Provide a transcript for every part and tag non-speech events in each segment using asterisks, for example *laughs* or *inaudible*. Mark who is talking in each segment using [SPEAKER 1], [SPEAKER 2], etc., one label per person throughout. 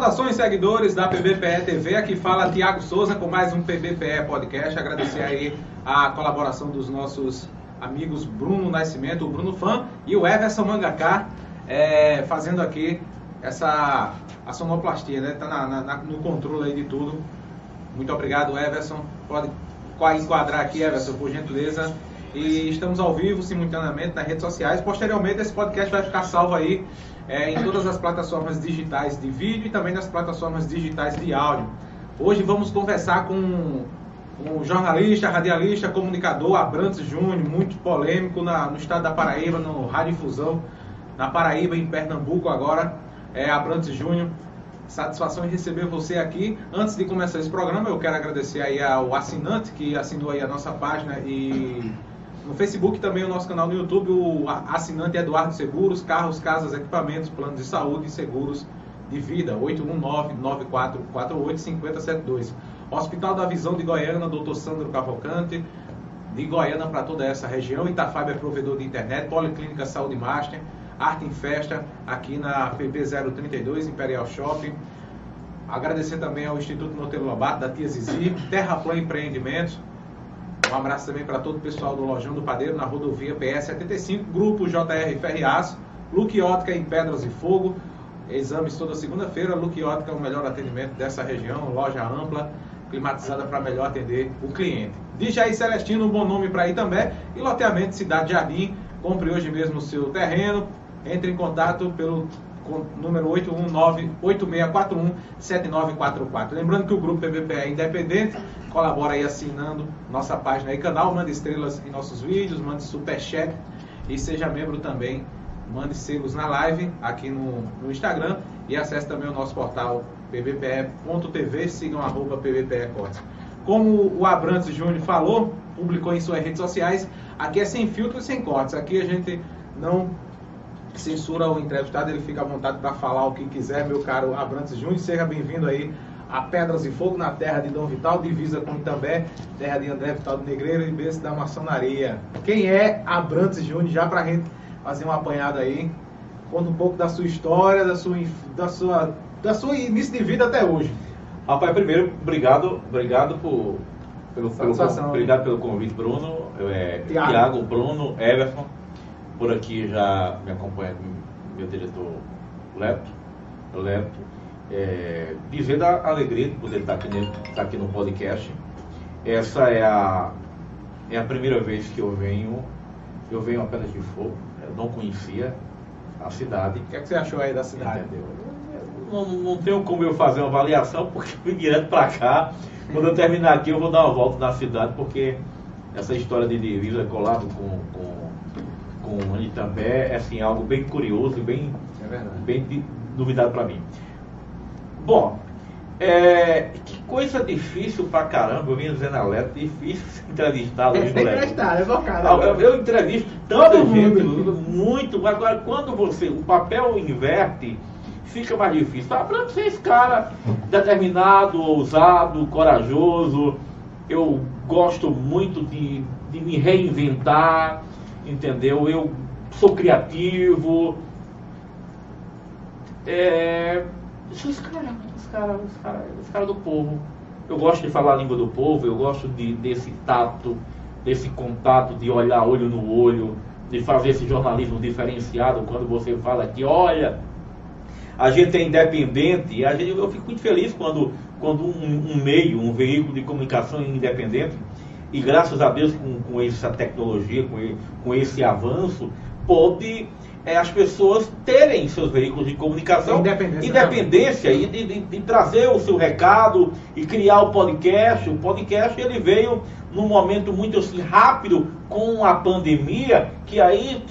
[SPEAKER 1] Saudações, seguidores da PBPE TV. Aqui fala Tiago Souza com mais um PBPE Podcast. Agradecer aí a colaboração dos nossos amigos Bruno Nascimento, o Bruno Fã e o Everson Mangaká, é, fazendo aqui essa a sonoplastia, né? Tá na, na, no controle aí de tudo. Muito obrigado, Everson. Pode enquadrar aqui, Everson, por gentileza. E estamos ao vivo, simultaneamente, nas redes sociais. Posteriormente, esse podcast vai ficar salvo aí é, em todas as plataformas digitais de vídeo e também nas plataformas digitais de áudio. Hoje vamos conversar com um jornalista, radialista, comunicador, Abrantes Júnior, muito polêmico na, no estado da Paraíba, no Rádio Fusão, na Paraíba, em Pernambuco agora, é Abrantes Júnior. Satisfação em receber você aqui. Antes de começar esse programa, eu quero agradecer aí ao assinante que assinou aí a nossa página e no Facebook também o nosso canal no YouTube, o assinante Eduardo Seguros, carros, casas, equipamentos, planos de saúde e seguros de vida, 819-9448-5072. Hospital da Visão de Goiânia, Dr. Sandro Cavalcante, de Goiânia para toda essa região. Itafaiba é provedor de internet, Policlínica Saúde Master, Arte em Festa, aqui na PP 032, Imperial Shopping. Agradecer também ao Instituto Monteiro Lobato, da Tia Zizi, Terraplan Empreendimentos, um abraço também para todo o pessoal do Lojão do Padeiro, na rodovia PS75, Grupo JR Ferriaço, Luque Ótica em Pedras e Fogo, exames toda segunda-feira, Luque Ótica é o melhor atendimento dessa região, loja ampla, climatizada para melhor atender o cliente. DJ Celestino, um bom nome para ir também, e loteamento Cidade Jardim, compre hoje mesmo o seu terreno, entre em contato pelo número 819-8641-7944. Lembrando que o grupo PVP é independente, colabora aí assinando nossa página e canal, mande estrelas em nossos vídeos, mande superchat e seja membro também. Mande selos na live aqui no, no Instagram e acesse também o nosso portal pvpe.tv, sigam arroba pvpecortes. Como o Abrantes Júnior falou, publicou em suas redes sociais, aqui é sem filtro e sem cortes. Aqui a gente não censura o entrevistado, ele fica à vontade para falar o que quiser, meu caro Abrantes Júnior. Seja bem-vindo aí a Pedras e Fogo, na terra de Dom Vital, divisa com Itambé, terra de André Vital do Negreiro e berço da maçonaria. Quem é Abrantes Júnior? Já para a gente fazer uma apanhada aí. Conta um pouco da sua história, da sua, da sua, da sua início de vida até hoje.
[SPEAKER 2] Rapaz, primeiro, obrigado, obrigado por, pelo, pelo, obrigado pelo convite, Bruno, é, Tiago. Bruno, Everson por aqui já me acompanha meu diretor Lepto, Lepto é, dizer da alegria de poder estar aqui, estar aqui no podcast. Essa é a, é a primeira vez que eu venho, eu venho a Pedras de Fogo, eu não conhecia a cidade.
[SPEAKER 1] O que, é que você achou aí da cidade? Entendeu?
[SPEAKER 2] Não, não tenho como eu fazer uma avaliação, porque fui direto para cá. Quando eu terminar aqui, eu vou dar uma volta na cidade, porque essa história de divisa colado com, com com Itambé é assim, algo bem curioso e bem, é bem duvidado para mim. Bom, é, que coisa difícil pra caramba, eu vinha dizendo a Leto, difícil *laughs* entrevistar
[SPEAKER 1] é, Entrevistar, é bocado.
[SPEAKER 2] Eu, eu, eu entrevisto tanta Todo gente, mundo. muito, agora quando você, o papel inverte, fica mais difícil. Ah, pra ser esse cara determinado, ousado, corajoso, eu gosto muito de, de me reinventar, entendeu? Eu sou criativo. É, sou esse cara, esse cara, cara do povo. Eu gosto de falar a língua do povo, eu gosto de, desse tato, desse contato, de olhar olho no olho, de fazer esse jornalismo diferenciado quando você fala que, olha, a gente é independente, a gente, eu fico muito feliz quando, quando um, um meio, um veículo de comunicação independente e graças a Deus, com, com essa tecnologia, com, com esse avanço, pode é, as pessoas terem seus veículos de comunicação independência, independência e de, de, trazer o seu recado e criar o podcast. O podcast ele veio num momento muito assim rápido com a pandemia, que aí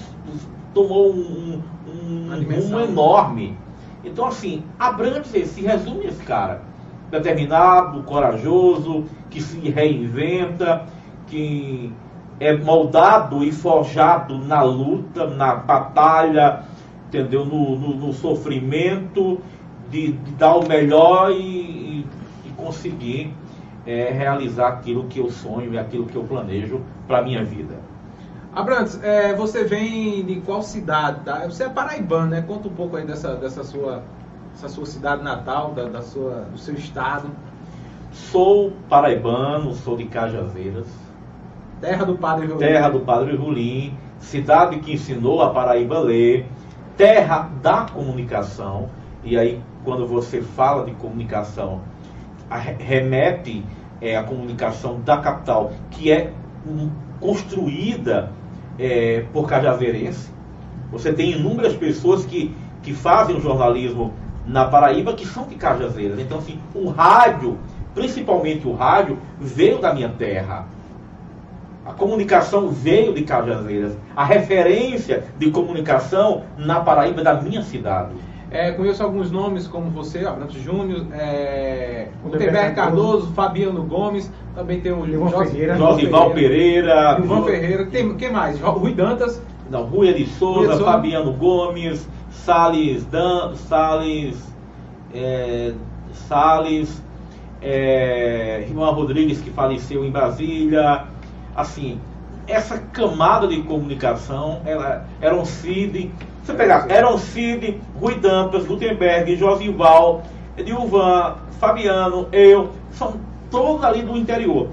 [SPEAKER 2] tomou um, um, um enorme. Então assim, abrange se resume esse cara determinado, corajoso, que se reinventa, que é moldado e forjado na luta, na batalha, entendeu? No, no, no sofrimento, de, de, dar o melhor e, e conseguir é, realizar aquilo que eu sonho e aquilo que eu planejo para a minha vida.
[SPEAKER 1] Abrantes, é, você vem de qual cidade? Tá? Você é paraibano, né? Conta um pouco aí dessa, dessa sua essa sua cidade natal, da, da sua, do seu estado.
[SPEAKER 2] Sou paraibano, sou de Cajazeiras.
[SPEAKER 1] Terra do Padre Rolim.
[SPEAKER 2] Terra do Padre Rolim, cidade que ensinou a Paraíba a ler, terra da comunicação. E aí, quando você fala de comunicação, remete é, a comunicação da capital, que é um, construída é, por cajazeirense. Você tem inúmeras pessoas que, que fazem o jornalismo na Paraíba que são de Cajazeiras. Então, assim, o rádio, principalmente o rádio, veio da minha terra. A comunicação veio de Cajazeiras. A referência de comunicação na Paraíba é da minha cidade.
[SPEAKER 1] É, conheço alguns nomes como você, Abrantes Júnior, é, Teber Cardoso, Fabiano Gomes, também tem o
[SPEAKER 2] João Ferreira, Josival Pereira,
[SPEAKER 1] João Ferreira, tem quem mais? Rui Dantas.
[SPEAKER 2] Não, Rui de Souza, Souza, Fabiano Gomes, Salles, Dan, Salles, é, Salles, é, Rodrigues que faleceu em Brasília, assim, essa camada de comunicação, ela, um Cid, você pegar Eron Cid, Rui Dantas, Gutenberg, Josival, Edilvan, Fabiano, eu, são todos ali do interior.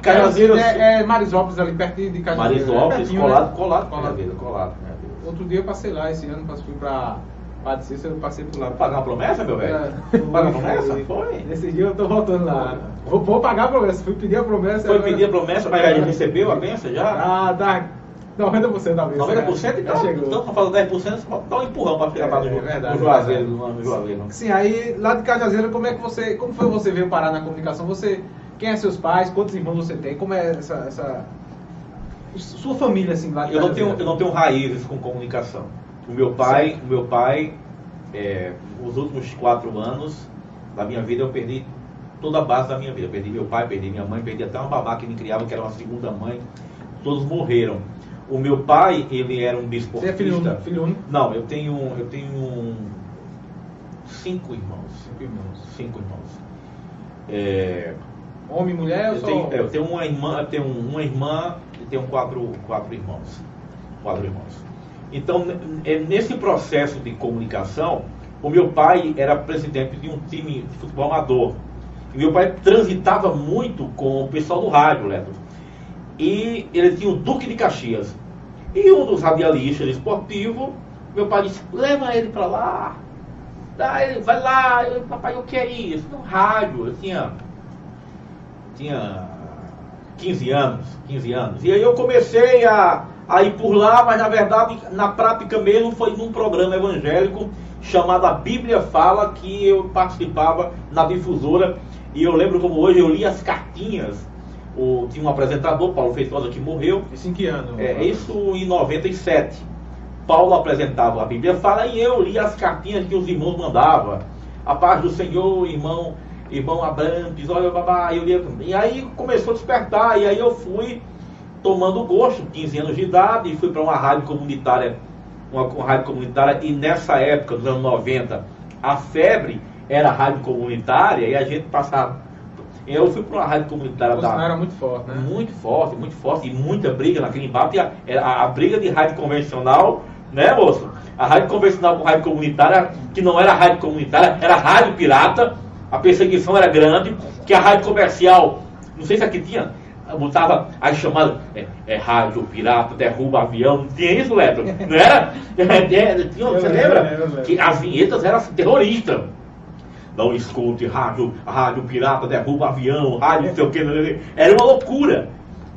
[SPEAKER 1] Cajazeiras. É, é Marisópolis ali perto de Cajazeiras.
[SPEAKER 2] Marisópolis, é colado, né? colado, colado, colado,
[SPEAKER 1] colado. Né? Outro dia eu passei lá esse ano, fui pra Padre Cícero, eu passei por lá.
[SPEAKER 2] Pagar uma promessa, meu velho? É, pagar uma promessa?
[SPEAKER 1] Foi. Nesse dia eu tô voltando lá. Vou, vou pagar a promessa, fui pedir a promessa.
[SPEAKER 2] Foi agora... pedir a promessa, mas já recebeu a benção já?
[SPEAKER 1] Ah, tá. 90% da vez.
[SPEAKER 2] 90% então, chegou. então tá falando 10%, só dá um empurrão para chegar é, no, verdade, no Juazeiro, no, no Juazeiro.
[SPEAKER 1] Sim, aí lá de Cajazeiro, como é que você, como foi você veio parar na comunicação? Você, quem é seus pais, quantos irmãos você tem, como é essa, essa sua família assim lá
[SPEAKER 2] eu não tenho Eu não tenho raízes com comunicação. O meu pai, certo. o meu pai, é, os últimos quatro anos da minha vida eu perdi toda a base da minha vida. Eu perdi meu pai, perdi minha mãe, perdi até uma babá que me criava, que era uma segunda mãe. Todos morreram. O meu pai, ele era um desportista. Você é
[SPEAKER 1] filho único? Filho único?
[SPEAKER 2] Não, eu tenho, eu tenho cinco irmãos.
[SPEAKER 1] Cinco irmãos.
[SPEAKER 2] Cinco irmãos. É,
[SPEAKER 1] Homem e mulher?
[SPEAKER 2] Eu, tenho, eu tenho uma irmã, eu tenho uma irmã e tenho quatro, quatro irmãos. Quatro irmãos. Então, é, nesse processo de comunicação, o meu pai era presidente de um time de futebol amador. E meu pai transitava muito com o pessoal do rádio, Leto e ele tinha o Duque de Caxias. E um dos radialistas esportivos, meu pai disse, leva ele para lá. Daí, vai lá, eu, papai, o que é isso? No rádio, eu tinha, tinha 15 anos, 15 anos. E aí eu comecei a, a ir por lá, mas na verdade, na prática mesmo, foi num programa evangélico chamado A Bíblia Fala, que eu participava na difusora. E eu lembro como hoje eu li as cartinhas o, tinha um apresentador, Paulo Feitosa, que morreu.
[SPEAKER 1] Isso em que ano?
[SPEAKER 2] É, isso em 97. Paulo apresentava a Bíblia fala e eu li as cartinhas que os irmãos mandavam. A paz do Senhor, irmão, irmão Abrantes, olha, babá, eu lia. E aí começou a despertar, e aí eu fui tomando gosto, 15 anos de idade, e fui para uma rádio comunitária, uma, uma rádio comunitária, e nessa época, dos anos 90, a febre era rádio comunitária, e a gente passava eu fui para uma rádio comunitária
[SPEAKER 1] da. era muito forte, né?
[SPEAKER 2] Muito forte, muito forte, e muita briga naquele embate. A, a, a, briga de rádio convencional, né, moço? A rádio convencional com rádio comunitária, que não era rádio comunitária, era rádio pirata. A perseguição era grande, que a rádio comercial, não sei se aqui tinha, botava as chamadas, é, é, rádio pirata, derruba avião, não tinha isso, Leto? Não era? *laughs* É, tinha, você lembra? Que as vinhetas eram terroristas não escute rádio, rádio pirata derruba avião, rádio não sei o que, era uma loucura.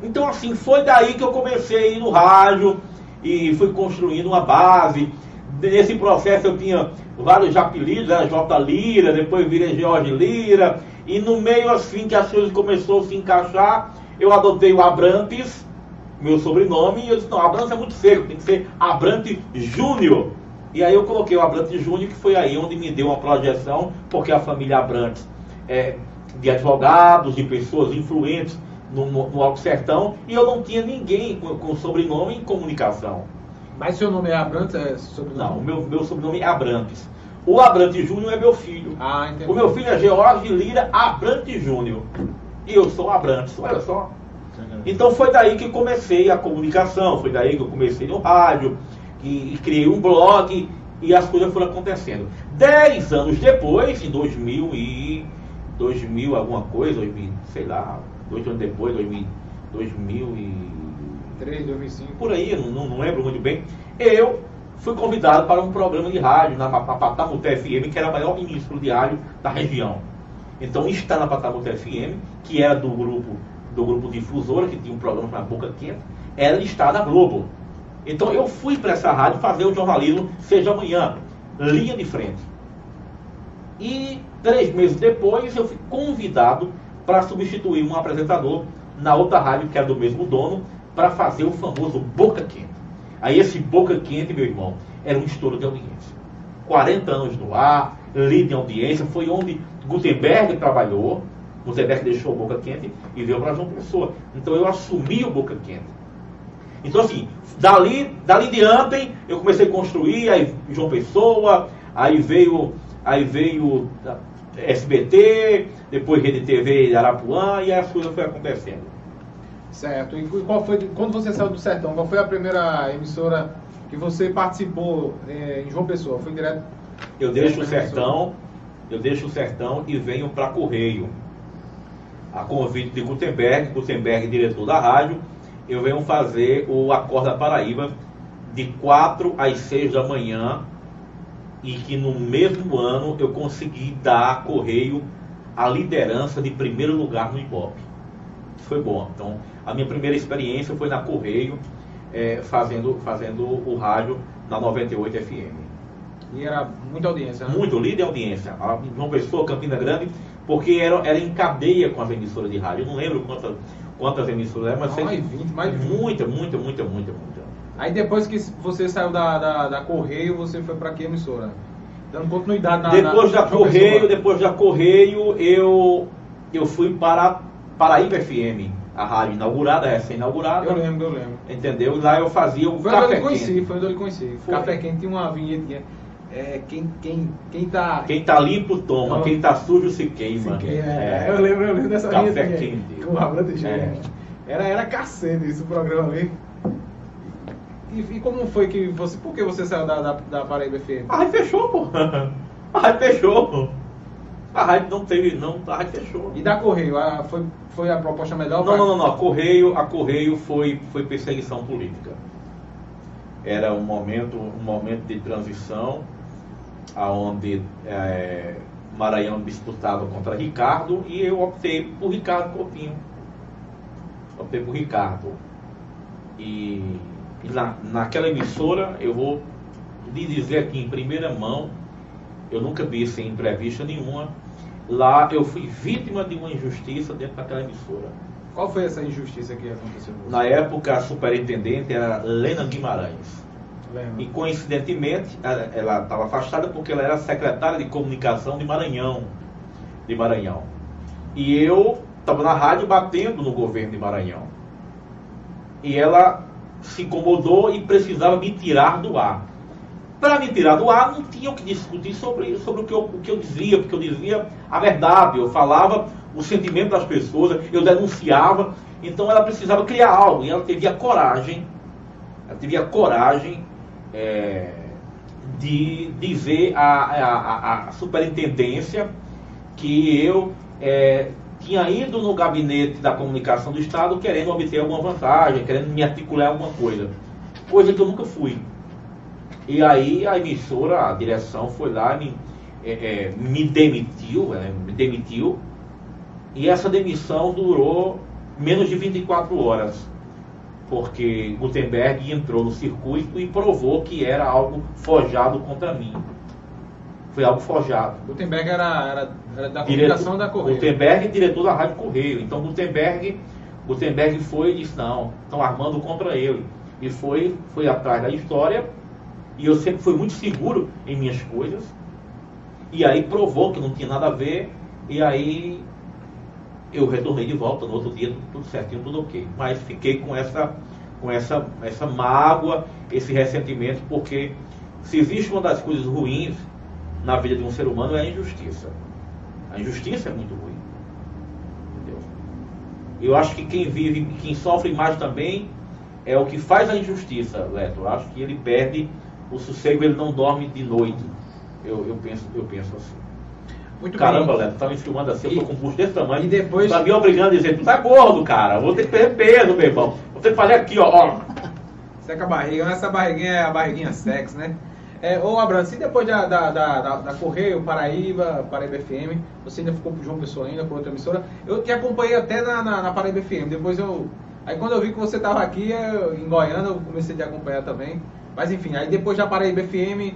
[SPEAKER 2] Então assim, foi daí que eu comecei a ir no rádio e fui construindo uma base. Nesse processo eu tinha vários apelidos, era J. Lira, depois virei Jorge Lira, e no meio assim que as coisas começaram a se encaixar, eu adotei o Abrantes, meu sobrenome, e eu disse, não, Abrantes é muito feio, tem que ser Abrantes Júnior. E aí eu coloquei o Abrantes Júnior, que foi aí onde me deu uma projeção, porque a família Abrantes é de advogados, de pessoas influentes no, no, no Alto Sertão, e eu não tinha ninguém com, com sobrenome em comunicação.
[SPEAKER 1] Mas seu nome é Abrantes? É sobrenome?
[SPEAKER 2] Não, o meu, meu sobrenome é Abrantes. O Abrantes Júnior é meu filho.
[SPEAKER 1] Ah, entendi.
[SPEAKER 2] O meu filho é George Lira Abrantes Júnior. E eu sou Abrantes, olha só. Então foi daí que comecei a comunicação, foi daí que eu comecei no rádio, e, criei um blog e as coisas foram acontecendo. Dez anos depois, em 2000 e 2000 alguma coisa, 2000, sei lá, dois anos depois, 2000, 2000 e
[SPEAKER 1] 3, 2005.
[SPEAKER 2] por aí, não, não lembro muito bem, eu fui convidado para um programa de rádio na Patamuté FM, que era a maior ministro de rádio da região. Então está na Patamuté FM, que era do grupo do grupo Difusora, que tinha um programa chamado Boca Quente, era estar na Globo. Então eu fui para essa rádio fazer o jornalismo Seja Amanhã, linha de frente. E três meses depois eu fui convidado para substituir um apresentador na outra rádio, que era do mesmo dono, para fazer o famoso Boca Quente. Aí esse Boca Quente, meu irmão, era um estouro de audiência. 40 anos no ar, líder em audiência, foi onde Gutenberg trabalhou, Gutenberg deixou o Boca Quente e veio para João Pessoa. Então eu assumi o Boca Quente. Então assim, dali, dali diante eu comecei a construir, aí João Pessoa, aí veio, aí veio SBT, depois Rede TV Arapuã, e aí as coisas foram acontecendo.
[SPEAKER 1] Certo. E qual foi, quando você saiu do Sertão, qual foi a primeira emissora que você participou é, em João Pessoa? Foi direto?
[SPEAKER 2] Eu deixo o Sertão, eu deixo o Sertão e venho para Correio. A convite de Gutenberg, Gutenberg, diretor da rádio, eu venho fazer o Acorda Paraíba de 4 às 6 da manhã e que no mesmo ano eu consegui dar a Correio a liderança de primeiro lugar no Ibope. Foi bom. Então, a minha primeira experiência foi na Correio, é, fazendo, fazendo o rádio na 98 FM.
[SPEAKER 1] E era muita audiência, né?
[SPEAKER 2] Muito, líder audiência. A João Pessoa, Campina Grande, porque era, era em cadeia com as emissoras de rádio. Eu não lembro quantas, quantas emissoras eram, mas
[SPEAKER 1] Não, mais 20, mais de 20.
[SPEAKER 2] muita, muita, muita, muita, muita.
[SPEAKER 1] Aí depois que você saiu da, da, da Correio, você foi para que emissora? Dando continuidade na
[SPEAKER 2] Depois
[SPEAKER 1] na,
[SPEAKER 2] da Correio, depois da Correio, eu, eu fui para Paraíba FM, a rádio inaugurada, recém-inaugurada.
[SPEAKER 1] Eu lembro, eu lembro.
[SPEAKER 2] Entendeu? E lá eu fazia o
[SPEAKER 1] Foi eu
[SPEAKER 2] café
[SPEAKER 1] lhe conheci,
[SPEAKER 2] quente.
[SPEAKER 1] foi onde eu lhe conheci.
[SPEAKER 2] Foi.
[SPEAKER 1] Café Quente tinha uma vinhetinha. É, quem, quem, quem tá...
[SPEAKER 2] Quem tá limpo toma,
[SPEAKER 1] Não.
[SPEAKER 2] quem tá sujo se queima.
[SPEAKER 1] Se queima, é, eu lembro, eu lembro dessa
[SPEAKER 2] Café
[SPEAKER 1] vinhetinha.
[SPEAKER 2] quente.
[SPEAKER 1] Com de
[SPEAKER 2] É.
[SPEAKER 1] Era, era cacete isso, o programa ali. E, e como foi que você... Por que você saiu da, da, da Paraíba FM?
[SPEAKER 2] A rádio fechou, pô. *laughs* A rádio fechou. A rádio não teve, não, a rádio fechou.
[SPEAKER 1] E da Correio, a- foi, foi a proposta melhor?
[SPEAKER 2] Não, não, não, não. A Correio, a Correio foi, foi perseguição política. Era um momento, um momento de transição, aonde é, Maranhão disputava contra Ricardo e eu optei por Ricardo Coutinho. Optei por Ricardo. E, e na, naquela emissora, eu vou lhe dizer aqui em primeira mão, eu nunca vi sem entrevista nenhuma. Lá eu fui vítima de uma injustiça dentro daquela emissora.
[SPEAKER 1] Qual foi essa injustiça que aconteceu?
[SPEAKER 2] Na época, a superintendente era Lena Guimarães. E coincidentemente, ela- ela estava afastada porque ela era secretária de comunicação de Maranhão. De Maranhão. E eu estava na rádio batendo no governo de Maranhão. E ela se incomodou e precisava me tirar do ar. Para me tirar do ar, não tinha o que discutir sobre, sobre o, que eu, o que eu dizia, porque eu dizia a verdade, eu falava o sentimento das pessoas, eu denunciava. Então ela precisava criar algo, e ela teve a coragem, ela teve a coragem é, de dizer à, superintendência que eu é, tinha ido no gabinete da comunicação do Estado querendo obter alguma vantagem, querendo me articular alguma coisa. Coisa que eu nunca fui. E aí a emissora, a direção foi lá, me, é, é, me demitiu, é, me demitiu, e essa demissão durou menos de 24 horas, porque Gutenberg entrou no circuito e provou que era algo forjado contra mim. Foi algo forjado.
[SPEAKER 1] Gutenberg era, era, era da comunicação da Correio.
[SPEAKER 2] Gutenberg, diretor da Rádio Correio. Então Gutenberg, Gutenberg foi e disse, não, estão armando contra ele. E foi, foi atrás da história. E eu sempre fui muito seguro em minhas coisas. E aí provou que não tinha nada a ver. E aí eu retornei de volta no outro dia, tudo, certinho, tudo ok. Mas fiquei com essa, com essa, essa mágoa, esse ressentimento, porque se existe uma das coisas ruins na vida de um ser humano é a injustiça. A injustiça é muito ruim. Entendeu? Eu acho que quem vive, quem sofre mais também é o que faz a injustiça, Leto. Eu acho que ele perde o sossego ele não dorme de noite. Eu, eu, penso, eu penso assim.
[SPEAKER 1] Muito
[SPEAKER 2] Caramba,
[SPEAKER 1] bem.
[SPEAKER 2] Leto, tá me filmando assim,
[SPEAKER 1] E-
[SPEAKER 2] eu tô com um busto desse tamanho.
[SPEAKER 1] e depois-
[SPEAKER 2] Tá me obrigando a dizer, tu tá gordo, cara. Vou ter que perder peso, meu irmão. Vou ter que fazer aqui, ó. ó. *laughs*
[SPEAKER 1] Seca a barriga, essa barriguinha é a barriguinha sexy, né? É, ô Abrão, e depois da, da, da, da, da Correio, Paraíba, Paraíba FM, você ainda ficou pro João Pessoa ainda, por outra emissora. Eu te acompanhei até na, na, na Paraíba FM, depois eu. Aí quando eu vi que você tava aqui eu- em Goiânia, eu comecei a te acompanhar também. Mas enfim, aí depois da Paraíba FM,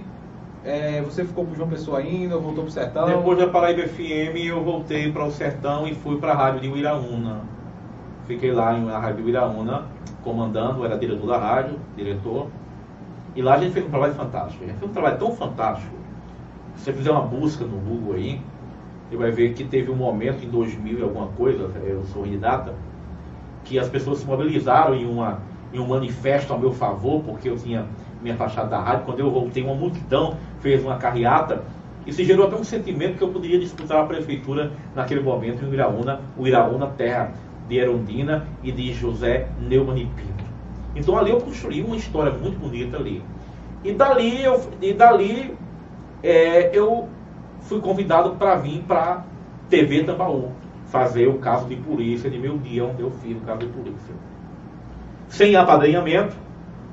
[SPEAKER 1] é, você ficou pro João Pessoa ainda, voltou pro Sertão.
[SPEAKER 2] Depois da Paraíba FM, eu voltei para o Sertão e fui para a rádio de Uiraúna. Fiquei lá na rádio de Uiraúna, comandando, era diretor da rádio, diretor. E lá a gente fez um trabalho fantástico. A gente fez um trabalho tão fantástico. Se você fizer uma busca no Google aí, você vai ver que teve um momento em 2000 e alguma coisa, eu sou de data, que as pessoas se mobilizaram em, uma, em um manifesto a meu favor, porque eu tinha me afastado da rádio. Quando eu voltei, uma multidão fez uma carreata se gerou até um sentimento que eu poderia disputar a prefeitura naquele momento em Iraúna, o Iraúna, terra de Erondina e de José Neumann e Pinto. Então ali eu construí uma história muito bonita ali. E dali eu, e dali, é, eu fui convidado para vir para TV Tambaú fazer o caso de polícia de meu dia, onde eu fiz o caso de polícia. Sem apadrinhamento,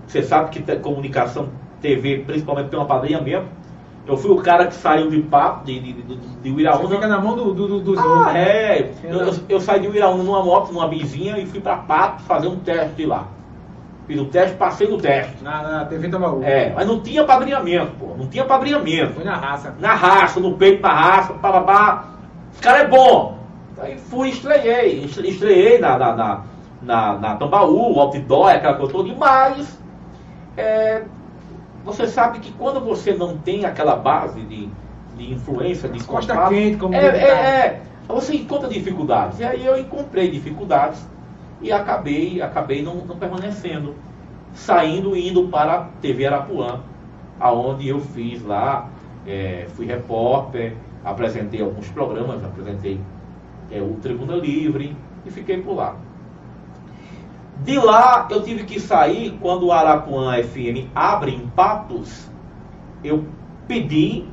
[SPEAKER 2] você sabe que comunicação TV principalmente tem um apadrinhamento. Eu fui o cara que saiu de papo, de, de, de, de
[SPEAKER 1] Você
[SPEAKER 2] Uiraúna.
[SPEAKER 1] fica na mão do, do, do- dos
[SPEAKER 2] Ah,
[SPEAKER 1] outros.
[SPEAKER 2] é. Eu, eu- eu saí de Uiraúna numa moto, numa bizinha e fui pra Pato fazer um teste lá. Fiz o teste, passei no teste.
[SPEAKER 1] Na, na TV Tambaú.
[SPEAKER 2] É, mas não tinha padrinhamento, pô. Não tinha padrinhamento.
[SPEAKER 1] Foi na raça.
[SPEAKER 2] Na raça, no peito da raça, bababá. Esse cara é bom. Aí fui, estreiei. Estre- Estreiei na, na, na, na, na Tambaú, outdoor, aquela coisa toda. Mas, é, você sabe que quando você não tem aquela base de, de influência, de
[SPEAKER 1] As costas
[SPEAKER 2] contato,
[SPEAKER 1] quentes, como
[SPEAKER 2] é, é, é, você encontra dificuldades. E aí eu encontrei dificuldades e acabei, acabei não, não permanecendo. Saindo e indo para a TV Arapuã, aonde eu fiz lá, é, fui repórter, apresentei alguns programas, apresentei é, o Tribuna Livre e fiquei por lá. De lá eu tive que sair quando o Arapuã FM abre em Patos. Eu pedi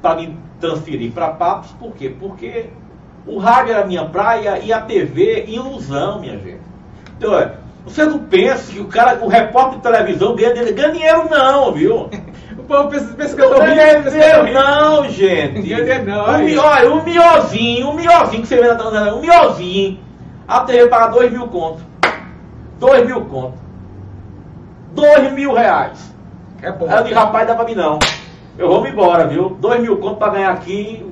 [SPEAKER 2] para me transferir para Patos, por quê? Porque o rádio era minha praia e a TV ilusão, minha gente. Então, é, você não pensa que o cara, o repórter de televisão ganha, dinheiro- ganha dinheiro não, viu? *laughs*
[SPEAKER 1] O povo pensa, pensa que eu tô rindo.
[SPEAKER 2] ganha não, gente.
[SPEAKER 1] Ganha não,
[SPEAKER 2] o, mi, olha, o miozinho, o miozinho que você vê na na- o miozinho, a TV paga dois mil conto. Dois mil conto. Dois mil reais.
[SPEAKER 1] É bom.
[SPEAKER 2] Aí eu disse, rapaz, dá pra mim não. Eu vou me embora, viu? Dois mil conto pra ganhar aqui,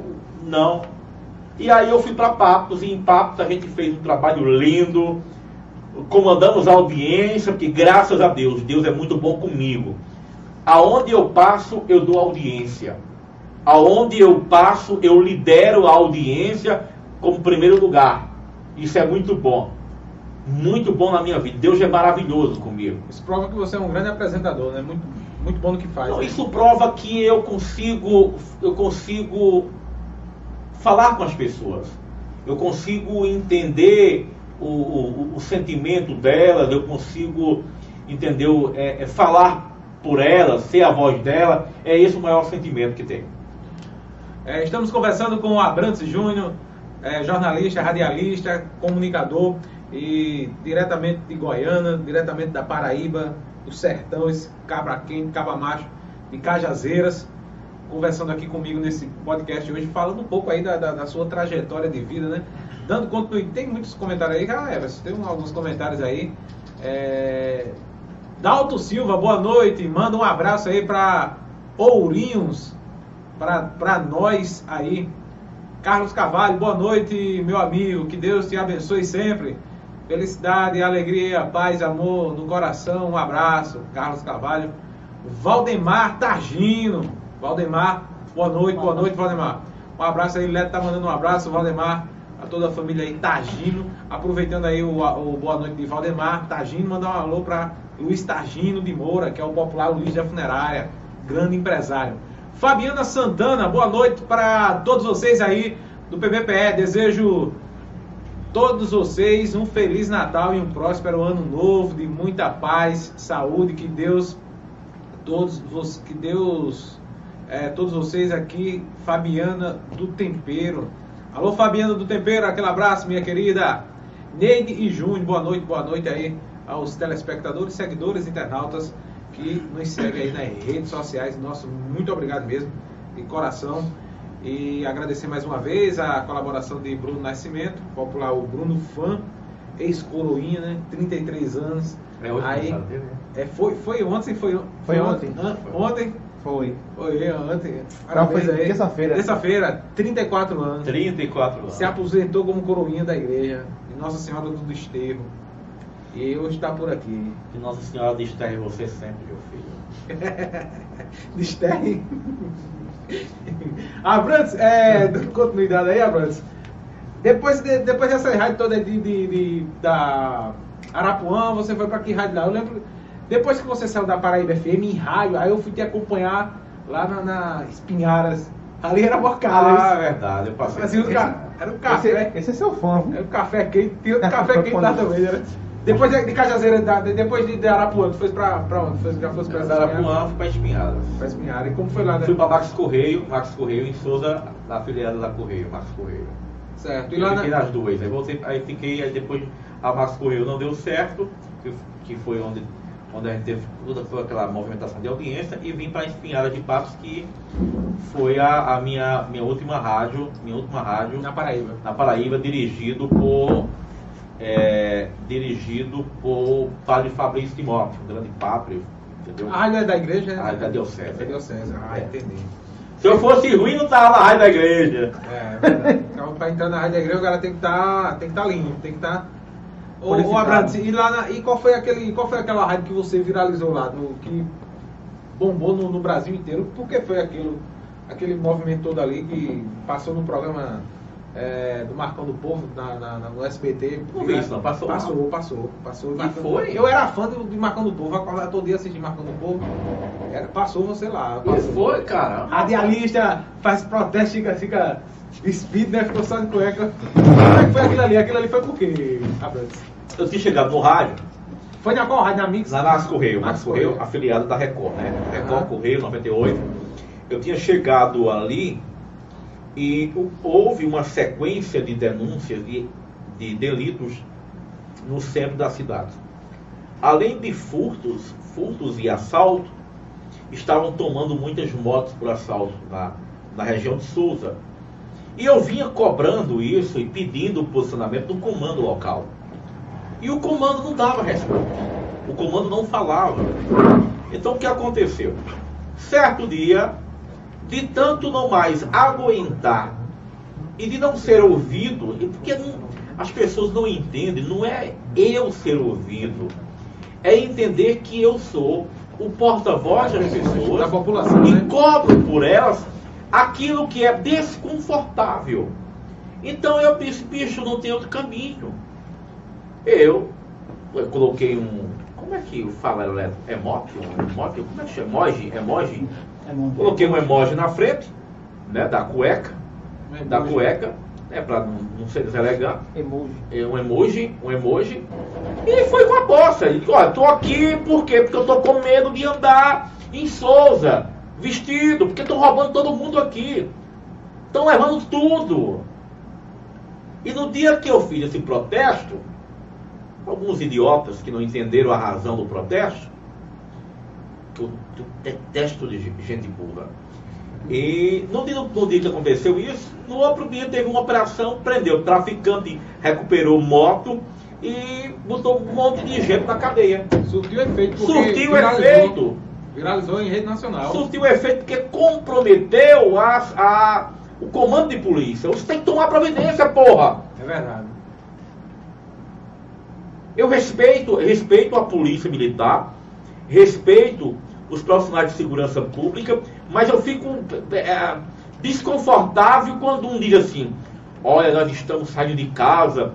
[SPEAKER 2] não. E aí eu fui pra Papos, e em Papos a gente fez um trabalho lindo, comandamos a audiência, porque graças a Deus, Deus é muito bom comigo. Aonde eu passo, eu dou audiência. Aonde eu passo, eu lidero a audiência como primeiro lugar. Isso é muito bom. Muito bom na minha vida. Deus é maravilhoso comigo.
[SPEAKER 1] Isso prova que você é um grande apresentador, né? Muito, muito bom no que faz.
[SPEAKER 2] Não,
[SPEAKER 1] né?
[SPEAKER 2] isso prova que eu consigo, eu consigo falar com as pessoas. Eu consigo entender o, o- o sentimento delas, eu consigo entender, é, é, falar por elas, ser a voz dela. É esse o maior sentimento que tem.
[SPEAKER 1] É, estamos conversando com o Abrantes Júnior, é, jornalista, radialista, comunicador e diretamente de Goiânia, diretamente da Paraíba, do Sertão, esse cabra quente, cabra macho, de Cajazeiras, conversando aqui comigo nesse podcast hoje, falando um pouco aí da, da- da sua trajetória de vida, né? Dando continuidade, tem muitos comentários aí, ah, Everson, tem alguns comentários aí. É, Dalto Silva, boa noite, manda um abraço aí para Ourinhos, para nós aí. Carlos Carvalho, boa noite, meu amigo. Que Deus te abençoe sempre. Felicidade, alegria, paz, amor no coração. Um abraço, Carlos Carvalho. Valdemar Targino. Valdemar, boa noite, boa noite, Valdemar. Um abraço aí, Leto tá mandando um abraço, Valdemar, a toda a família aí, Targino. Aproveitando aí o, o boa noite de Valdemar, Targino, mandar um alô para Luiz Targino de Moura, que é o popular Luiz da Funerária, grande empresário. Fabiana Santana, boa noite para todos vocês aí do PBPE. Desejo todos vocês um feliz Natal e um próspero ano novo de muita paz, saúde, que Deus todos que Deus, é, todos vocês aqui, Fabiana do Tempero. Alô, Fabiana do Tempero, aquele abraço, minha querida. Neide e Júnior, boa noite, boa noite aí aos telespectadores, seguidores, internautas que nos seguem aí nas redes sociais. Nosso muito obrigado mesmo, de coração. E agradecer mais uma vez a colaboração de Bruno Nascimento, popular o Bruno Fã, ex-coroinha, né? 33 anos.
[SPEAKER 2] É hoje
[SPEAKER 1] aí,
[SPEAKER 2] dele, né?
[SPEAKER 1] é, foi, foi ontem, foi,
[SPEAKER 3] Foi ontem.
[SPEAKER 1] An- ontem,
[SPEAKER 3] Foi.
[SPEAKER 1] foi ontem.
[SPEAKER 3] Não,
[SPEAKER 1] Parabéns
[SPEAKER 3] foi
[SPEAKER 1] aí.
[SPEAKER 3] terça-feira.
[SPEAKER 1] Terça-feira, 34 anos.
[SPEAKER 2] 34 anos.
[SPEAKER 1] Se aposentou como coroinha da igreja, de Nossa Senhora do Desterro. E hoje está por aqui.
[SPEAKER 2] Que Nossa Senhora distraia você sempre, meu filho. *laughs*
[SPEAKER 1] Desterre. *laughs* Abrantes, é, dando continuidade aí, Abrantes. Depois, de, depois dessa rádio toda de, de, de- da Arapuã, você foi para que rádio lá? Eu lembro, depois que você saiu da Paraíba FM em rádio, aí eu fui te acompanhar lá na, na Espinharas. Ali era bocada.
[SPEAKER 2] Ah, verdade. Eu passei.
[SPEAKER 1] Ca- era um café.
[SPEAKER 3] Esse, esse é seu fã, viu?
[SPEAKER 1] Era um café quente, tinha outro café quente lá também, né? Depois de, de Cajazeira, da- de- depois de, de Arapuã, tu foi pra, pra onde? Foi, já fosse pra
[SPEAKER 2] Arapuã, fui para Espinhadas.
[SPEAKER 1] Pra Espinhara. E como foi lá, né?
[SPEAKER 2] Fui para Max Correio, Max Correio em Souza, da afiliada da Correio, Max Correio.
[SPEAKER 1] Certo. E
[SPEAKER 2] Eu
[SPEAKER 1] lá
[SPEAKER 2] fiquei
[SPEAKER 1] na...
[SPEAKER 2] nas duas. Aí, voltei, aí fiquei, aí depois a Max Correio não deu certo, que, que foi onde, onde a gente teve toda, toda aquela movimentação de audiência, e vim para Espinhara de Patos, que foi a, a minha, minha última rádio, minha última rádio
[SPEAKER 1] na Paraíba.
[SPEAKER 2] na Paraíba, dirigido por é, dirigido por Padre Fabrício Timóteo, um grande padre, entendeu?
[SPEAKER 1] A rádio é da igreja? né?
[SPEAKER 2] Ah, da Diocese.
[SPEAKER 1] É diocese. Ah,
[SPEAKER 2] É.
[SPEAKER 1] entendi.
[SPEAKER 2] Se eu fosse ruim, não tava na rádio da igreja.
[SPEAKER 1] É, verdade. Então, pra entrar na rádio da igreja, o cara tem que estar tem que tá limpo, tem que estar... Ô, ô. Abrantes, e, lá na- e qual, foi aquele, qual foi aquela rádio que você viralizou lá, no, que bombou no, no Brasil inteiro? Por que foi aquilo, aquele movimento todo ali que passou no programa é, do Marcão do Povo, na, na- na- no SBT?
[SPEAKER 2] Não vi isso, não. Passou?
[SPEAKER 1] Passou, passou. passou
[SPEAKER 2] E
[SPEAKER 1] Marcão-
[SPEAKER 2] foi?
[SPEAKER 1] Eu era fã do, de Marcão do Povo, acordava todo dia assistindo Marcão do Povo. Era, passou você lá. Passou.
[SPEAKER 2] foi, cara.
[SPEAKER 1] Radialista faz protesto, fica, fica speed, né? Ficou só de cueca. Como é que foi aquilo ali? Aquilo ali foi por quê, Abrantes?
[SPEAKER 2] Eu tinha chegado no rádio,
[SPEAKER 1] Foi na qual rádio? Na Mix?
[SPEAKER 2] na Max Correio,
[SPEAKER 1] Max
[SPEAKER 2] Correio, afiliado da Record, né? Record
[SPEAKER 1] Ah.
[SPEAKER 2] Correio 98. Eu tinha chegado ali e houve uma sequência de denúncias de, de delitos no centro da cidade. Além de furtos, furtos e assalto, estavam tomando muitas motos por assalto na, na região de Souza. E eu vinha cobrando isso e pedindo o posicionamento do comando local. E o comando não dava resposta. O comando não falava. Então o que aconteceu? Certo dia, de tanto não mais aguentar e de não ser ouvido, e porque não- as pessoas não entendem, não é eu ser ouvido, é entender que eu sou o porta-voz das pessoas
[SPEAKER 1] Da população,
[SPEAKER 2] e
[SPEAKER 1] né?
[SPEAKER 2] cobro por elas aquilo que é desconfortável. Então eu disse, bicho, não tem outro caminho. Eu, eu coloquei um. Como é que fala eletro? Emoji? Um emoji? Como é que chama? Emoji? Emoji?
[SPEAKER 3] É.
[SPEAKER 2] Coloquei um emoji na frente, né? Da cueca.
[SPEAKER 1] Um
[SPEAKER 2] Da cueca, né? Pra não, não ser deselegante.
[SPEAKER 3] Emoji.
[SPEAKER 2] É um emoji, um emoji. E foi com a. Ele disse, olha, tô aqui por quê? Porque eu tô com medo de andar em Souza, vestido, porque estão roubando todo mundo aqui. Estão levando tudo. E no dia que eu fiz esse protesto, alguns idiotas que não entenderam a razão do protesto, eu, eu detesto de ge- gente burra. E no dia, no dia que aconteceu isso, no outro dia teve uma operação, prendeu traficante, recuperou moto e botou um monte de gente na cadeia.
[SPEAKER 1] Surtiu efeito.
[SPEAKER 2] Surtiu
[SPEAKER 1] viralizou-
[SPEAKER 2] efeito.
[SPEAKER 1] Viralizou em rede nacional.
[SPEAKER 2] Surtiu efeito porque comprometeu a, a- o comando de polícia. Você tem que tomar providência, porra!
[SPEAKER 1] É verdade.
[SPEAKER 2] Eu respeito, respeito a polícia militar, respeito os profissionais de segurança pública, mas eu fico é, desconfortável quando um diz assim: olha, nós estamos saindo de casa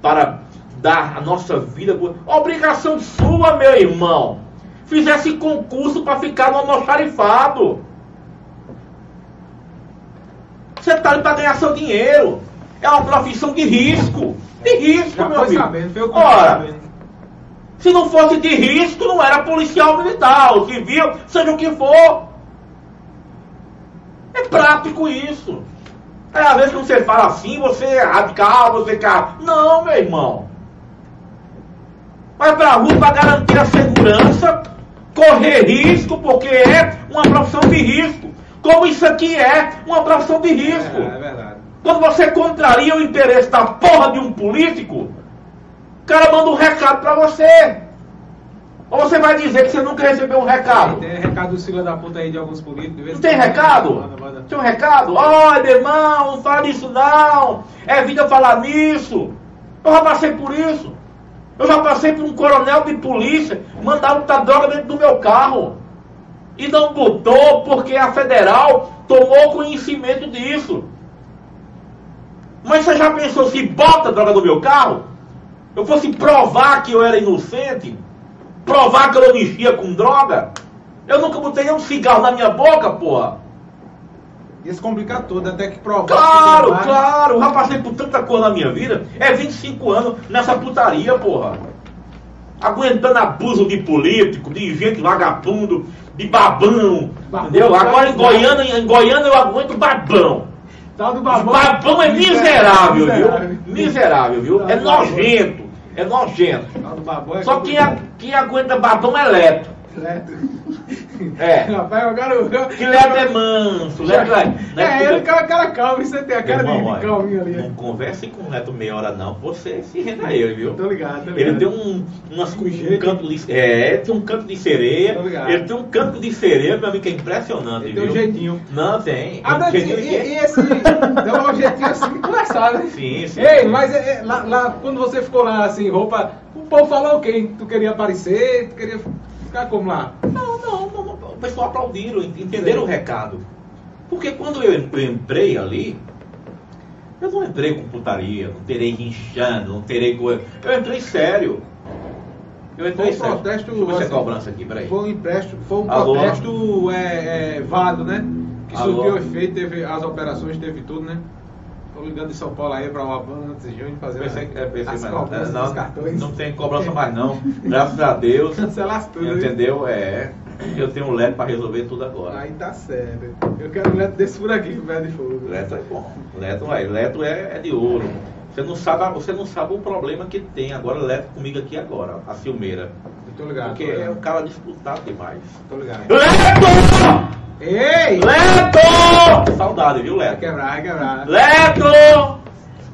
[SPEAKER 2] para dar a nossa vida. por-" Obrigação sua, meu irmão. Fizesse concurso para ficar no almoxarifado. Você está ali para ganhar seu dinheiro. É uma profissão de risco. De risco,
[SPEAKER 1] Já
[SPEAKER 2] meu amigo.
[SPEAKER 1] sabendo,
[SPEAKER 2] Ora. Se não fosse de risco, não era policial militar, ou civil, seja o que for. É prático isso. É, às vezes quando você fala assim, você é radical, você quer. Não, meu irmão. Vai pra rua para garantir a segurança, correr risco, porque é uma profissão de risco. Como isso aqui é uma profissão de risco.
[SPEAKER 1] É, é verdade.
[SPEAKER 2] Quando você contraria o interesse da porra de um político, o cara manda um recado pra você. Ou você vai dizer que você nunca recebeu um recado?
[SPEAKER 1] Tem recado do Sila da puta aí de alguns políticos.
[SPEAKER 2] Não
[SPEAKER 1] em
[SPEAKER 2] tem recado?
[SPEAKER 1] Manda, manda.
[SPEAKER 2] Tem um recado? Olha, meu irmão, não fala isso não. É vida falar nisso. Eu já passei por isso. Eu já passei por um coronel de polícia mandar muita droga dentro do meu carro. E não botou porque a federal tomou conhecimento disso. Mas você já pensou se bota droga no meu carro? Eu fosse provar que eu era inocente? Provar que eu não mexia com droga? Eu nunca botei um cigarro na minha boca, porra.
[SPEAKER 1] Isso complica tudo, até que provar.
[SPEAKER 2] Claro,
[SPEAKER 1] que
[SPEAKER 2] claro, já passei por tanta coisa na minha vida. É 25 anos nessa putaria, porra. Aguentando abuso de político, de gente vagabundo, de babão.
[SPEAKER 1] Babão,
[SPEAKER 2] entendeu? Agora em. Goiânia, em Goiânia eu aguento babão.
[SPEAKER 1] Tal do
[SPEAKER 2] Babão,
[SPEAKER 1] babão.
[SPEAKER 2] é miserável,
[SPEAKER 1] Miserável.
[SPEAKER 2] viu? Miserável, viu? É nojento. É nojento.
[SPEAKER 1] É
[SPEAKER 2] Só quem, a- quem aguenta babão é Leto.
[SPEAKER 1] Leto.
[SPEAKER 2] É. *laughs*
[SPEAKER 1] Rapaz, eu quero.
[SPEAKER 2] Que Leto é manso. Leto é.
[SPEAKER 1] É,
[SPEAKER 2] Leto
[SPEAKER 1] ele, cara, cara calmo, você tem a cara
[SPEAKER 2] Irmão,
[SPEAKER 1] de, de calminho ali.
[SPEAKER 2] Não converse com o Neto meia hora não, você se renda a ele, viu?
[SPEAKER 1] Tô ligado, tô ligado.
[SPEAKER 2] Ele tem um, umas, um
[SPEAKER 1] jeito.
[SPEAKER 2] canto de. É, tem um canto de sereia. Ele tem um canto de sereia, meu amigo, que é impressionante,
[SPEAKER 1] Ele
[SPEAKER 2] viu?
[SPEAKER 1] tem um jeitinho.
[SPEAKER 2] Não, tem.
[SPEAKER 1] Ah,
[SPEAKER 2] Um
[SPEAKER 1] mas e, e, esse. Deu um jeitinho assim de conversar, né?
[SPEAKER 2] Sim, sim.
[SPEAKER 1] Ei, mas é, é, lá, lá, quando você ficou lá assim, roupa, o povo falou o quê? Tu queria aparecer? Tu queria ficar como lá?
[SPEAKER 2] Não, não, não, não, o pessoal aplaudiram, entenderam
[SPEAKER 1] Sim.
[SPEAKER 2] o recado. Porque quando eu, entrei ali, eu não entrei com putaria, não terei rinchando, não terei coisa. Eu entrei sério. Eu entrei
[SPEAKER 1] Foi um
[SPEAKER 2] sério.
[SPEAKER 1] protesto,
[SPEAKER 2] Deixa eu é
[SPEAKER 1] assim,
[SPEAKER 2] cobrança aqui, peraí.
[SPEAKER 1] Foi um empréstimo, foi um
[SPEAKER 2] Alô?
[SPEAKER 1] protesto é, é, válido, né? Que
[SPEAKER 2] Alô?
[SPEAKER 1] surtiu efeito, teve as operações, teve tudo, né? Ligando de São Paulo aí pra Uaban antes de junho fazer
[SPEAKER 2] Pensei, é, pensei,
[SPEAKER 1] as
[SPEAKER 2] mas
[SPEAKER 1] cobranças
[SPEAKER 2] não,
[SPEAKER 1] dos cartões.
[SPEAKER 2] não tem cobrança mais não. Graças a Deus. *laughs*
[SPEAKER 1] Cancelar tudo.
[SPEAKER 2] Entendeu? É. Eu tenho um LED para resolver tudo agora.
[SPEAKER 1] Aí tá certo. Eu quero um leto desse por aqui pé de fogo.
[SPEAKER 2] Leto é bom. Leto é, Leto é, é de ouro. Você não, sabe, você não sabe o problema que tem agora, Leto comigo aqui agora, a Silmeira.
[SPEAKER 1] Eu tô ligado.
[SPEAKER 2] Porque
[SPEAKER 1] tô
[SPEAKER 2] é
[SPEAKER 1] ligado.
[SPEAKER 2] um cara disputado demais.
[SPEAKER 1] Tô ligado.
[SPEAKER 2] Leto!
[SPEAKER 1] Ei!
[SPEAKER 2] Leto! Saudade, viu,
[SPEAKER 1] Vai
[SPEAKER 2] Leto?
[SPEAKER 1] quebrar, vai quebrar.
[SPEAKER 2] Leto!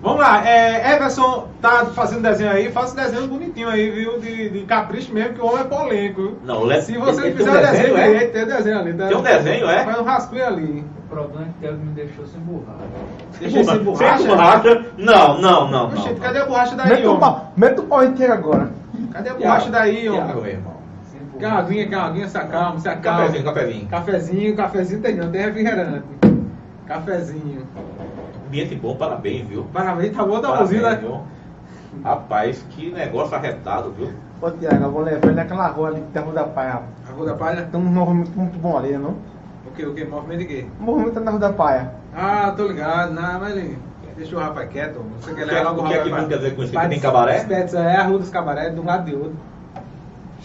[SPEAKER 1] Vamos lá, é, Everson tá fazendo desenho aí, faça desenho bonitinho aí, viu? De, de capricho mesmo, que o homem é polêmico. viu?
[SPEAKER 2] Não, o Leto
[SPEAKER 1] Se você
[SPEAKER 2] ele-
[SPEAKER 1] fizer
[SPEAKER 2] um
[SPEAKER 1] desenho,
[SPEAKER 2] é?
[SPEAKER 1] direito, tem desenho ali. Tá?
[SPEAKER 2] Tem um desenho, é?
[SPEAKER 1] Faz um rascunho ali.
[SPEAKER 4] O problema é que Thiago me deixou sem borracha.
[SPEAKER 1] Deixa esse
[SPEAKER 2] Sem
[SPEAKER 1] borracha.
[SPEAKER 2] borracha? Não, não, não. não,
[SPEAKER 1] Oxente,
[SPEAKER 2] não.
[SPEAKER 1] cadê a borracha daí,
[SPEAKER 3] Mete o
[SPEAKER 1] homem?
[SPEAKER 3] pau, mete o pau inteiro agora.
[SPEAKER 1] Cadê a borracha daí, homem?
[SPEAKER 2] meu irmão.
[SPEAKER 1] Aguinha, quer uma aguinha, se acalma, se acalma.
[SPEAKER 2] Cafezinho, cafezinho.
[SPEAKER 1] Cafezinho, cafezinho tem não, tem refrigerante. Cafezinho.
[SPEAKER 2] Ambiente bom, parabéns, viu?
[SPEAKER 1] Parabéns, tá bom da
[SPEAKER 2] Parabéns,
[SPEAKER 1] buzina.
[SPEAKER 2] viu? Rapaz, que negócio arretado, viu?
[SPEAKER 3] Ô Tiago, eu vou levar ele naquela rua ali que tem a Rua da Paia.
[SPEAKER 1] A Rua da Palha?
[SPEAKER 3] Tem um movimento muito bom ali, não?
[SPEAKER 1] O que, o que? Movimento de quê?
[SPEAKER 3] O movimento é na Rua da Paia.
[SPEAKER 1] Ah, tô ligado. Não, mas ele... Deixa o rapaz quieto. Você quer
[SPEAKER 2] O que
[SPEAKER 1] levar
[SPEAKER 2] é-
[SPEAKER 1] logo
[SPEAKER 2] o que é
[SPEAKER 1] rapaz
[SPEAKER 2] que não quer dizer com isso? Que tem cabaré?
[SPEAKER 1] É a Rua dos Cabaré, de um lado de outro.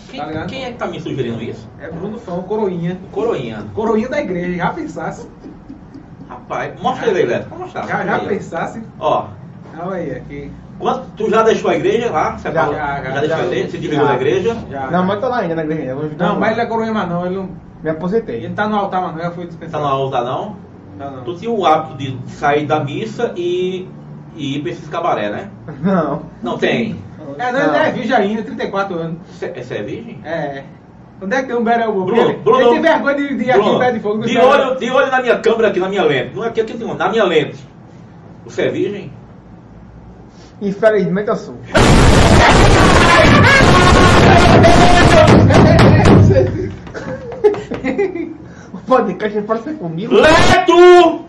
[SPEAKER 2] Quem,
[SPEAKER 1] Tá ligado?
[SPEAKER 2] quem é que tá me sugerindo isso?
[SPEAKER 1] É Bruno Fão, coroinha.
[SPEAKER 2] O Coroinha.
[SPEAKER 1] Coroinha da igreja, já pensasse.
[SPEAKER 2] Rapaz, mostra ele aí, Leto. Vou mostrar.
[SPEAKER 1] Já, já pensasse.
[SPEAKER 2] Ó,
[SPEAKER 1] Olha aí, aqui.
[SPEAKER 2] quanto, tu já deixou a igreja lá? Você
[SPEAKER 3] Já,
[SPEAKER 2] falou?
[SPEAKER 1] já, já,
[SPEAKER 2] deixou
[SPEAKER 1] já.
[SPEAKER 2] a igreja? Você dividiu
[SPEAKER 3] Já.
[SPEAKER 2] a igreja?
[SPEAKER 1] Já.
[SPEAKER 3] Não, mas tô lá ainda na igreja. ajudar
[SPEAKER 1] Não, mas ele é coroinha mais não. Ele não,
[SPEAKER 3] Me aposentei.
[SPEAKER 1] ele tá no altar, mas não. Já foi
[SPEAKER 2] Tá
[SPEAKER 1] dispensado.
[SPEAKER 2] na alta não?
[SPEAKER 1] Tá não.
[SPEAKER 2] Tu tinha o hábito de sair da missa e, e ir pra esses cabaré, né?
[SPEAKER 3] Não.
[SPEAKER 2] Não tem.
[SPEAKER 1] É, não, ele é virgem ainda, 34 anos.
[SPEAKER 2] Você é virgem?
[SPEAKER 1] É. Onde é que tem um Berel Bobo?
[SPEAKER 2] Bruno,
[SPEAKER 1] ele,
[SPEAKER 2] Bruno,
[SPEAKER 1] ele tem vergonha de, de ir aqui
[SPEAKER 2] Bruno,
[SPEAKER 1] em pé de fogo.
[SPEAKER 2] de olho, de olho na minha câmera aqui, na minha lente. Não é aqui, aqui tem um, na minha lente. Você é virgem?
[SPEAKER 3] Infelizmente eu sou. o podcast pode ser comigo?
[SPEAKER 2] Leto!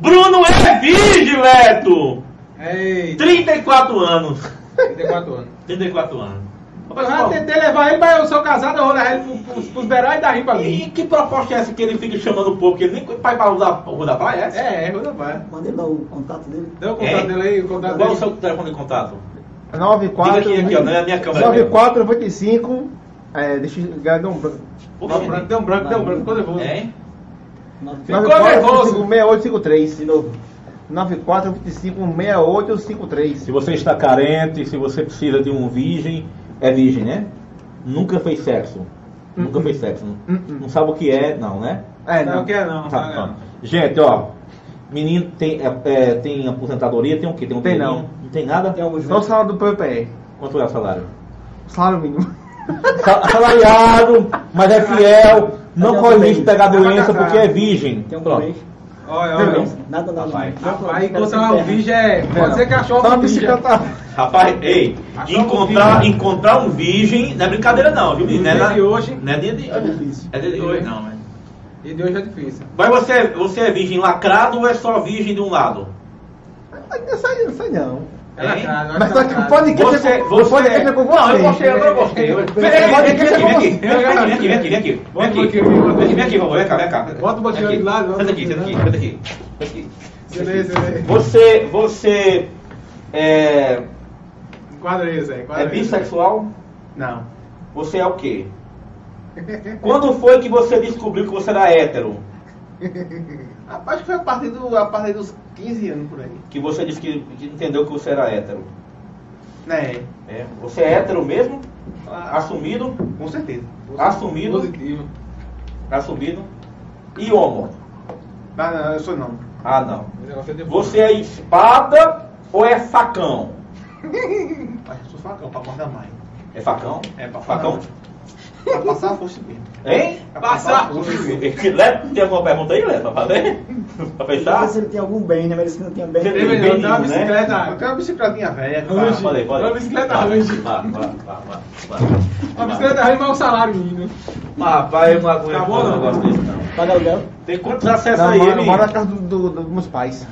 [SPEAKER 2] Bruno é virgem, Leto!
[SPEAKER 1] Ei,
[SPEAKER 2] 34 anos.
[SPEAKER 1] 34 anos.
[SPEAKER 2] 34 anos.
[SPEAKER 1] Eu
[SPEAKER 2] Rapaz, qual-
[SPEAKER 1] tentei levar ele, mas eu sou casado, eu vou levar ele pro- pros, pros e dá rim pra
[SPEAKER 2] E
[SPEAKER 1] mim.
[SPEAKER 2] que proposta é essa que ele fica chamando o povo? Que ele nem vai para o da, o da praia? É?
[SPEAKER 1] É, é, Rua da Praia.
[SPEAKER 5] Mandei lá o contato dele.
[SPEAKER 1] Deu o contato
[SPEAKER 2] Hein?
[SPEAKER 1] dele aí, o contato
[SPEAKER 2] Qual o
[SPEAKER 1] dele.
[SPEAKER 2] seu telefone de contato?
[SPEAKER 6] 94.
[SPEAKER 7] Diga aqui, aqui, ó, não é a minha câmera
[SPEAKER 6] 94, 95. É, deixa eu ligar, deu um branco.
[SPEAKER 1] Deu um branco, deu um branco, um ficou nervoso.
[SPEAKER 7] Hein?
[SPEAKER 1] Ficou
[SPEAKER 6] 94,
[SPEAKER 1] nervoso.
[SPEAKER 6] 6853. De novo. 94, 25, 6853.
[SPEAKER 2] Se você está carente, se você precisa de um virgem, é virgem, né? Nunca fez sexo. Nunca fez sexo. Não,
[SPEAKER 6] Uh-uh.
[SPEAKER 2] não sabe o que é, não, né?
[SPEAKER 6] É,
[SPEAKER 1] Não
[SPEAKER 6] não.
[SPEAKER 1] quer não,
[SPEAKER 2] Tá,
[SPEAKER 1] tá,
[SPEAKER 2] tá. Gente, ó. Menino tem, é, é, tem aposentadoria, tem o quê? Tem um
[SPEAKER 6] Tem não.
[SPEAKER 2] Não tem nada?
[SPEAKER 6] Só o salário do PPE.
[SPEAKER 2] Quanto é o salário?
[SPEAKER 6] Salário mínimo.
[SPEAKER 2] Sa- Salariado, mas é fiel, não
[SPEAKER 5] é
[SPEAKER 2] corre risco de pegar doença porque é virgem.
[SPEAKER 5] Tem um
[SPEAKER 2] Pronto.
[SPEAKER 1] Olha, olha.
[SPEAKER 5] Nada, nada.
[SPEAKER 2] Rapaz.
[SPEAKER 1] Rapaz, encontrar um virgem é. Pode ser cachorro com virgem.
[SPEAKER 6] bicicleta.
[SPEAKER 2] Rapaz, ei, encontrar,
[SPEAKER 1] um virgem.
[SPEAKER 2] encontrar um virgem não é brincadeira não, viu, menino? Não é
[SPEAKER 1] Dia
[SPEAKER 2] na-
[SPEAKER 1] de hoje.
[SPEAKER 2] Não é dia de
[SPEAKER 5] É difícil.
[SPEAKER 2] É dia de hoje não, né?
[SPEAKER 1] E de hoje é difícil.
[SPEAKER 2] Mas você, você é virgem lacrado ou é só virgem de um lado?
[SPEAKER 6] Não sei, não sei não.
[SPEAKER 1] É eu
[SPEAKER 6] Mas
[SPEAKER 1] acho
[SPEAKER 6] só
[SPEAKER 1] que
[SPEAKER 6] o podcast
[SPEAKER 2] Você,
[SPEAKER 6] é com- o
[SPEAKER 2] você...
[SPEAKER 6] podcast é com
[SPEAKER 2] Não, eu gostei, eu gostei. Vem aqui, vem aqui, vem aqui, vem aqui, vem aqui, vem aqui, vem aqui, vem aqui. Vem aqui, vem aqui, vovô, vem cá, vem cá.
[SPEAKER 1] Bota pouquinho
[SPEAKER 2] Vem
[SPEAKER 1] de lado,
[SPEAKER 2] Senta aqui, senta aqui, senta aqui.
[SPEAKER 1] Você você
[SPEAKER 2] é,
[SPEAKER 1] Enquadra aí, Zé.
[SPEAKER 2] é bissexual?
[SPEAKER 6] Não.
[SPEAKER 2] Você é o quê? Quando foi que você descobriu que você era hétero? *laughs*
[SPEAKER 6] Rapaz, que foi a partir, do, a partir dos 15 anos por aí.
[SPEAKER 2] Que você disse que, que entendeu que você era hétero?
[SPEAKER 6] Né?
[SPEAKER 2] É. Você é hétero mesmo? Assumido?
[SPEAKER 6] Com certeza.
[SPEAKER 2] Assumido?
[SPEAKER 1] Positivo.
[SPEAKER 2] Assumido? E homo?
[SPEAKER 6] Não, não, eu sou não.
[SPEAKER 2] Ah, não.
[SPEAKER 1] É
[SPEAKER 2] Você é espada ou é facão? *laughs*
[SPEAKER 6] Mas eu sou facão pra guardar mais.
[SPEAKER 2] É facão?
[SPEAKER 6] É, pra
[SPEAKER 2] facão.
[SPEAKER 6] Pra passar a força mesmo.
[SPEAKER 2] Hein?
[SPEAKER 6] Pra
[SPEAKER 1] Passar.
[SPEAKER 6] a força mesmo. *laughs*
[SPEAKER 2] Leto, tem alguma pergunta aí, Leto? Pra fazer? Pra fechar?
[SPEAKER 5] se ele tem algum bem, né? Mas ele não tinha bem.
[SPEAKER 1] Tem
[SPEAKER 2] Bem
[SPEAKER 1] melhor, tem uma
[SPEAKER 2] nenhum, né?
[SPEAKER 1] bicicleta.
[SPEAKER 6] Eu tenho uma bicicletinha velha.
[SPEAKER 2] Tá, pode ir, pode ir.
[SPEAKER 1] Uma bicicleta hoje.
[SPEAKER 2] Vá, vá, vá, vá.
[SPEAKER 1] Uma bicicleta rima é o salário mínimo.
[SPEAKER 2] Mas, rapaz, eu não aguento
[SPEAKER 1] Tá bom,
[SPEAKER 2] um
[SPEAKER 1] não?
[SPEAKER 2] negócio desse, não.
[SPEAKER 5] Paga aluguel.
[SPEAKER 2] Tem quantos acessos
[SPEAKER 6] Não,
[SPEAKER 2] aí, menino?
[SPEAKER 6] moro na casa do, do- do- dos meus pais.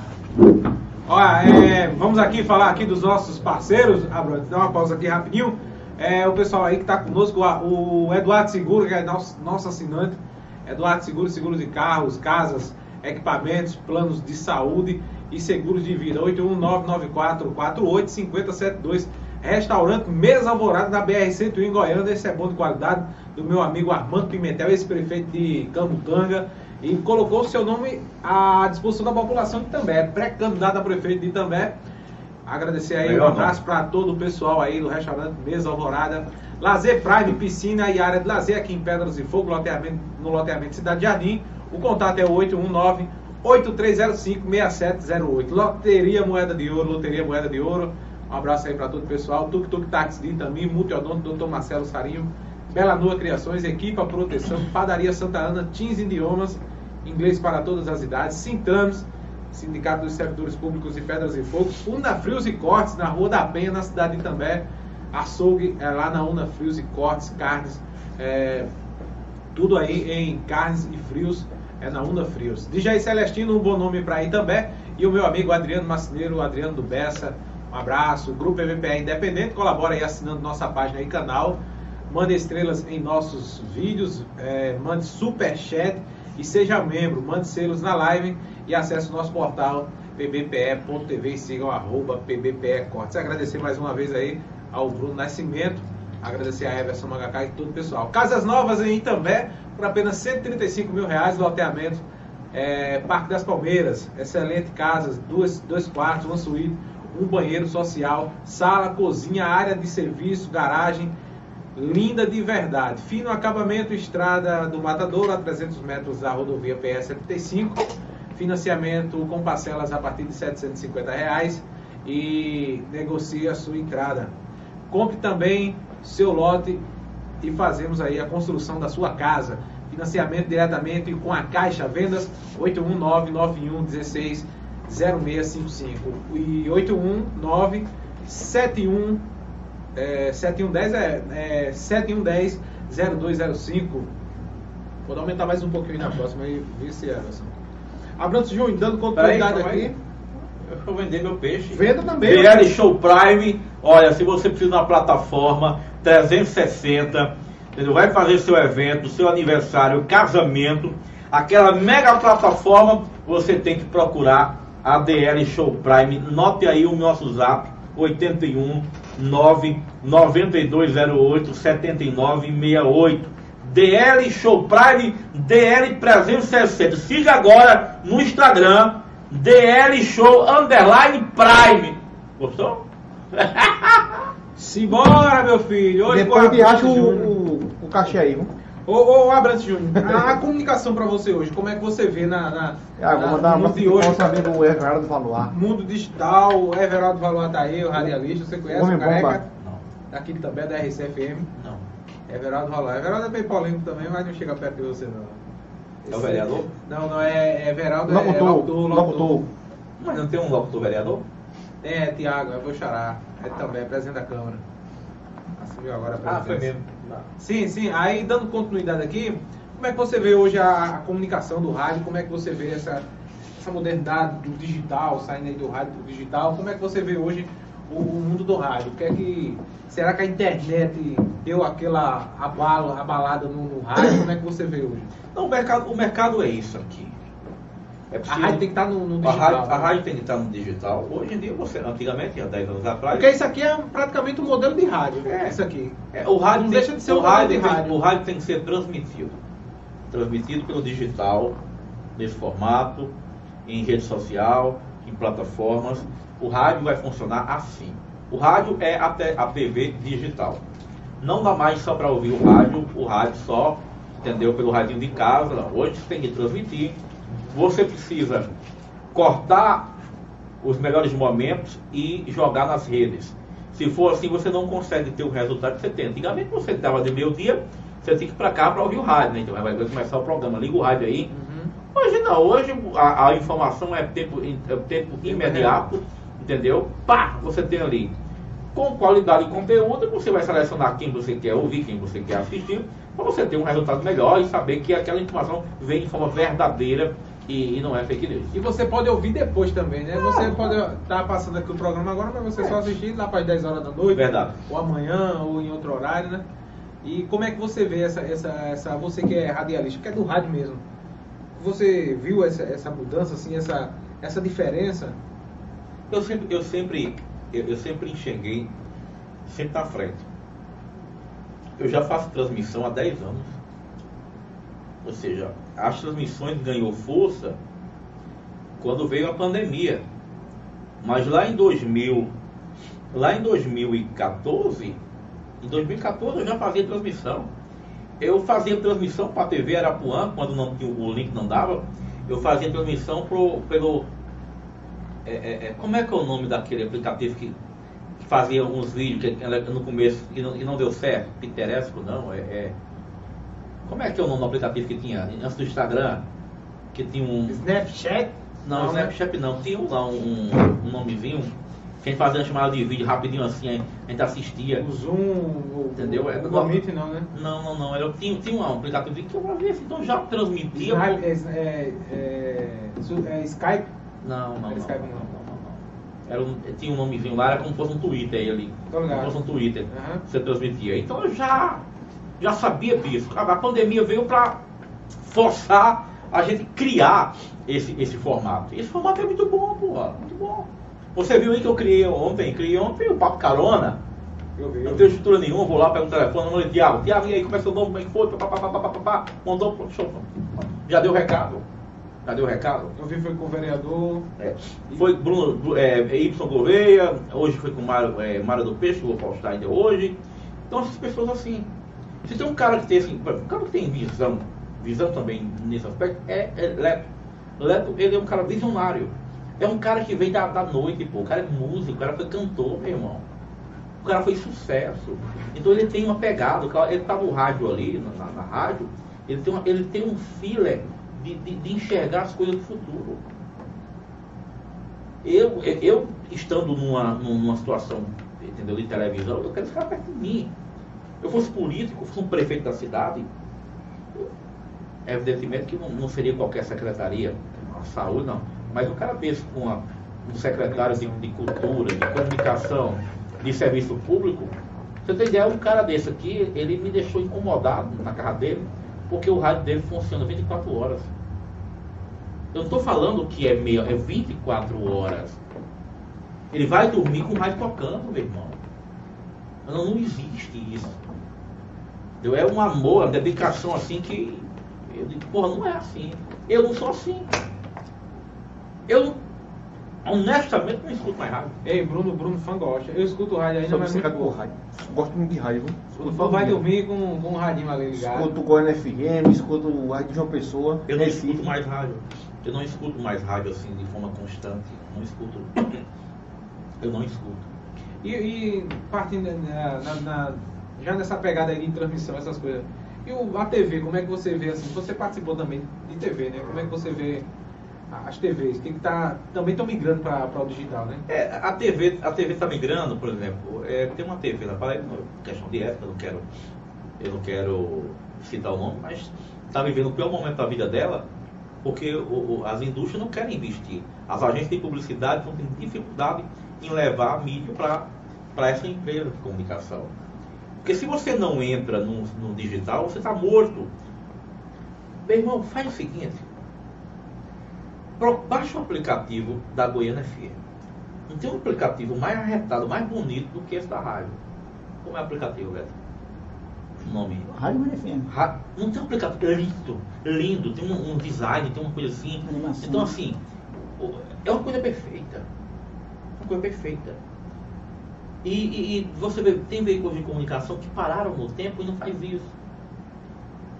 [SPEAKER 1] Olha, é, vamos aqui falar aqui dos nossos parceiros. Abra, dá uma pausa aqui rapidinho. É, o pessoal aí que está conosco, o Eduardo Seguro, que é nosso, nosso assinante. Eduardo Seguro, seguro de carros, casas, equipamentos, planos de saúde e seguros de vida. 81994485072. Restaurante Mesa Alvorada na BR-101 em Goiânia. Esse é bom de qualidade do meu amigo Armando Pimentel, ex-prefeito de Camutanga. E colocou o seu nome à disposição da população de Itambé. Pré-candidato a prefeito de Itambé. Agradecer aí,
[SPEAKER 2] Legal,
[SPEAKER 1] um abraço para todo o pessoal aí do restaurante Mesa Alvorada. Lazer Prime, piscina e área de lazer aqui em Pedras e Fogo, loteamento, no loteamento Cidade Jardim. O contato é o 819 8305 6708. Loteria Moeda de Ouro, Loteria Moeda de Ouro. Um abraço aí para todo o pessoal. Tuk Tuk Táxi de Itami, Multiodonto, Dr. Marcelo Sarinho, Bela Nua Criações, Equipa Proteção, Padaria Santa Ana, Teams Idiomas, Inglês para todas as idades, Sintames, Sindicato dos Servidores Públicos de Pedras e Fogo, Una Frios e Cortes, na Rua da Penha, na cidade de Itambé, Açougue, é lá na Una Frios e Cortes, carnes, é, tudo aí em carnes e frios, é na Una Frios. DJ Celestino, um bom nome para aí também. E o meu amigo Adriano Macineiro, Adriano do Bessa, um abraço. O Grupo EVPE Independente, colabora aí assinando nossa página e canal. Mande estrelas em nossos vídeos, é, mande super chat e seja membro. Mande selos na live e acesse o nosso portal pbpe.tv e sigam arroba pbpe cortes. Agradecer mais uma vez aí ao Bruno Nascimento. Agradecer a Everson Magacá e todo o pessoal. Casas novas em Itambé, por apenas 135 mil reais, loteamento. É, Parque das Palmeiras, excelente casas, duas, dois quartos, uma suíte, um banheiro social, sala, cozinha, área de serviço, garagem, linda de verdade. Fino acabamento, estrada do Matadouro, a 300 metros da rodovia PS 75. Financiamento com parcelas a partir de 750 reais e negocie a sua entrada. Compre também seu lote e fazemos aí a construção da sua casa. Financiamento diretamente com a Caixa Vendas 8199116 0655 e 819 71 é, 7110 é, é 7110 0205 Vou aumentar mais um pouquinho na próxima aí, vice Everson. Abrantes Júnior, dando continuidade aqui.
[SPEAKER 2] Eu vou vender meu peixe.
[SPEAKER 1] Venda também.
[SPEAKER 2] BL Show Prime, olha, se você precisa de uma plataforma 360, entendeu? vai fazer seu evento, seu aniversário, casamento, aquela mega plataforma, você tem que procurar a DL Show Prime. Note aí o nosso zap 81 9 9208 7968. DL Show Prime DL 360. Siga agora no Instagram DL Show Underline Prime. Gostou?
[SPEAKER 1] Simbora, meu filho. Hoje
[SPEAKER 6] Depois me acha o, o, o cachê aí, viu?
[SPEAKER 1] Ô, ô Abrantes Júnior, a, a comunicação pra você hoje, como é que você vê na, na,
[SPEAKER 6] Ah, vou
[SPEAKER 1] na-
[SPEAKER 6] mandar
[SPEAKER 1] no
[SPEAKER 6] uma
[SPEAKER 1] mundo de hoje?
[SPEAKER 6] nosso amigo Everardo Valuar.
[SPEAKER 1] Mundo digital, o Everaldo Valois tá aí, o radialista, você conhece
[SPEAKER 6] Homem
[SPEAKER 1] o careca?
[SPEAKER 6] bomba.
[SPEAKER 2] Não,
[SPEAKER 1] Aqui também é da RCFM.
[SPEAKER 2] não.
[SPEAKER 1] Everaldo Valois. Everaldo é bem polêmico também, mas não chega perto de você não.
[SPEAKER 2] É o vereador?
[SPEAKER 1] Não, não é Everaldo, é
[SPEAKER 6] Locutor,
[SPEAKER 1] locutor,
[SPEAKER 6] locutor.
[SPEAKER 2] Mas não tem um locutor vereador?
[SPEAKER 1] É, Tiago, é meu xará. É também, é presidente da Câmara. Assumiu agora a
[SPEAKER 2] Ah, foi
[SPEAKER 1] presidência.
[SPEAKER 2] mesmo.
[SPEAKER 1] Sim, sim. Aí, dando continuidade aqui, como é que você vê hoje a, a comunicação do rádio? Como é que você vê essa, essa modernidade do digital, saindo aí do rádio pro digital? Como é que você vê hoje o, mundo do rádio? O que é que, será que a internet deu aquela abala, abalada no, no rádio? Como é que você vê hoje?
[SPEAKER 2] Não, o mercado, o mercado é isso aqui. É
[SPEAKER 1] A rádio tem que estar no, no
[SPEAKER 2] a
[SPEAKER 1] digital.
[SPEAKER 2] rádio, a
[SPEAKER 1] né?
[SPEAKER 2] rádio tem que estar no digital. Hoje em dia, você, antigamente, há 10 anos atrás,
[SPEAKER 1] Porque isso aqui é praticamente um modelo de rádio.
[SPEAKER 2] É.
[SPEAKER 1] Isso aqui.
[SPEAKER 2] É, o rádio
[SPEAKER 1] Não
[SPEAKER 2] tem,
[SPEAKER 1] deixa de ser um
[SPEAKER 2] rádio,
[SPEAKER 1] de
[SPEAKER 2] tem-
[SPEAKER 1] rádio.
[SPEAKER 2] o rádio tem que ser transmitido. Transmitido pelo digital, nesse formato, em rede social, em plataformas. O rádio vai funcionar assim. O rádio é a, te- a TV digital. Não dá mais só para ouvir o rádio, o rádio só, entendeu? Pelo radinho de casa. Não. Hoje você tem que transmitir. Você precisa cortar os melhores momentos e jogar nas redes. Se for assim, você não consegue ter o resultado que você tem. Antigamente você estava de meio dia, você tinha que ir para cá para ouvir o rádio, né? Então vai começar o programa, liga o rádio aí.
[SPEAKER 1] Uhum.
[SPEAKER 2] Hoje não, hoje a, a informação é tempo, é tempo imediato, entendeu? Pá, você tem ali. Com qualidade de conteúdo, você vai selecionar quem você quer ouvir, quem você quer assistir, para você ter um resultado melhor e saber que aquela informação vem de forma verdadeira e, e não é fake news.
[SPEAKER 1] E você pode ouvir depois também, né? Você pode estar passando aqui o programa agora, mas você só assistir lá para as 10 horas da noite.
[SPEAKER 2] Verdade.
[SPEAKER 1] Ou amanhã, ou em outro horário, né? E como é que você vê essa, essa, essa você que é radialista, que é do rádio mesmo, você viu essa, essa mudança, assim, essa, essa diferença?
[SPEAKER 2] Eu sempre, eu sempre, eu, eu sempre enxerguei sempre na frente. Eu já faço transmissão há 10 anos. Ou seja, as transmissões ganhou força quando veio a pandemia. Mas lá em 2000, lá em 2014, em 2014 eu já fazia transmissão. Eu fazia transmissão para a TV Arapuã, quando não tinha o link não dava. Eu fazia transmissão pro, pelo é, é, é, como é que é o nome daquele aplicativo que, que fazia uns vídeos que, que no começo e não, e não deu certo? Pinterest, não? É, é- como é que é o nome do aplicativo que tinha antes do Instagram? Que tinha um.
[SPEAKER 1] Snapchat?
[SPEAKER 2] Não,
[SPEAKER 1] né?
[SPEAKER 2] Snapchat não. Tinha lá um, um nomezinho. A gente fazia uma chamada de vídeo rapidinho assim, a gente assistia.
[SPEAKER 1] O Zoom, o,
[SPEAKER 2] Entendeu? É
[SPEAKER 1] o
[SPEAKER 2] do-
[SPEAKER 1] Google Meet não, né?
[SPEAKER 2] Não, não, não. Era, tinha, tinha um aplicativo que eu fazia assim, então já transmitia.
[SPEAKER 1] Skype, é, é, é, é Skype?
[SPEAKER 2] Não, não,
[SPEAKER 1] Era
[SPEAKER 2] não,
[SPEAKER 1] Skype,
[SPEAKER 2] não,
[SPEAKER 1] não.
[SPEAKER 2] não, não, não. Era um, tinha um nomezinho lá, era como se fosse um Twitter aí ali. Como se fosse um Twitter.
[SPEAKER 1] Aham.
[SPEAKER 2] Você transmitia. Então eu já, já sabia disso. A pandemia veio para forçar a gente criar esse, esse formato. Esse formato é muito bom, pô. Muito bom. Você viu aí que eu criei ontem? Criei ontem o Papo Carona.
[SPEAKER 1] Eu vi.
[SPEAKER 2] Não tenho estrutura nenhuma, vou lá, pego o telefone, não Tiago. Tiago, e aí, como é seu nome? Como é que foi? Pá, pá, pá, pá. Mandou show. Já deu recado. Já deu recado.
[SPEAKER 1] Eu vi foi com o vereador.
[SPEAKER 2] É. Foi Bruno, Bru- é, Y Gouveia, hoje foi com o Mário, é, Mário do Peixe, que eu vou postar ainda hoje. Então essas pessoas assim. Se tem um cara que tem assim, um cara que tem visão, visão também nesse aspecto, é, é Leto. Leto, ele é um cara visionário. É um cara que vem da, da noite, pô. O cara é músico, o cara foi cantor, meu irmão. O cara foi sucesso. Então ele tem uma pegada, ele tá no rádio ali, na, na- rádio, ele tem, uma- ele tem um feeling de, de- de enxergar as coisas do futuro. Eu, eu estando numa, numa situação entendeu, de televisão, eu quero ficar perto de mim. Eu fosse político, fosse um prefeito da cidade, evidentemente que não, não seria qualquer secretaria, a saúde não, mas o cara desse com um secretário de, de cultura, de comunicação, de serviço público, você tem ideia, um cara desse aqui, ele me deixou incomodado na casa dele, porque o rádio dele funciona 24 horas. Eu não estou falando que é meia, é 24 horas. Ele vai dormir com o rádio tocando, meu irmão. Não, não existe isso. Entendeu? É um amor, uma dedicação assim que. Eu digo, porra, não é assim. Eu não sou assim. Eu, honestamente, não escuto mais rádio.
[SPEAKER 1] Ei, Bruno, Bruno fã gosta. Eu escuto rádio ainda,
[SPEAKER 3] Sou
[SPEAKER 1] mas muito pouco.
[SPEAKER 3] rádio. Gosto muito de rádio. viu?
[SPEAKER 1] Bruno
[SPEAKER 3] Escuto
[SPEAKER 1] fã vai
[SPEAKER 3] todo
[SPEAKER 1] dormir
[SPEAKER 3] dia.
[SPEAKER 1] com, com o radinho ali ligado.
[SPEAKER 3] Escuto Goiânia FM, escuto o rádio de João Pessoa.
[SPEAKER 2] Eu não
[SPEAKER 3] Recife.
[SPEAKER 2] escuto mais rádio. Eu não escuto mais rádio assim de forma constante. Não escuto. Eu não escuto.
[SPEAKER 1] E, e partindo na, na- na- já nessa pegada aí de transmissão, essas coisas. E o, a TV, como é que você vê assim? Você participou também de TV, né? Como é que você vê as TVs? Tem que estar. também estão migrando para o digital, né?
[SPEAKER 2] É, a TV a TV está migrando, por exemplo. é, tem uma TV na Paraíba, questão de época, eu não quero, eu não quero citar o nome, mas está vivendo o pior momento da vida dela, porque o- o- as indústrias não querem investir. As agências de publicidade estão tendo dificuldade em levar mídia para essa empresa de comunicação. Porque se você não entra no, no digital, você está morto. Meu irmão, faz o seguinte. Baixa o aplicativo da Goiânia FM. Não tem um aplicativo mais arretado, mais bonito do que esse da rádio. Como é o aplicativo, Beto? O nome.
[SPEAKER 5] Rádio Goiânia FM.
[SPEAKER 2] Ra- Não tem um aplicativo lindo, lindo, tem um, um design, tem uma coisa assim.
[SPEAKER 5] Animação.
[SPEAKER 2] Então, assim, é uma coisa perfeita. Uma coisa perfeita. E, e- e você vê, tem veículos de comunicação que pararam no tempo e não faz isso.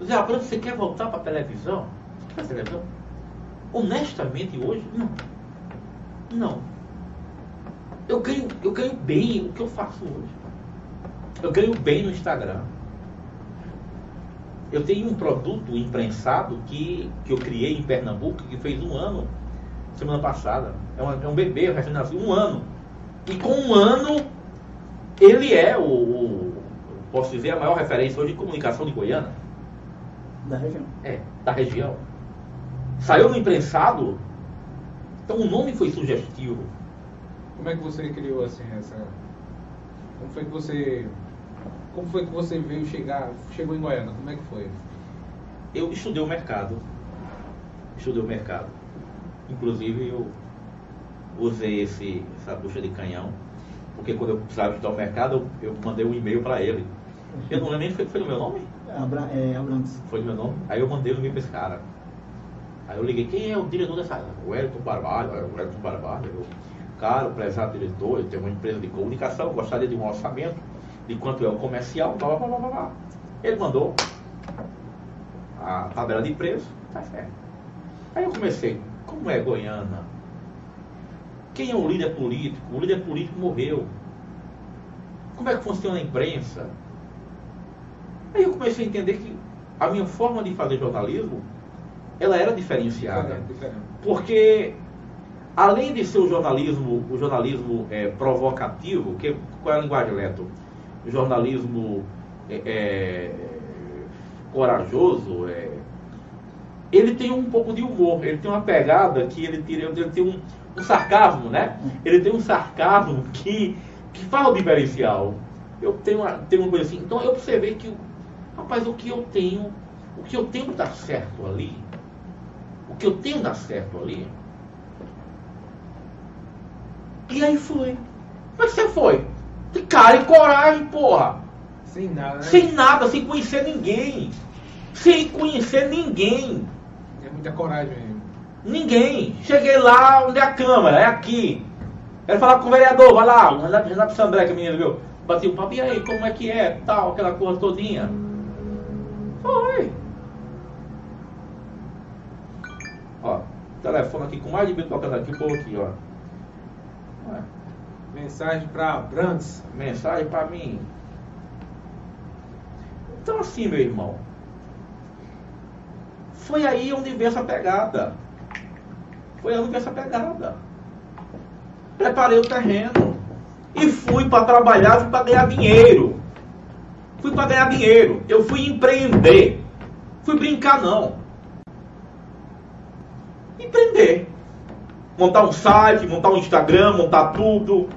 [SPEAKER 2] Zé Abrão, você quer voltar para a televisão? Você quer a televisão? Honestamente, hoje, não. Não. Eu ganho, eu ganho bem o que eu faço hoje. Eu ganho bem no Instagram. Eu tenho um produto imprensado que, que eu criei em Pernambuco, que fez um ano, semana passada. É, uma- é um bebê recém-nascido, um ano. E com um ano, ele é o, o- posso dizer, a maior referência hoje de comunicação de Goiânia.
[SPEAKER 5] Da região.
[SPEAKER 2] É, da região. Saiu no imprensado, então o nome foi sugestivo.
[SPEAKER 1] Como é que você criou assim essa. Como foi que você. Como foi que você veio chegar. Chegou em Goiânia? Como é que foi?
[SPEAKER 2] Eu estudei o mercado. Estudei o mercado. Inclusive eu usei esse, essa bucha de canhão, porque quando eu precisava estudar o mercado, eu, eu mandei um e-mail para ele. Eu não lembro nem se foi, foi no meu nome?
[SPEAKER 5] Abra, é, Abrantes.
[SPEAKER 2] Foi no meu nome. Aí eu mandei um e-mail para esse cara. Aí eu liguei, quem é o diretor dessa. O Elton Barbalho, o Elton Barbalho. Eu, cara, o prezado diretor, eu tenho uma empresa de comunicação, gostaria de um orçamento de quanto é o comercial, blá blá blá blá, blá. Ele mandou a tabela de preço, tá certo. Aí eu comecei, como é Goiânia? Quem é o líder político? O líder político morreu. Como é que funciona a imprensa? Aí eu comecei a entender que a minha forma de fazer jornalismo, ela era diferenciada.
[SPEAKER 1] Diferente.
[SPEAKER 2] Porque além de ser o jornalismo, o jornalismo é, provocativo, que, qual é a linguagem, Leto? O jornalismo é, é, corajoso, é, ele tem um pouco de humor, ele tem uma pegada que ele, tira, ele tem um, um sarcasmo, né? Ele tem um sarcasmo que, que fala o diferencial. Eu tenho uma, tenho uma coisa assim. Então eu observei que, rapaz, o que eu tenho, o que eu tenho dá certo ali, o que eu tenho dá certo ali. E aí foi. Mas você foi. De cara e coragem, porra.
[SPEAKER 1] Sem nada, né?
[SPEAKER 2] Sem nada, sem conhecer ninguém. Sem conhecer ninguém.
[SPEAKER 1] É muita coragem mesmo.
[SPEAKER 2] Ninguém. Cheguei lá, onde é a câmera? É aqui. Quero falar com o vereador, vai lá, o Renato, Renato Sandré, que a menina viu. Bati um papo, e aí, como é que é? Tal, aquela coisa todinha. Foi. Ó, telefone aqui com mais de mil tocando aqui, o povo aqui, ó. Ué,
[SPEAKER 1] Mensagem para Brands.
[SPEAKER 2] mensagem pra mim. Então assim, meu irmão. Foi aí onde veio essa pegada. Foi aí onde veio essa pegada. Preparei o terreno. E fui para trabalhar, fui para ganhar dinheiro. Fui para ganhar dinheiro. Eu fui empreender. Fui brincar não. Empreender. Montar um site, montar um Instagram, montar tudo.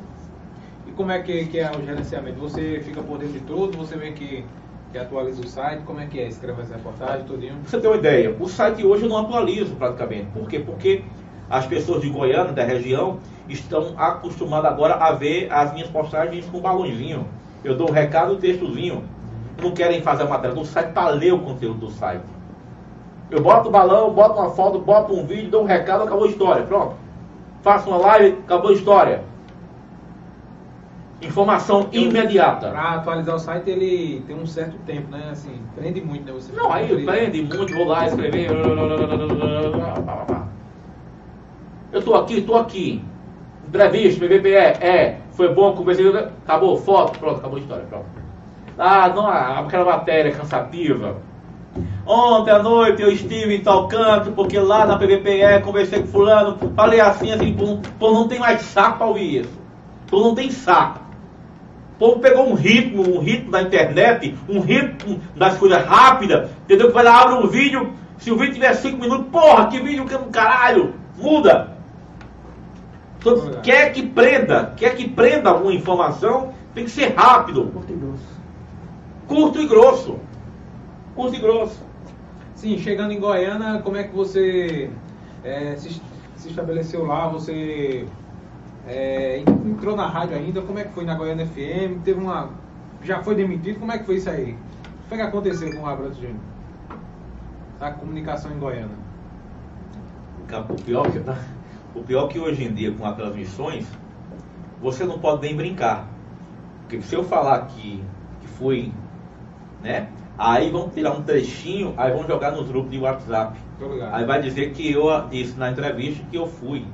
[SPEAKER 1] E como é que, que é o gerenciamento? Você fica por dentro de tudo? Você vê que, que atualiza o site? Como é que é? Escreve as reportagens, tudinho?
[SPEAKER 2] Você ter uma ideia, o site hoje eu não atualizo praticamente. Por quê? Porque as pessoas de Goiânia, da região, estão acostumados agora a ver as minhas postagens com balãozinho. Eu dou um recado e um textozinho. Não querem fazer a matéria do site para ler o conteúdo do site. Eu boto o balão, boto uma foto, boto um vídeo, dou um recado, acabou a história. Pronto. Faço uma live, acabou a história. Informação imediata.
[SPEAKER 1] Pra atualizar o site, ele tem um certo tempo, né? Assim, prende muito, né? Você
[SPEAKER 2] Não, aí prende muito, vou lá escrever. Eu tô aqui, tô aqui. Entrevista, PVPE, é, foi bom, conversei, acabou, foto, pronto, acabou a história, pronto. Ah, não, aquela matéria cansativa. Ontem à noite eu estive em tal canto, porque lá na PVPE conversei com fulano, falei assim, assim, pô, pô, não tem mais saco pra ouvir isso. Pô, não tem saco. O povo pegou um ritmo, um ritmo da internet, um ritmo das coisas rápidas, entendeu? Que vai lá, abre um vídeo, se o vídeo tiver 5 minutos, porra, que vídeo que é um caralho, muda. Então,
[SPEAKER 1] Muda.
[SPEAKER 2] quer que prenda, quer que prenda alguma informação, tem que ser rápido,
[SPEAKER 5] Curto e grosso.
[SPEAKER 2] curto e grosso. Curto e grosso.
[SPEAKER 1] Sim, chegando em Goiânia, como é que você é, se, se estabeleceu lá? Você é, entrou na rádio ainda? Como é que foi na Goiânia FM? Teve uma. Já foi demitido? Como é que foi isso aí? O que foi que aconteceu com o Abrantes Júnior? A comunicação em Goiânia.
[SPEAKER 2] O pior, que, o pior que hoje em dia, com as transmissões, você não pode nem brincar. Porque se eu falar que, que fui, né? Aí vão tirar um trechinho, aí vão jogar nos grupos de WhatsApp. Aí vai dizer que eu disse na entrevista que eu fui.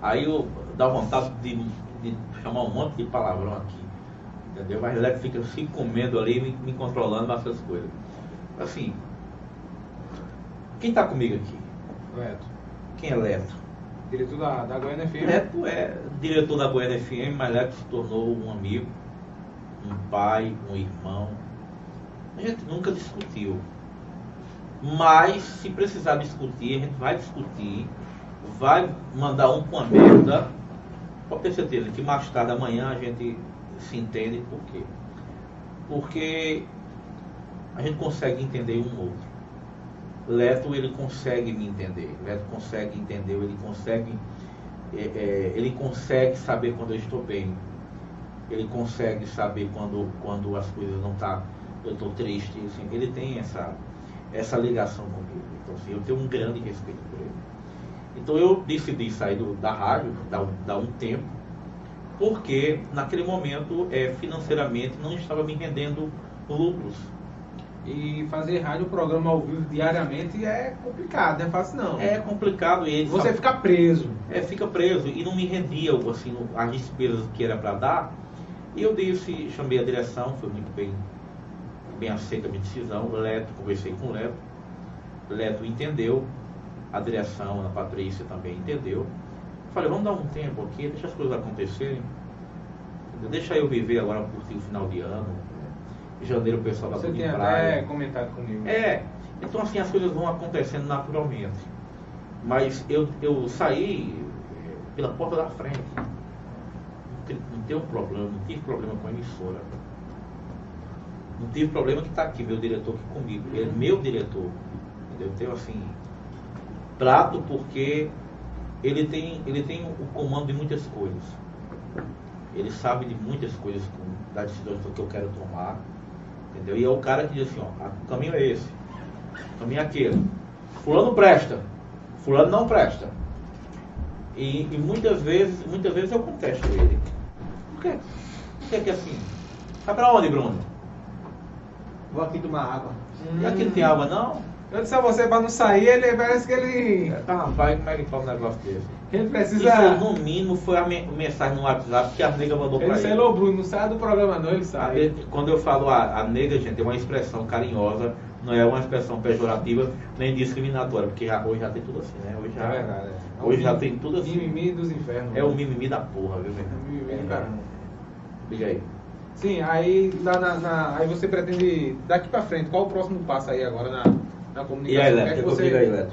[SPEAKER 2] Aí eu dá vontade de, de chamar um monte de palavrão aqui. Entendeu? Mas ele fica se comendo ali, me, me controlando essas coisas. Assim, quem está comigo aqui?
[SPEAKER 1] Leto.
[SPEAKER 2] Quem é Leto?
[SPEAKER 1] Diretor da, da Goiânia FM.
[SPEAKER 2] Leto é diretor da Goiânia FM, mas Leto se tornou um amigo, um pai, um irmão. A gente nunca discutiu. Mas se precisar discutir, a gente vai discutir, vai mandar um com a merda. Pode ter certeza que mais tarde amanhã a gente se entende por quê? Porque a gente consegue entender um outro. Leto ele consegue me entender, Leto consegue entender, ele consegue, é, é, ele consegue saber quando eu estou bem, ele consegue saber quando, quando as coisas não tá, eu estou triste, assim, ele tem essa, essa ligação comigo. Então assim, eu tenho um grande respeito por ele. Então eu decidi sair do- da rádio, dar, um- dar um tempo, porque naquele momento é, financeiramente não estava me rendendo lucros.
[SPEAKER 1] E fazer rádio, programa ao vivo diariamente é complicado, não é fácil não.
[SPEAKER 2] É complicado e ele
[SPEAKER 1] Você
[SPEAKER 2] sabe-
[SPEAKER 1] fica preso.
[SPEAKER 2] é, fica preso e não me rendia assim, as despesas que era para dar. E eu disse, chamei a direção, foi muito bem, bem aceita a minha decisão. Leto, conversei com o Leto. Leto entendeu, a direção, a Patrícia também entendeu. Falei, vamos dar um tempo aqui, deixa as coisas acontecerem. Deixa eu viver agora, curtir o final de ano. Em janeiro o pessoal vai
[SPEAKER 1] Você tem
[SPEAKER 2] praia.
[SPEAKER 1] até comentado comigo.
[SPEAKER 2] É, então assim as coisas vão acontecendo naturalmente. Mas eu, eu saí eh, pela porta da frente. Não, não problema, não tive problema com a emissora. Não tive problema que está aqui, meu diretor aqui comigo. Ele é meu diretor. Entendeu? Então assim, trato porque ele tem, ele tem o comando de muitas coisas. Ele sabe de muitas coisas das decisões que eu quero tomar. Entendeu? E é o cara que diz assim, ó, o caminho é esse, o caminho é aquele. Fulano presta, fulano não presta. E, e muitas vezes, muitas vezes eu contesto ele. Por quê? Por que que é assim? Vai pra onde, Bruno?
[SPEAKER 6] Vou aqui tomar água.
[SPEAKER 2] E aqui não tem água não?
[SPEAKER 1] Eu disse a você pra não sair, ele parece que ele.
[SPEAKER 2] Tá, rapaz, como é que fala um negócio desse?
[SPEAKER 1] Ele
[SPEAKER 2] Isso,
[SPEAKER 1] precisa.
[SPEAKER 2] no mínimo, foi a me- mensagem no WhatsApp que a nega mandou
[SPEAKER 1] Ele
[SPEAKER 2] pra ele.
[SPEAKER 1] selou, Bruno, não sai do programa não, ele sai.
[SPEAKER 2] Quando eu falo a, a nega, gente, é uma expressão carinhosa, não é uma expressão pejorativa nem discriminatória, porque já- hoje já tem tudo assim, né? Hoje já,
[SPEAKER 1] É verdade. é.
[SPEAKER 2] Hoje já tem tudo assim.
[SPEAKER 1] Mimimi dos infernos.
[SPEAKER 2] É o mimimi da porra, viu,
[SPEAKER 1] É
[SPEAKER 2] velho?
[SPEAKER 1] o mimimi do caramba.
[SPEAKER 2] Diga aí.
[SPEAKER 1] Sim, aí lá na, na- aí você pretende daqui pra frente, qual o próximo passo aí agora na, na comunicação?
[SPEAKER 2] E aí,
[SPEAKER 1] O
[SPEAKER 2] Leto?
[SPEAKER 1] que é que você,
[SPEAKER 2] diga aí, Leto.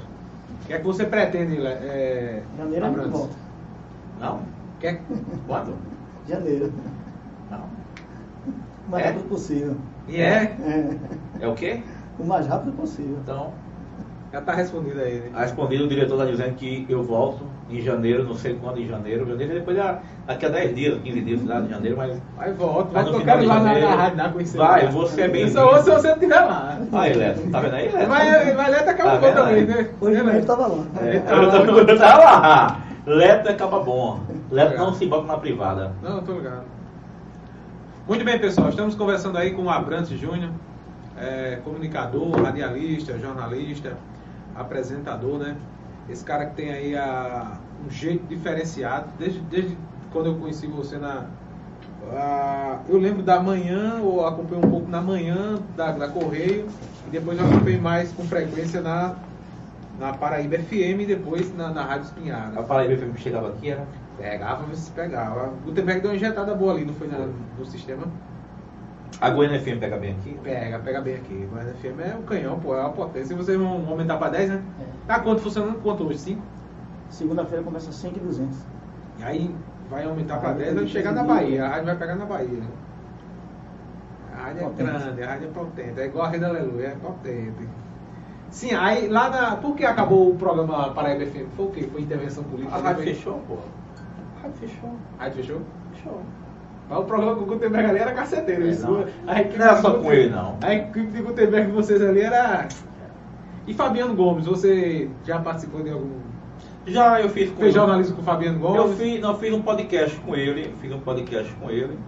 [SPEAKER 1] o que é que você pretende, é,
[SPEAKER 5] Janeiro
[SPEAKER 1] Abrantes?
[SPEAKER 5] volta.
[SPEAKER 2] Não?
[SPEAKER 1] Que é-
[SPEAKER 2] Quando?
[SPEAKER 5] Janeiro.
[SPEAKER 2] Não.
[SPEAKER 5] O mais
[SPEAKER 2] É?
[SPEAKER 5] rápido possível.
[SPEAKER 1] E é?
[SPEAKER 5] É.
[SPEAKER 2] É o quê?
[SPEAKER 5] O mais rápido possível.
[SPEAKER 2] Então,
[SPEAKER 1] Já tá respondido aí, né?
[SPEAKER 2] A respondido, o diretor está dizendo que eu volto em janeiro, não sei quando em janeiro. Janeiro depois, já- daqui a 10 dias, 15 dias lá de janeiro, mas.
[SPEAKER 1] Aí volta,
[SPEAKER 2] Mas
[SPEAKER 1] ir
[SPEAKER 2] de
[SPEAKER 1] lá na,
[SPEAKER 2] janeiro-
[SPEAKER 1] na rádio, lá conhecer.
[SPEAKER 2] Vai, você é bem-vindo.
[SPEAKER 1] Só se você estiver lá.
[SPEAKER 2] Aí, Leto, tá vendo aí, Leto?
[SPEAKER 1] Vai, vai lá, acaba
[SPEAKER 2] Tá
[SPEAKER 1] também,
[SPEAKER 2] aí?
[SPEAKER 1] né?
[SPEAKER 5] Hoje
[SPEAKER 1] Leto?
[SPEAKER 5] tava lá.
[SPEAKER 2] É, eu tava lá. Leto é capa bom. Leto não se bota na privada.
[SPEAKER 1] Não, eu tô ligado. Muito bem, pessoal. Estamos conversando aí com o Abrantes Júnior, é, comunicador, radialista, jornalista, apresentador, né? Esse cara que tem aí a- um jeito diferenciado. Desde, desde quando eu conheci você na. a- eu lembro da manhã, ou acompanhei um pouco na manhã da, da Correio, e depois eu acompanhei mais com frequência na, na Paraíba FM e depois na, na Rádio Espinhara.
[SPEAKER 2] A Paraíba FM chegava aqui, era.
[SPEAKER 1] Pegava, se pegava. O Gutenberg deu uma injetada boa ali, não foi na- no sistema?
[SPEAKER 2] A Goiânia FM pega bem aqui.
[SPEAKER 1] Pega, pega bem aqui. Mas a FM é o canhão, pô, é uma potência. vocês vão aumentar pra 10, né? Tá quanto funcionando? Quanto hoje? 5?
[SPEAKER 5] Segunda-feira começa 5 e 200.
[SPEAKER 1] E aí vai aumentar pra
[SPEAKER 5] Ah,
[SPEAKER 1] 10
[SPEAKER 5] tem
[SPEAKER 1] vai chegar na. Bahia. A rádio vai pegar na Bahia. A rádio é
[SPEAKER 5] Potente.
[SPEAKER 1] grande, a rádio é potente. É igual a Rede Aleluia, é potente. Sim, aí lá na. Por que acabou o programa Paraíba FM? Foi o quê? Foi intervenção política?
[SPEAKER 2] A rádio fechou, pô. A rádio fechou.
[SPEAKER 1] A rádio fechou?
[SPEAKER 2] Fechou.
[SPEAKER 1] Mas o programa com o Gutenberg ali era caceteiro.
[SPEAKER 2] É,
[SPEAKER 1] isso.
[SPEAKER 2] não.
[SPEAKER 1] A equipe
[SPEAKER 2] Não era só com ele, não.
[SPEAKER 1] A equipe de Gutenberg de vocês ali era. E Fabiano Gomes, você já participou de algum.
[SPEAKER 2] Já eu fiz com
[SPEAKER 1] Fez jornalismo com o Fabiano Gomes?
[SPEAKER 2] Eu fiz, não, fiz um podcast com ele, fiz um podcast com ele.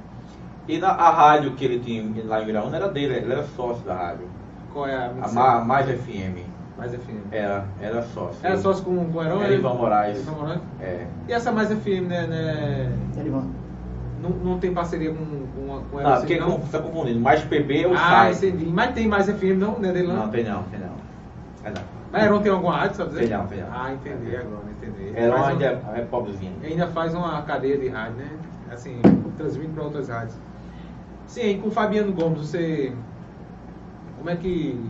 [SPEAKER 2] E na, a rádio que ele tinha lá em Viraúna era dele, ele era sócio da rádio.
[SPEAKER 1] Qual é a
[SPEAKER 2] A? Ma- Mais FM.
[SPEAKER 1] Mais FM.
[SPEAKER 2] Era, era sócio.
[SPEAKER 1] Era sócio com, com o Heron?
[SPEAKER 2] Era Ivan Moraes.
[SPEAKER 1] Ivan Moraes?
[SPEAKER 2] É.
[SPEAKER 1] E essa Mais FM, né? né
[SPEAKER 5] Ele vai.
[SPEAKER 1] Não, não tem parceria com, com, com o
[SPEAKER 2] Não,
[SPEAKER 1] Heron?
[SPEAKER 2] porque
[SPEAKER 1] não?
[SPEAKER 2] você tá confundindo. Mais PB é o
[SPEAKER 1] Ah,
[SPEAKER 2] site.
[SPEAKER 1] entendi. Mas tem Mais FM, não? Não é dele, não?
[SPEAKER 2] Não, tem não, tem não. É não.
[SPEAKER 1] Mas Heron tem alguma rádio, sabe dizer?
[SPEAKER 2] Tem não, tem não.
[SPEAKER 1] Ah, entendi agora, entendi.
[SPEAKER 2] Onde
[SPEAKER 1] um-
[SPEAKER 2] é, é pobrezinho.
[SPEAKER 1] ainda faz uma cadeia de rádio, né? Assim, transmite para outras rádios. Sim, com o Fabiano Gomes, você. Como é que.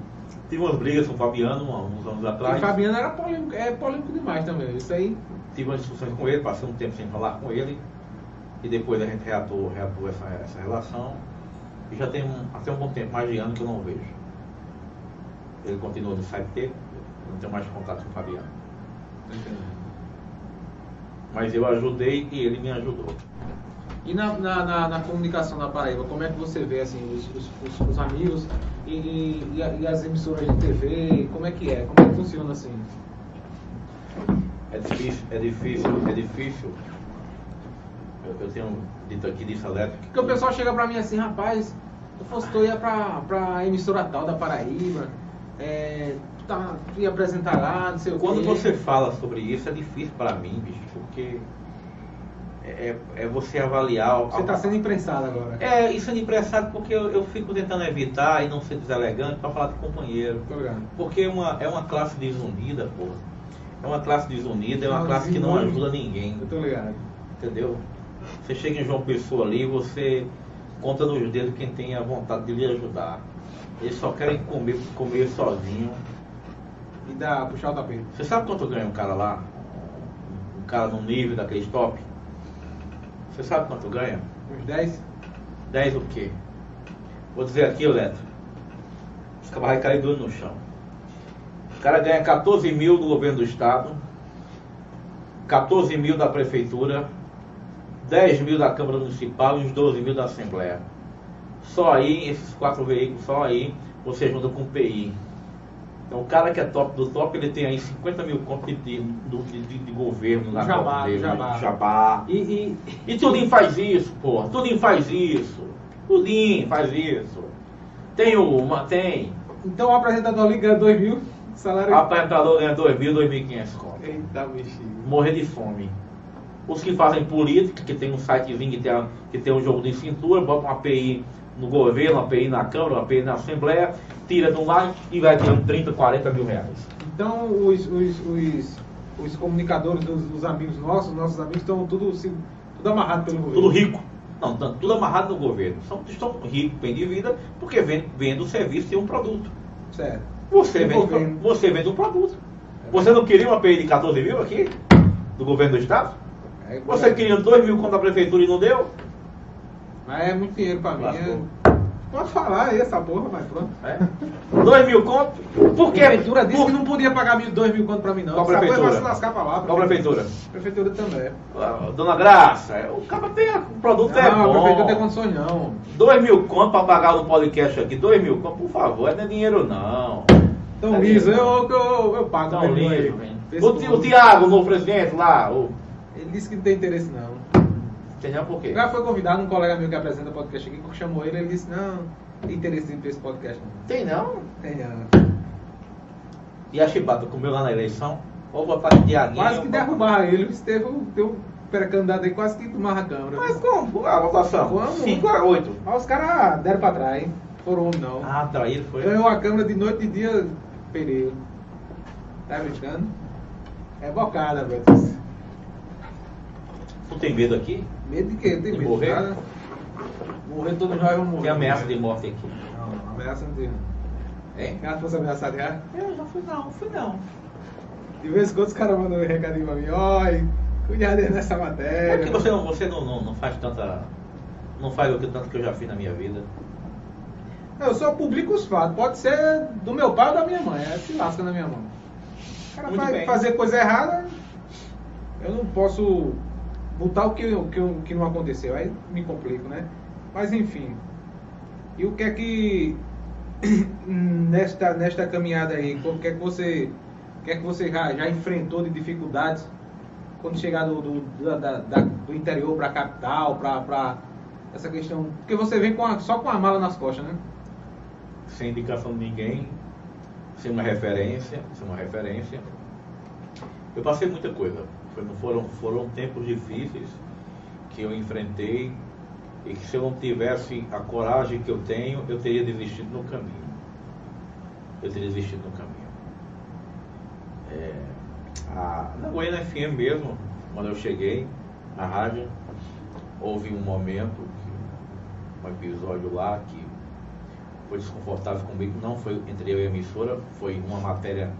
[SPEAKER 2] Tive umas brigas com o Fabiano uns anos
[SPEAKER 1] O
[SPEAKER 2] atrás.
[SPEAKER 1] Fabiano era polêmico, é polêmico demais também. Isso aí.
[SPEAKER 2] Tive umas discussões com ele, passei um tempo sem falar com ele. E depois a gente reatou, reatou essa, essa relação. E já tem um, até um bom tempo, mais de ano que eu não vejo. Ele continua no site dele, eu não tenho mais contato com o Fabiano. Mas eu ajudei e ele me ajudou.
[SPEAKER 1] E na, na, na- na comunicação na Paraíba, como é que você vê assim, os, os- os- os amigos e, e- e as emissoras de TV? Como é que é? Como é que funciona assim?
[SPEAKER 2] É difícil, é difícil, é difícil. Eu, eu tenho dito aqui de elétrica.
[SPEAKER 1] Porque o pessoal chega pra mim assim, rapaz, eu fosse tu ia pra, pra emissora tal da Paraíba, é, tu, tá, tu ia apresentar lá, não sei o
[SPEAKER 2] Quando
[SPEAKER 1] quê.
[SPEAKER 2] você fala sobre isso, é difícil para mim, bicho, porque é, é você avaliar.
[SPEAKER 1] Você tá sendo imprensado agora.
[SPEAKER 2] É, isso é impressado porque eu, eu fico tentando evitar e não ser deselegante para falar de companheiro. Porque é uma, é uma classe desunida, pô. É uma classe desunida, é uma
[SPEAKER 1] Não,
[SPEAKER 2] classe que não ajuda ninguém.
[SPEAKER 1] Eu tô ligado.
[SPEAKER 2] Entendeu? Você chega em João Pessoa ali, você conta nos dedos quem tem a vontade de lhe ajudar. Eles só querem comer, comer sozinho.
[SPEAKER 1] E dá, puxar o tapete.
[SPEAKER 2] Você sabe quanto ganha um cara lá? Um cara no nível daquele top? Você sabe quanto ganha?
[SPEAKER 1] Uns 10?
[SPEAKER 2] 10 o quê? Vou dizer aqui, Leto. Os caras vai cair doido no chão. O cara ganha 14 mil do governo do estado, 14 mil da prefeitura, 10 mil da Câmara Municipal e uns 12 mil da Assembleia. Só aí, esses quatro veículos, só aí, você junta com o PI. Então o cara que é top do top, ele tem aí 50 mil contos de, de, de, de- governo na
[SPEAKER 1] Jabá,
[SPEAKER 2] dele,
[SPEAKER 1] jabá.
[SPEAKER 2] né? jabá.
[SPEAKER 1] E, e,
[SPEAKER 2] E Tudinho faz isso, porra. Tudinho faz isso. Tudinho faz isso. Tem uma, tem.
[SPEAKER 1] então o apresentador ali ganha 2 mil, salário.
[SPEAKER 2] O apresentador ganha 2 mil, 2.500 conto.
[SPEAKER 1] Eita, bexiga.
[SPEAKER 2] Morrer de fome. Os que fazem política, que tem um sitezinho que tem, a- que tem um jogo de cintura, bota uma API no governo, uma API na Câmara, uma API na Assembleia, tira de um lado e vai tirando 30, 40 mil reais.
[SPEAKER 1] Então os, os, os, os comunicadores, os, os amigos nossos, nossos amigos estão tudo, se- tudo amarrado pelo governo.
[SPEAKER 2] Tudo rico. Não, tá tudo amarrado no governo. São, estão ricos, bem de vida, porque vende, vende o serviço de um produto.
[SPEAKER 1] Certo.
[SPEAKER 2] Você
[SPEAKER 1] Do
[SPEAKER 2] vende,
[SPEAKER 1] governo.
[SPEAKER 2] você vende um produto. Você não queria uma API de 14 mil aqui? Do governo do Estado?
[SPEAKER 1] É,
[SPEAKER 2] Você queria 2 mil contra a prefeitura e não deu?
[SPEAKER 1] Mas é muito dinheiro pra mim.
[SPEAKER 2] Lascou.
[SPEAKER 1] É... Pode falar aí essa porra, mas pronto.
[SPEAKER 2] É? Dois mil conto? Por
[SPEAKER 1] A
[SPEAKER 2] quê?
[SPEAKER 1] prefeitura disse
[SPEAKER 2] Por-
[SPEAKER 1] que não podia pagar mil, dois mil conto pra mim, não.
[SPEAKER 2] Qual
[SPEAKER 1] Essa porra
[SPEAKER 2] prefeitura?
[SPEAKER 1] vai se lascar pra lá.
[SPEAKER 2] Qual prefeitura?
[SPEAKER 1] Prefeitura também.
[SPEAKER 2] Ah, Dona Graça, é, o cara tem. O produto é
[SPEAKER 1] não, a prefeitura não tem
[SPEAKER 2] bom.
[SPEAKER 1] condições, não.
[SPEAKER 2] Dois mil conto pra pagar no podcast aqui. Dois mil conto, por favor, não é dinheiro não.
[SPEAKER 1] Então,
[SPEAKER 2] É
[SPEAKER 1] liso,
[SPEAKER 2] mesmo.
[SPEAKER 1] eu, eu, eu pago.
[SPEAKER 2] Tão velho.
[SPEAKER 1] Esse
[SPEAKER 2] O, o Tiago, o novo presidente lá, o.
[SPEAKER 1] Ele disse que não tem interesse, não.
[SPEAKER 2] Entendeu por quê?
[SPEAKER 1] Já foi convidado um colega meu que apresenta podcast aqui, que chamou ele, ele disse, não, não tem interesse em esse podcast, não.
[SPEAKER 2] Tem não?
[SPEAKER 1] Tem, não.
[SPEAKER 2] E a chibata comeu lá na eleição? Vou botar de Tiaguinho.
[SPEAKER 1] Quase que derrubaram ele, o Estevão deu pré-candidato aí, quase que tomava a câmera.
[SPEAKER 2] Mas como? A votação?
[SPEAKER 1] Como?
[SPEAKER 2] 5 a 8.
[SPEAKER 1] Mas os caras deram pra trás, hein? Foram não.
[SPEAKER 2] Ah, traído foi.
[SPEAKER 1] Ganhou a câmera de noite e dia, Pereira. Tá brincando? É bocada, velho.
[SPEAKER 2] Tu tem medo aqui?
[SPEAKER 1] Medo de quê? Tem
[SPEAKER 2] De
[SPEAKER 1] medo
[SPEAKER 2] morrer?
[SPEAKER 1] de nada. Morrer todos nós vamos morrer.
[SPEAKER 2] Tem ameaça de morte aqui.
[SPEAKER 1] Não, ameaça não tem.
[SPEAKER 2] Hein?
[SPEAKER 1] Caso fosse ameaçado já.
[SPEAKER 2] Eu não fui não, fui não.
[SPEAKER 1] De vez em quando os caras mandam um recadinho pra mim, oi, cuidado nessa matéria.
[SPEAKER 2] É que você não, você não, não, não faz tanta. Não faz o que tanto que eu já fiz na minha vida.
[SPEAKER 1] Eu só publico os fatos. Pode ser do meu pai ou da minha mãe. É se lasca na minha mão. O cara
[SPEAKER 2] Muito
[SPEAKER 1] vai
[SPEAKER 2] bem.
[SPEAKER 1] fazer coisa errada, eu não posso botar o que, o que, o que não aconteceu. Aí me complico, né? Mas enfim. E o que é que *coughs* nesta, nesta caminhada aí, o que é que você, que é que você já, já enfrentou de dificuldades quando chegar do, do, da- da- do interior para a capital, para essa questão? Porque você vem com a- só com a mala nas costas, né?
[SPEAKER 2] Sem indicação de ninguém, sem uma referência, sem uma referência. Eu passei muita coisa. Foram, foram tempos difíceis que eu enfrentei e que se eu não tivesse a coragem que eu tenho, eu teria desistido no caminho. Eu teria desistido no caminho. É, a, na Goiânia FM mesmo, quando eu cheguei na rádio, houve um momento, um episódio lá que foi desconfortável comigo, não foi entre eu e a emissora, foi uma matéria,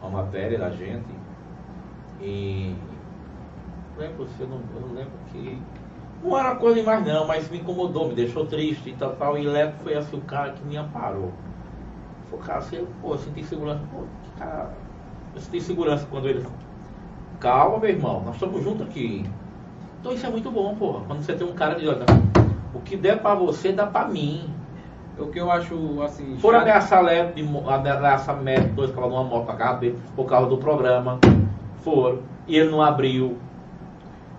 [SPEAKER 2] uma matéria da gente. E lembro, se eu não, eu não lembro que. Não era coisa demais não, mas me incomodou, me deixou triste e tal, tal. E Leco foi assim o cara que me amparou. Foi o cara assim, pô, eu senti segurança, pô, que cara. Eu senti segurança quando ele. Calma, meu irmão, nós estamos juntos aqui. Então isso é muito bom, porra. Quando você tem um cara de olha, o que der pra você, dá pra mim.
[SPEAKER 1] O que eu acho, assim...
[SPEAKER 2] Foram
[SPEAKER 1] chato-
[SPEAKER 2] ameaçar Leco, ameaçar Médico, dois cavalos numa moto na casa dele, por causa do programa. Foram. E ele não abriu.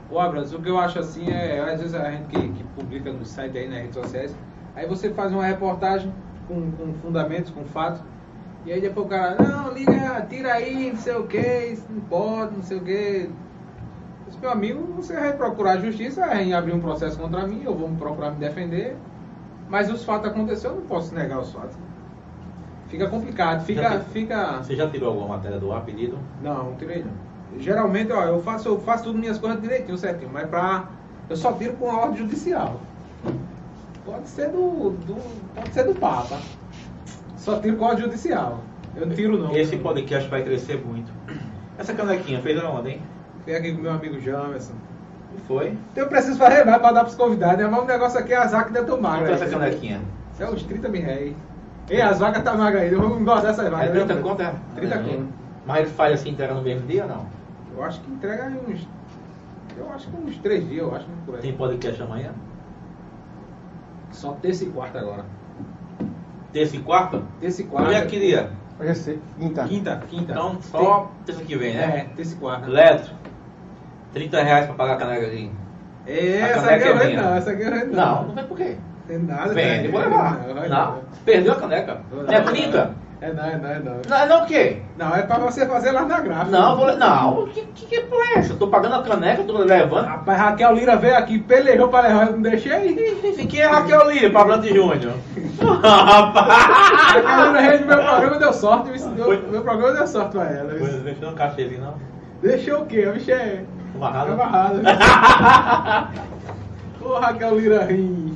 [SPEAKER 1] Ô, Abras, o que eu acho assim é, às vezes a gente que, que publica no site aí, nas redes sociais, aí você faz uma reportagem com, com fundamentos, com fatos, e aí depois o cara, não, liga, tira aí, não sei o que, não pode, não sei o que. Esse meu amigo, você vai procurar a justiça, vai abrir um processo contra mim, eu vou me procurar me defender, mas os fatos aconteceram, eu não posso negar os fatos. Fica complicado,
[SPEAKER 2] Já
[SPEAKER 1] fica,
[SPEAKER 2] tem-
[SPEAKER 1] fica...
[SPEAKER 2] Você já tirou alguma matéria do ar pedido?
[SPEAKER 1] Não, não tirei não. Geralmente, ó, eu faço, eu faço tudo minhas coisas direitinho, certinho, mas pra. Eu só tiro com a ordem judicial. Pode ser do. do- pode ser do Papa. Só tiro com a ordem judicial. Eu não tiro não.
[SPEAKER 2] Esse podcast vai crescer muito. Essa canequinha fez aonde, hein?
[SPEAKER 1] Vem aqui com meu amigo Jamerson.
[SPEAKER 2] E foi?
[SPEAKER 1] Então eu preciso fazer mais pra dar pros convidados, né? Mas o negócio aqui é azar que deve tomar.
[SPEAKER 2] Quanto é essa canequinha?
[SPEAKER 1] É uns 30 mil reais. Ei, as vagas tá magas aí, eu vou engordar essas
[SPEAKER 2] É
[SPEAKER 1] vagas.
[SPEAKER 2] 30
[SPEAKER 1] né?
[SPEAKER 2] conto, é?
[SPEAKER 1] 30
[SPEAKER 2] É.
[SPEAKER 1] conto.
[SPEAKER 2] Mas ele faz assim, entrega no mesmo dia ou não?
[SPEAKER 1] Eu acho que entrega aí uns. Eu acho que uns 3 dias, eu acho que por aí.
[SPEAKER 2] Tem podcast amanhã?
[SPEAKER 1] Só terça e quarta agora.
[SPEAKER 2] Terça e quarta?
[SPEAKER 1] Terça e quarta.
[SPEAKER 2] Hoje é que dia?
[SPEAKER 3] Hoje é quinta.
[SPEAKER 1] Quinta, quinta.
[SPEAKER 2] Então só terça que vem,
[SPEAKER 1] É,
[SPEAKER 2] né?
[SPEAKER 1] terça e quarta.
[SPEAKER 2] Letro. 30 reais pra pagar a caneca aqui.
[SPEAKER 1] É,
[SPEAKER 2] A
[SPEAKER 1] essa
[SPEAKER 2] caneca
[SPEAKER 1] aqui
[SPEAKER 2] é
[SPEAKER 1] vendo
[SPEAKER 2] minha.
[SPEAKER 1] não, essa aqui eu vendo
[SPEAKER 2] Não, não vem por quê?
[SPEAKER 1] Tem nada.
[SPEAKER 2] Vende,
[SPEAKER 1] né?
[SPEAKER 2] vou levar.
[SPEAKER 1] Não, vai
[SPEAKER 2] Não, perdeu a caneca.
[SPEAKER 1] Não,
[SPEAKER 2] É
[SPEAKER 1] não,
[SPEAKER 2] 30?
[SPEAKER 1] É não, é não, é não.
[SPEAKER 2] Não, não o quê?
[SPEAKER 1] Não, é pra você fazer lá na gráfica.
[SPEAKER 2] Não, vou, não, que, que, que porra é essa? Eu tô pagando a caneca, tô levando.
[SPEAKER 1] Rapaz, Raquel Lira veio aqui, pelejou pra levar, eu não deixei.
[SPEAKER 2] E quem é Raquel Lira, Pablo Júnior? *laughs* Rapaz!
[SPEAKER 1] Raquel Lira meu programa deu sorte, meu,
[SPEAKER 2] Foi.
[SPEAKER 1] meu programa deu sorte pra ela.
[SPEAKER 2] Pois, Deixa eu um cachezinho, não.
[SPEAKER 1] Deixou o quê? A bicha é
[SPEAKER 2] Amarrado.
[SPEAKER 1] amarrada. *laughs* Ô Raquel Lira rim.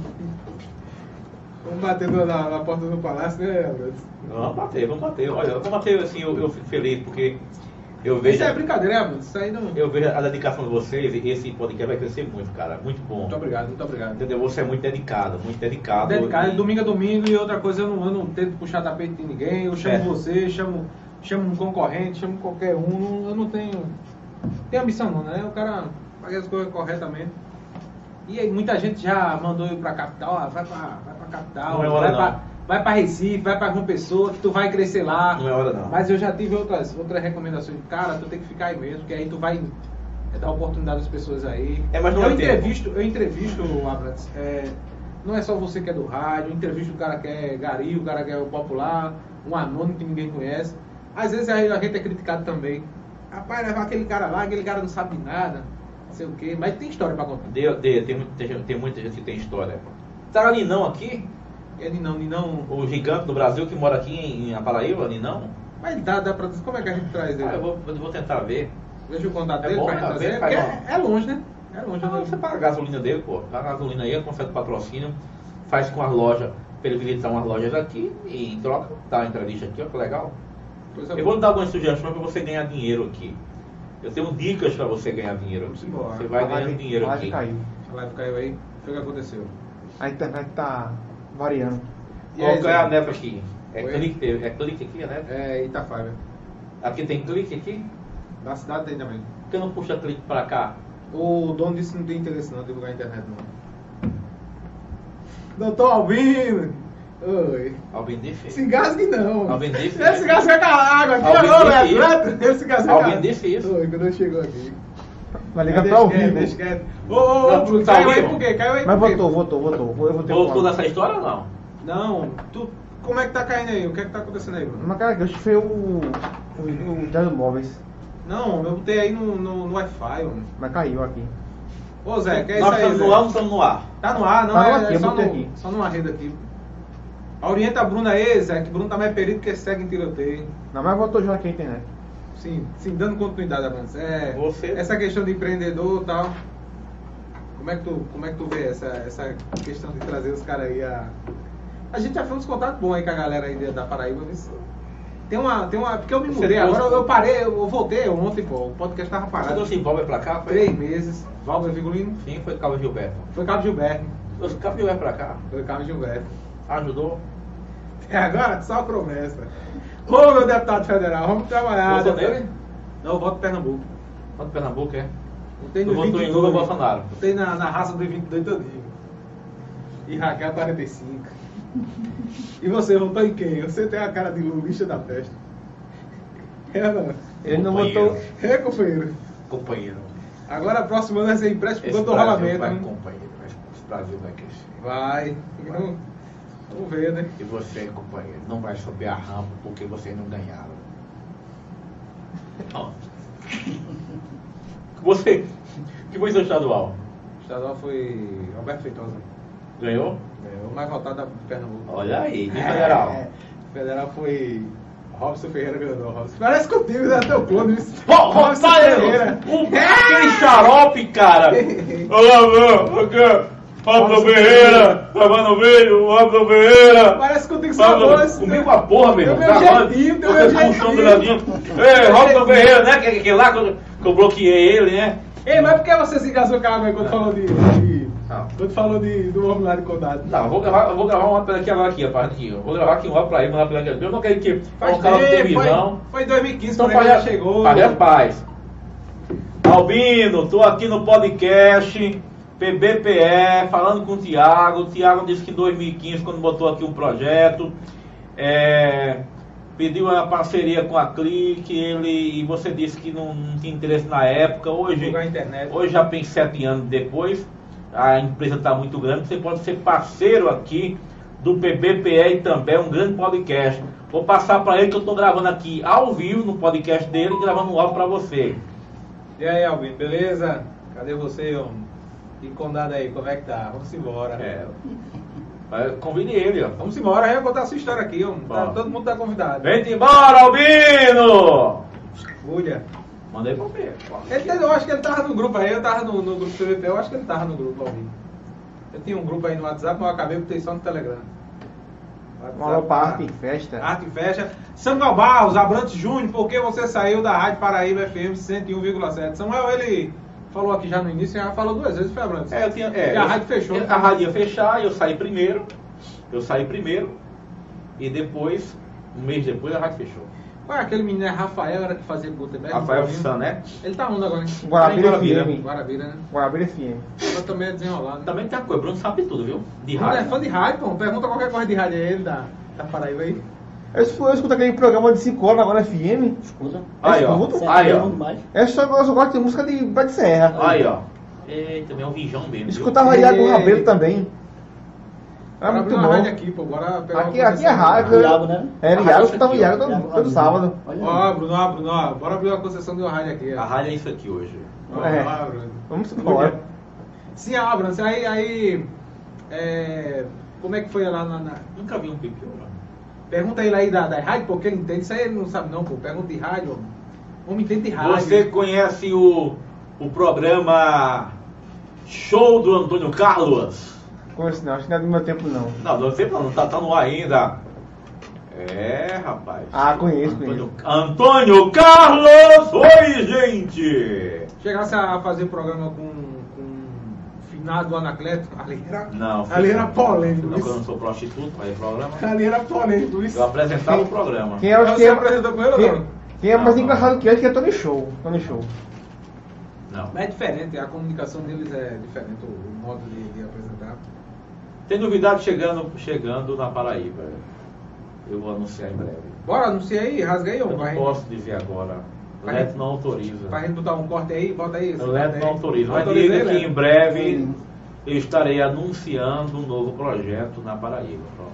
[SPEAKER 1] Vamos bater na, na porta do palácio, né, Alberto?
[SPEAKER 2] Vamos bater, vamos bater. Olha, vamos bater assim, eu, eu fico feliz, porque Eu vejo,
[SPEAKER 1] Isso é brincadeira, mano. Isso aí não.
[SPEAKER 2] eu vejo a dedicação de vocês e esse podcast vai crescer muito, cara. Muito bom.
[SPEAKER 1] Muito obrigado, muito obrigado.
[SPEAKER 2] Entendeu? Você é muito dedicado, muito dedicado.
[SPEAKER 1] Dedicado,
[SPEAKER 2] E-
[SPEAKER 1] domingo a domingo e outra coisa, eu não, eu não tento puxar tapete de ninguém, eu chamo
[SPEAKER 2] É.
[SPEAKER 1] você, chamo, chamo um concorrente, chamo qualquer um, eu não tenho. Tenho ambição não, né? O cara faz as coisas corretamente. E aí muita gente já mandou eu pra capital, ah, vai pra, vai pra capital,
[SPEAKER 2] Não é hora
[SPEAKER 1] vai,
[SPEAKER 2] não.
[SPEAKER 1] pra, vai pra Recife, vai pra João Pessoa, que tu vai crescer lá.
[SPEAKER 2] Não é hora não.
[SPEAKER 1] Mas eu já tive outras, outras recomendações. Cara, tu tem que ficar aí mesmo, que aí tu vai é, dar oportunidade às pessoas aí.
[SPEAKER 2] É, mas não
[SPEAKER 1] eu
[SPEAKER 2] é
[SPEAKER 1] entrevisto, eu entrevisto, Abrams, é, não é só você que é do rádio, eu entrevisto o cara que é gari, o cara que é o popular, um anônimo que ninguém conhece. Às vezes aí a gente é criticado também. Rapaz, levar aquele cara lá, aquele cara não sabe nada, sei o quê, mas tem história pra contar.
[SPEAKER 2] De, de- tem, muita gente, tem muita gente que tem história. Tá Ninão aqui?
[SPEAKER 1] É Ninão, Ninão.
[SPEAKER 2] O gigante do Brasil que mora aqui em, em Paraíba, Ninão?
[SPEAKER 1] Mas dá, dá pra. Como é que a gente traz ele?
[SPEAKER 2] Ah, eu vou, eu vou tentar ver.
[SPEAKER 1] Deixa eu contar
[SPEAKER 2] É
[SPEAKER 1] dele
[SPEAKER 2] bom,
[SPEAKER 1] pra gente trazer.
[SPEAKER 2] faz
[SPEAKER 1] é, é longe, né? É longe. Né?
[SPEAKER 2] você paga a gasolina dele, pô. Paga a gasolina aí, consegue patrocínio, faz com as lojas, pra ele visitar umas lojas aqui e em troca, dá uma entrevista aqui, ó, que legal.
[SPEAKER 1] Coisa
[SPEAKER 2] Eu vou dar algumas sugestões para você ganhar dinheiro aqui. Eu tenho dicas para você ganhar dinheiro aqui.
[SPEAKER 1] Vamos embora.
[SPEAKER 2] Você vai
[SPEAKER 3] A
[SPEAKER 2] ganhando
[SPEAKER 3] live-
[SPEAKER 2] dinheiro
[SPEAKER 3] a live
[SPEAKER 2] aqui.
[SPEAKER 3] caiu.
[SPEAKER 1] A live caiu aí. Foi o que aconteceu.
[SPEAKER 3] A internet tá variando.
[SPEAKER 1] E
[SPEAKER 2] Qual é a neta aqui? É
[SPEAKER 1] Oi?
[SPEAKER 2] clique, é clique aqui, a neta?
[SPEAKER 1] É Itafaiba.
[SPEAKER 2] Aqui tem clique aqui?
[SPEAKER 1] Da cidade tem também.
[SPEAKER 2] Por que não puxa clique para cá?
[SPEAKER 1] O dono disse que não tem interesse não, divulgar a internet não. Doutor Albino! Oi.
[SPEAKER 2] Albin disse.
[SPEAKER 1] Se engasgue não.
[SPEAKER 2] Albin disse.
[SPEAKER 1] Ele se engasga com a água aqui
[SPEAKER 2] Albin
[SPEAKER 1] agora,
[SPEAKER 2] disse
[SPEAKER 1] Neto. Ele se engasga com a
[SPEAKER 2] isso.
[SPEAKER 1] Oi, quando chegou aqui.
[SPEAKER 3] Vai ligar pra vivo.
[SPEAKER 1] Deixa quieto. Ô, ô, ô,
[SPEAKER 2] tá
[SPEAKER 1] caiu aí por quê? Caiu aí
[SPEAKER 3] Mas
[SPEAKER 1] por quê?
[SPEAKER 3] votou, votou, votou.
[SPEAKER 2] Voltou
[SPEAKER 3] que
[SPEAKER 2] dessa história ou não?
[SPEAKER 1] Não, tu... Como é que tá caindo aí? O que é que tá acontecendo aí, Bruno?
[SPEAKER 3] Mas cara, eu acho que foi o. O, o Teto Móveis.
[SPEAKER 1] Não, eu botei aí no, no, no Wi-Fi, mano.
[SPEAKER 3] Mas caiu aqui.
[SPEAKER 1] Ô Zé, que é
[SPEAKER 2] Nós
[SPEAKER 1] isso aí,
[SPEAKER 2] estamos
[SPEAKER 1] Zé?
[SPEAKER 2] no ar ou não estamos no ar?
[SPEAKER 1] Tá no ar, não
[SPEAKER 3] Tá no
[SPEAKER 1] é,
[SPEAKER 3] aqui,
[SPEAKER 1] é
[SPEAKER 3] eu
[SPEAKER 1] só,
[SPEAKER 3] botei
[SPEAKER 1] no,
[SPEAKER 3] aqui.
[SPEAKER 1] só numa rede aqui. Orienta a Bruna aí, Zé, que Bruno tá mais perigo que segue em tiroteio.
[SPEAKER 3] Não, mas votou já aqui a internet.
[SPEAKER 1] Sim, sim, dando continuidade, Avanço. É,
[SPEAKER 2] Você-
[SPEAKER 1] Essa questão de empreendedor e tal. Como é que tu, como é que tu vê essa, essa questão de trazer os caras aí a. A gente já fez uns contatos bons aí com a galera aí da Paraíba. mas Tem uma, tem uma. Porque eu me
[SPEAKER 2] Você
[SPEAKER 1] mudei, agora eu parei, eu voltei ontem, pô. O podcast tava
[SPEAKER 2] Você
[SPEAKER 1] parado.
[SPEAKER 2] trouxe envolve pra cá? Foi?
[SPEAKER 1] Três meses. Valber Vigolino.
[SPEAKER 2] Sim, foi Carlos Gilberto.
[SPEAKER 1] Foi Cabo Gilberto.
[SPEAKER 2] Trouxe Carlos Gilberto pra cá.
[SPEAKER 1] Foi Cabo Gilberto.
[SPEAKER 2] Ajudou?
[SPEAKER 1] É agora só promessa. Ô meu deputado federal, vamos trabalhar.
[SPEAKER 2] Votou
[SPEAKER 1] deputado.
[SPEAKER 2] nele?
[SPEAKER 1] Não, eu voto Pernambuco.
[SPEAKER 2] Quanto Pernambuco é?
[SPEAKER 1] Votei no
[SPEAKER 2] votou em
[SPEAKER 1] 22.
[SPEAKER 2] Lula ou Bolsonaro?
[SPEAKER 1] Votei na, na raça do 22 todinho. E Raquel 45. E você votou em quem? Você tem a cara de lulista da festa. É, não.
[SPEAKER 3] Ele não votou.
[SPEAKER 1] É, companheiro.
[SPEAKER 2] Companheiro.
[SPEAKER 1] Agora a próxima vai ser empréstimo do rolamento.
[SPEAKER 2] vai,
[SPEAKER 1] hein?
[SPEAKER 2] companheiro. Esse Brasil vai crescer.
[SPEAKER 1] Vai. Vamos, vamos ver, né?
[SPEAKER 2] E você, companheiro, não vai subir a rampa porque vocês não ganharam. Ó. Você, que foi seu estadual?
[SPEAKER 1] O estadual foi Roberto Feitosa.
[SPEAKER 2] Ganhou?
[SPEAKER 1] É, o mais votado da Pernambuco.
[SPEAKER 2] Olha aí, de federal.
[SPEAKER 1] É, federal foi Robson Ferreira ganhou. Robson. Parece contigo, né? Teu clone. isso.
[SPEAKER 2] Ó, Robson Ferreira! Um, aquele xarope, cara! *laughs* Pablo Ferreira, Fernando Velho, Pablo Ferreira.
[SPEAKER 1] Parece contigo sua voz.
[SPEAKER 2] Comigo a porra, meu irmão.
[SPEAKER 1] meu
[SPEAKER 2] puxando do Ei, Robson Ferreira, né? Que, que lá que eu, que eu bloqueei ele, né?
[SPEAKER 1] Ei, mas por que você se engasou com a aí quando falou de. de quando falou de, do homem lá de condado?
[SPEAKER 2] Não, eu vou gravar, eu vou gravar um áudio pra aqui agora aqui, rapaz, aqui. Eu vou gravar aqui um áudio pra ele, mandar pra ele. Eu não quero que
[SPEAKER 1] Faz
[SPEAKER 2] um canal de
[SPEAKER 1] tempo,
[SPEAKER 2] televisão.
[SPEAKER 1] Foi, em 2015
[SPEAKER 2] Então,
[SPEAKER 1] quando ele chegou.
[SPEAKER 2] pare a paz. Albino, tô aqui no podcast PBPE, falando com o Tiago. O Tiago disse que em 2015, quando botou aqui um projeto, é, pediu uma parceria com a Clique, ele, e você disse que não, não tinha interesse na época. Hoje,
[SPEAKER 1] a
[SPEAKER 2] hoje já tem sete anos depois, a empresa está muito grande, você pode ser parceiro aqui do PBPE e também um grande podcast. Vou passar para ele que eu estou gravando aqui ao vivo no podcast dele e gravando um áudio para você.
[SPEAKER 1] E aí, Albino, beleza? Cadê você, homem? E condado aí, como é que tá? Vamos embora.
[SPEAKER 2] É, mas convide ele, ó.
[SPEAKER 1] Vamos embora, aí eu vou contar a sua história aqui. Tá- todo mundo tá convidado.
[SPEAKER 2] Vem-te embora, Albino!
[SPEAKER 1] Olha.
[SPEAKER 2] Mandei pra ver.
[SPEAKER 1] Ele, eu acho que ele tava no grupo aí, eu tava no, no grupo CVP, eu acho que ele tava no grupo ao vivo. Eu tinha um grupo aí no WhatsApp, mas eu acabei por ter só no Telegram. Tá-
[SPEAKER 3] arte em festa.
[SPEAKER 1] Arte e Festa. Samuel Barros, Abrantes Júnior, por que você saiu da Rádio Paraíba FM 101,7? Samuel, ele falou aqui já no início, já falou duas vezes, foi Abrantes?
[SPEAKER 2] É, eu tinha, é,
[SPEAKER 1] Porque a
[SPEAKER 2] eu-
[SPEAKER 1] rádio fechou.
[SPEAKER 2] A rádio ia fechar, eu saí primeiro. Eu saí primeiro. E depois, um mês depois, a rádio fechou.
[SPEAKER 1] Qual é aquele menino? É Rafael, era que fazia Gutenberg?
[SPEAKER 2] Rafael San, né?
[SPEAKER 1] Ele tá onde agora, hein?
[SPEAKER 3] Guarabira
[SPEAKER 1] Tá Guarabira.
[SPEAKER 3] FM.
[SPEAKER 1] Guarabira, né?
[SPEAKER 3] Guarabira FM.
[SPEAKER 1] Agora também é desenrolado.
[SPEAKER 2] Também tem a coisa, Bruno sabe tudo, viu? De
[SPEAKER 1] é
[SPEAKER 2] rádio.
[SPEAKER 1] fã de rádio, pô. Pergunta qualquer coisa de rádio a ele da, da Paraíba aí.
[SPEAKER 3] Eu escuto, eu escuto aquele programa de 5 horas agora FM.
[SPEAKER 5] Escuta.
[SPEAKER 2] Aí, ó.
[SPEAKER 3] Escuto.
[SPEAKER 5] Sempre
[SPEAKER 2] Aí, ó.
[SPEAKER 3] Eu só, eu só gosto de música de Pé de Serra.
[SPEAKER 2] Aí, ó. Eita, é um vijão mesmo. viu?
[SPEAKER 3] Escutava Iago Rabelo também. Era muito bom.
[SPEAKER 1] rádio aqui, pô. Bora pegar
[SPEAKER 3] Aqui- aqui é
[SPEAKER 1] concessão.
[SPEAKER 3] rádio.
[SPEAKER 5] Iago, né?
[SPEAKER 3] Era Iago, escutava. Iago todo,
[SPEAKER 5] Iago
[SPEAKER 3] todo sábado.
[SPEAKER 1] Ó. Bruno, ó, Bruno, ó. Bora abrir uma concessão de uma rádio aqui.
[SPEAKER 2] A rádio é isso aqui hoje.
[SPEAKER 3] É. Vamos embora.
[SPEAKER 1] Sim, Abrams, aí, aí é, como é que foi lá na, na-
[SPEAKER 2] Nunca vi um pipiu lá.
[SPEAKER 1] Pergunta ele aí da, da rádio, porque ele entende, isso aí ele não sabe não, pô, pergunta de rádio, homem. homem entende de rádio.
[SPEAKER 2] Você conhece o, o programa Show do Antônio Carlos?
[SPEAKER 3] Conheço não, acho que não é do meu tempo não.
[SPEAKER 2] Não, não sei não, não tá, tá no ar ainda. É, rapaz.
[SPEAKER 3] Ah, conheço,
[SPEAKER 2] Antônio,
[SPEAKER 3] conheço.
[SPEAKER 2] Antônio Carlos! Oi, gente!
[SPEAKER 1] Chegasse a fazer programa com, com o Anacleto, ali era,
[SPEAKER 2] Não,
[SPEAKER 1] ali era polêmico,
[SPEAKER 2] Não, que eu
[SPEAKER 1] isso.
[SPEAKER 2] não sou prostituto, mas é programa.
[SPEAKER 1] ali era polêmico, isso.
[SPEAKER 2] Eu apresentava o programa.
[SPEAKER 3] Quem é,
[SPEAKER 1] Você
[SPEAKER 3] quem é,
[SPEAKER 1] apresentou com ele ou
[SPEAKER 3] quem,
[SPEAKER 1] não?
[SPEAKER 3] quem é mais
[SPEAKER 2] Não, não.
[SPEAKER 3] engraçado que ele, que é Tony Show. Tony Show.
[SPEAKER 2] Não.
[SPEAKER 1] Mas é diferente, a comunicação deles é diferente, o, o modo de, de apresentar.
[SPEAKER 2] Tem novidade chegando, chegando na Paraíba. Eu vou anunciar em breve.
[SPEAKER 1] Bora, anuncia aí, rasga aí,
[SPEAKER 2] Eu
[SPEAKER 1] homem.
[SPEAKER 2] não
[SPEAKER 1] vai.
[SPEAKER 2] posso dizer agora. O. Neto não autoriza.
[SPEAKER 1] Pra gente botar um corte aí, bota aí.
[SPEAKER 2] O
[SPEAKER 1] aí.
[SPEAKER 2] não autoriza. Mas diga que em
[SPEAKER 1] Neto.
[SPEAKER 2] breve eu estarei anunciando um novo projeto na Paraíba. Pronto.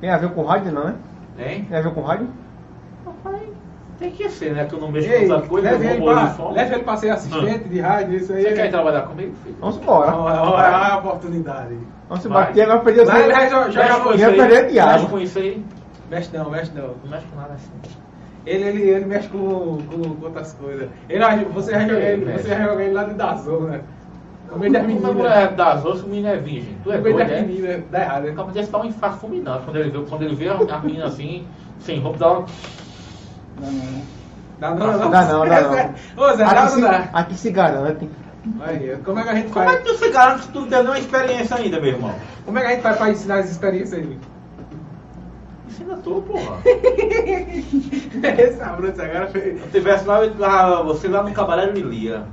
[SPEAKER 3] Tem a ver com rádio não, né?
[SPEAKER 2] Hein?
[SPEAKER 3] Tem a ver com rádio?
[SPEAKER 2] Papai, tem que ser, né? Que eu não mexo
[SPEAKER 1] Ei,
[SPEAKER 2] com outra coisa,
[SPEAKER 1] leve,
[SPEAKER 2] eu
[SPEAKER 1] ele pra, leve ele pra ser assistente de rádio, isso aí.
[SPEAKER 2] Você quer trabalhar comigo, filho?
[SPEAKER 3] Vamos embora.
[SPEAKER 1] Olha, a oportunidade.
[SPEAKER 3] Vamos
[SPEAKER 2] Vai.
[SPEAKER 3] embora. Porque agora perdi
[SPEAKER 1] Vai, vai, já- já-
[SPEAKER 2] Mexe com
[SPEAKER 3] já
[SPEAKER 2] isso aí.
[SPEAKER 3] perdi a piada.
[SPEAKER 2] Mexe com isso aí.
[SPEAKER 1] Mexe não, mexe não.
[SPEAKER 2] Não mexe com nada assim.
[SPEAKER 1] Ele, ele, ele mexe com, com, com outras coisas. Ele, você vai jogar ele,
[SPEAKER 2] Mexe.
[SPEAKER 1] você vai jogar ele lá de Dazão, né? No meio das
[SPEAKER 2] Como é
[SPEAKER 1] meninas.
[SPEAKER 2] das outras, o menino é virgem. Tu é
[SPEAKER 1] No meio
[SPEAKER 2] doido,
[SPEAKER 1] das
[SPEAKER 2] é?
[SPEAKER 1] meninas, dá errado. Né?
[SPEAKER 2] cabo desse dá um infarto fulminante quando ele vê, quando ele vê a, menina assim, sem roupa, dá uma...
[SPEAKER 5] Não, não, não.
[SPEAKER 1] Dá não, não.
[SPEAKER 3] Dá não, dá não. *laughs*
[SPEAKER 1] Ô, Zé, dá
[SPEAKER 3] Aqui
[SPEAKER 1] não dá.
[SPEAKER 3] aqui se garante.
[SPEAKER 1] Aí, como é que a gente
[SPEAKER 2] Como é
[SPEAKER 1] faz?
[SPEAKER 2] que tu se garante se tu não tem nenhuma experiência ainda, meu irmão?
[SPEAKER 1] Como é que a gente faz pra ensinar as experiências aí?
[SPEAKER 2] Ensina tu, porra. *laughs*
[SPEAKER 1] Abraço agora foi.
[SPEAKER 2] Se eu tivesse lá, eu lá, você lá no cabaré do Ilia.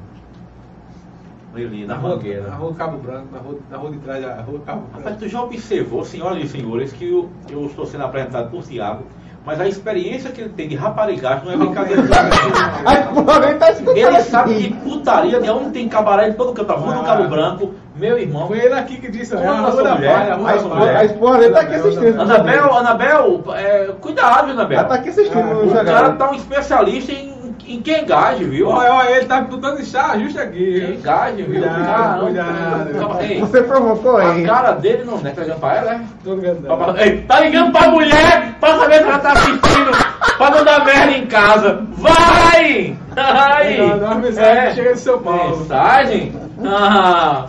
[SPEAKER 2] No Ilia, na Mangueira.
[SPEAKER 1] na rua Cabo Branco, na rua, na rua de trás da rua Cabo Branco.
[SPEAKER 2] tu já observou, senhoras e senhores, que eu, eu estou sendo apresentado por Tiago, mas a experiência que ele tem de raparigagem não é brincadeira. *laughs* Ele sabe
[SPEAKER 3] aqui. *laughs*
[SPEAKER 2] putaria, de onde tem cabaré de todo canto. A rua do
[SPEAKER 1] Ah.
[SPEAKER 2] Cabo Branco, meu irmão.
[SPEAKER 1] Foi ele aqui que disse, é a
[SPEAKER 2] Como
[SPEAKER 1] rua da
[SPEAKER 2] mulher?
[SPEAKER 1] a
[SPEAKER 3] A
[SPEAKER 1] da
[SPEAKER 3] esposa, a dele tá aqui assistindo.
[SPEAKER 2] Anabel, Anabel, é, cuidado, Anabel.
[SPEAKER 3] Ela tá aqui assistindo
[SPEAKER 1] Ah,
[SPEAKER 2] O cara tá um especialista em, em quem gaje, viu?
[SPEAKER 1] Olha, olha, ele tá botando chá justo aqui.
[SPEAKER 2] Quem gaje, viu?
[SPEAKER 1] Cuidado, cuidado.
[SPEAKER 2] aí.
[SPEAKER 3] Você provocou
[SPEAKER 2] A
[SPEAKER 3] aí.
[SPEAKER 2] cara dele não é tá ligando pra ela, é?
[SPEAKER 1] Tô ligando.
[SPEAKER 2] Pra- Ei, Tá ligando pra mulher pra saber se ela tá assistindo, pra não dar merda em casa. Vai! Vai!
[SPEAKER 1] Não, dá uma mensagem que chega de São Paulo.
[SPEAKER 2] Mensagem? Ah,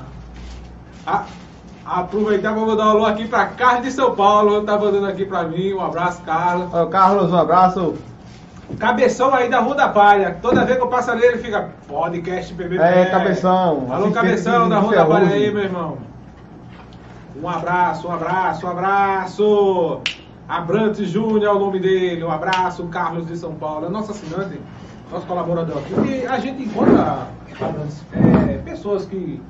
[SPEAKER 1] Aproveitar pra mandar um alô aqui pra Carlos de São Paulo, tá mandando aqui pra mim, um abraço, Carlos.
[SPEAKER 3] Ô, Carlos, um abraço.
[SPEAKER 1] Cabeção aí da Rua da Palha, toda vez que eu passo ali ele fica podcast PBB.
[SPEAKER 3] É, Cabeção.
[SPEAKER 1] Alô, Cabeção da Rua da Palha aí, meu irmão. Um abraço, um abraço, um abraço. Abrantes Júnior é o nome dele, um abraço, Carlos de São Paulo, é nosso assinante, nosso colaborador aqui. E a gente encontra, é, pessoas que,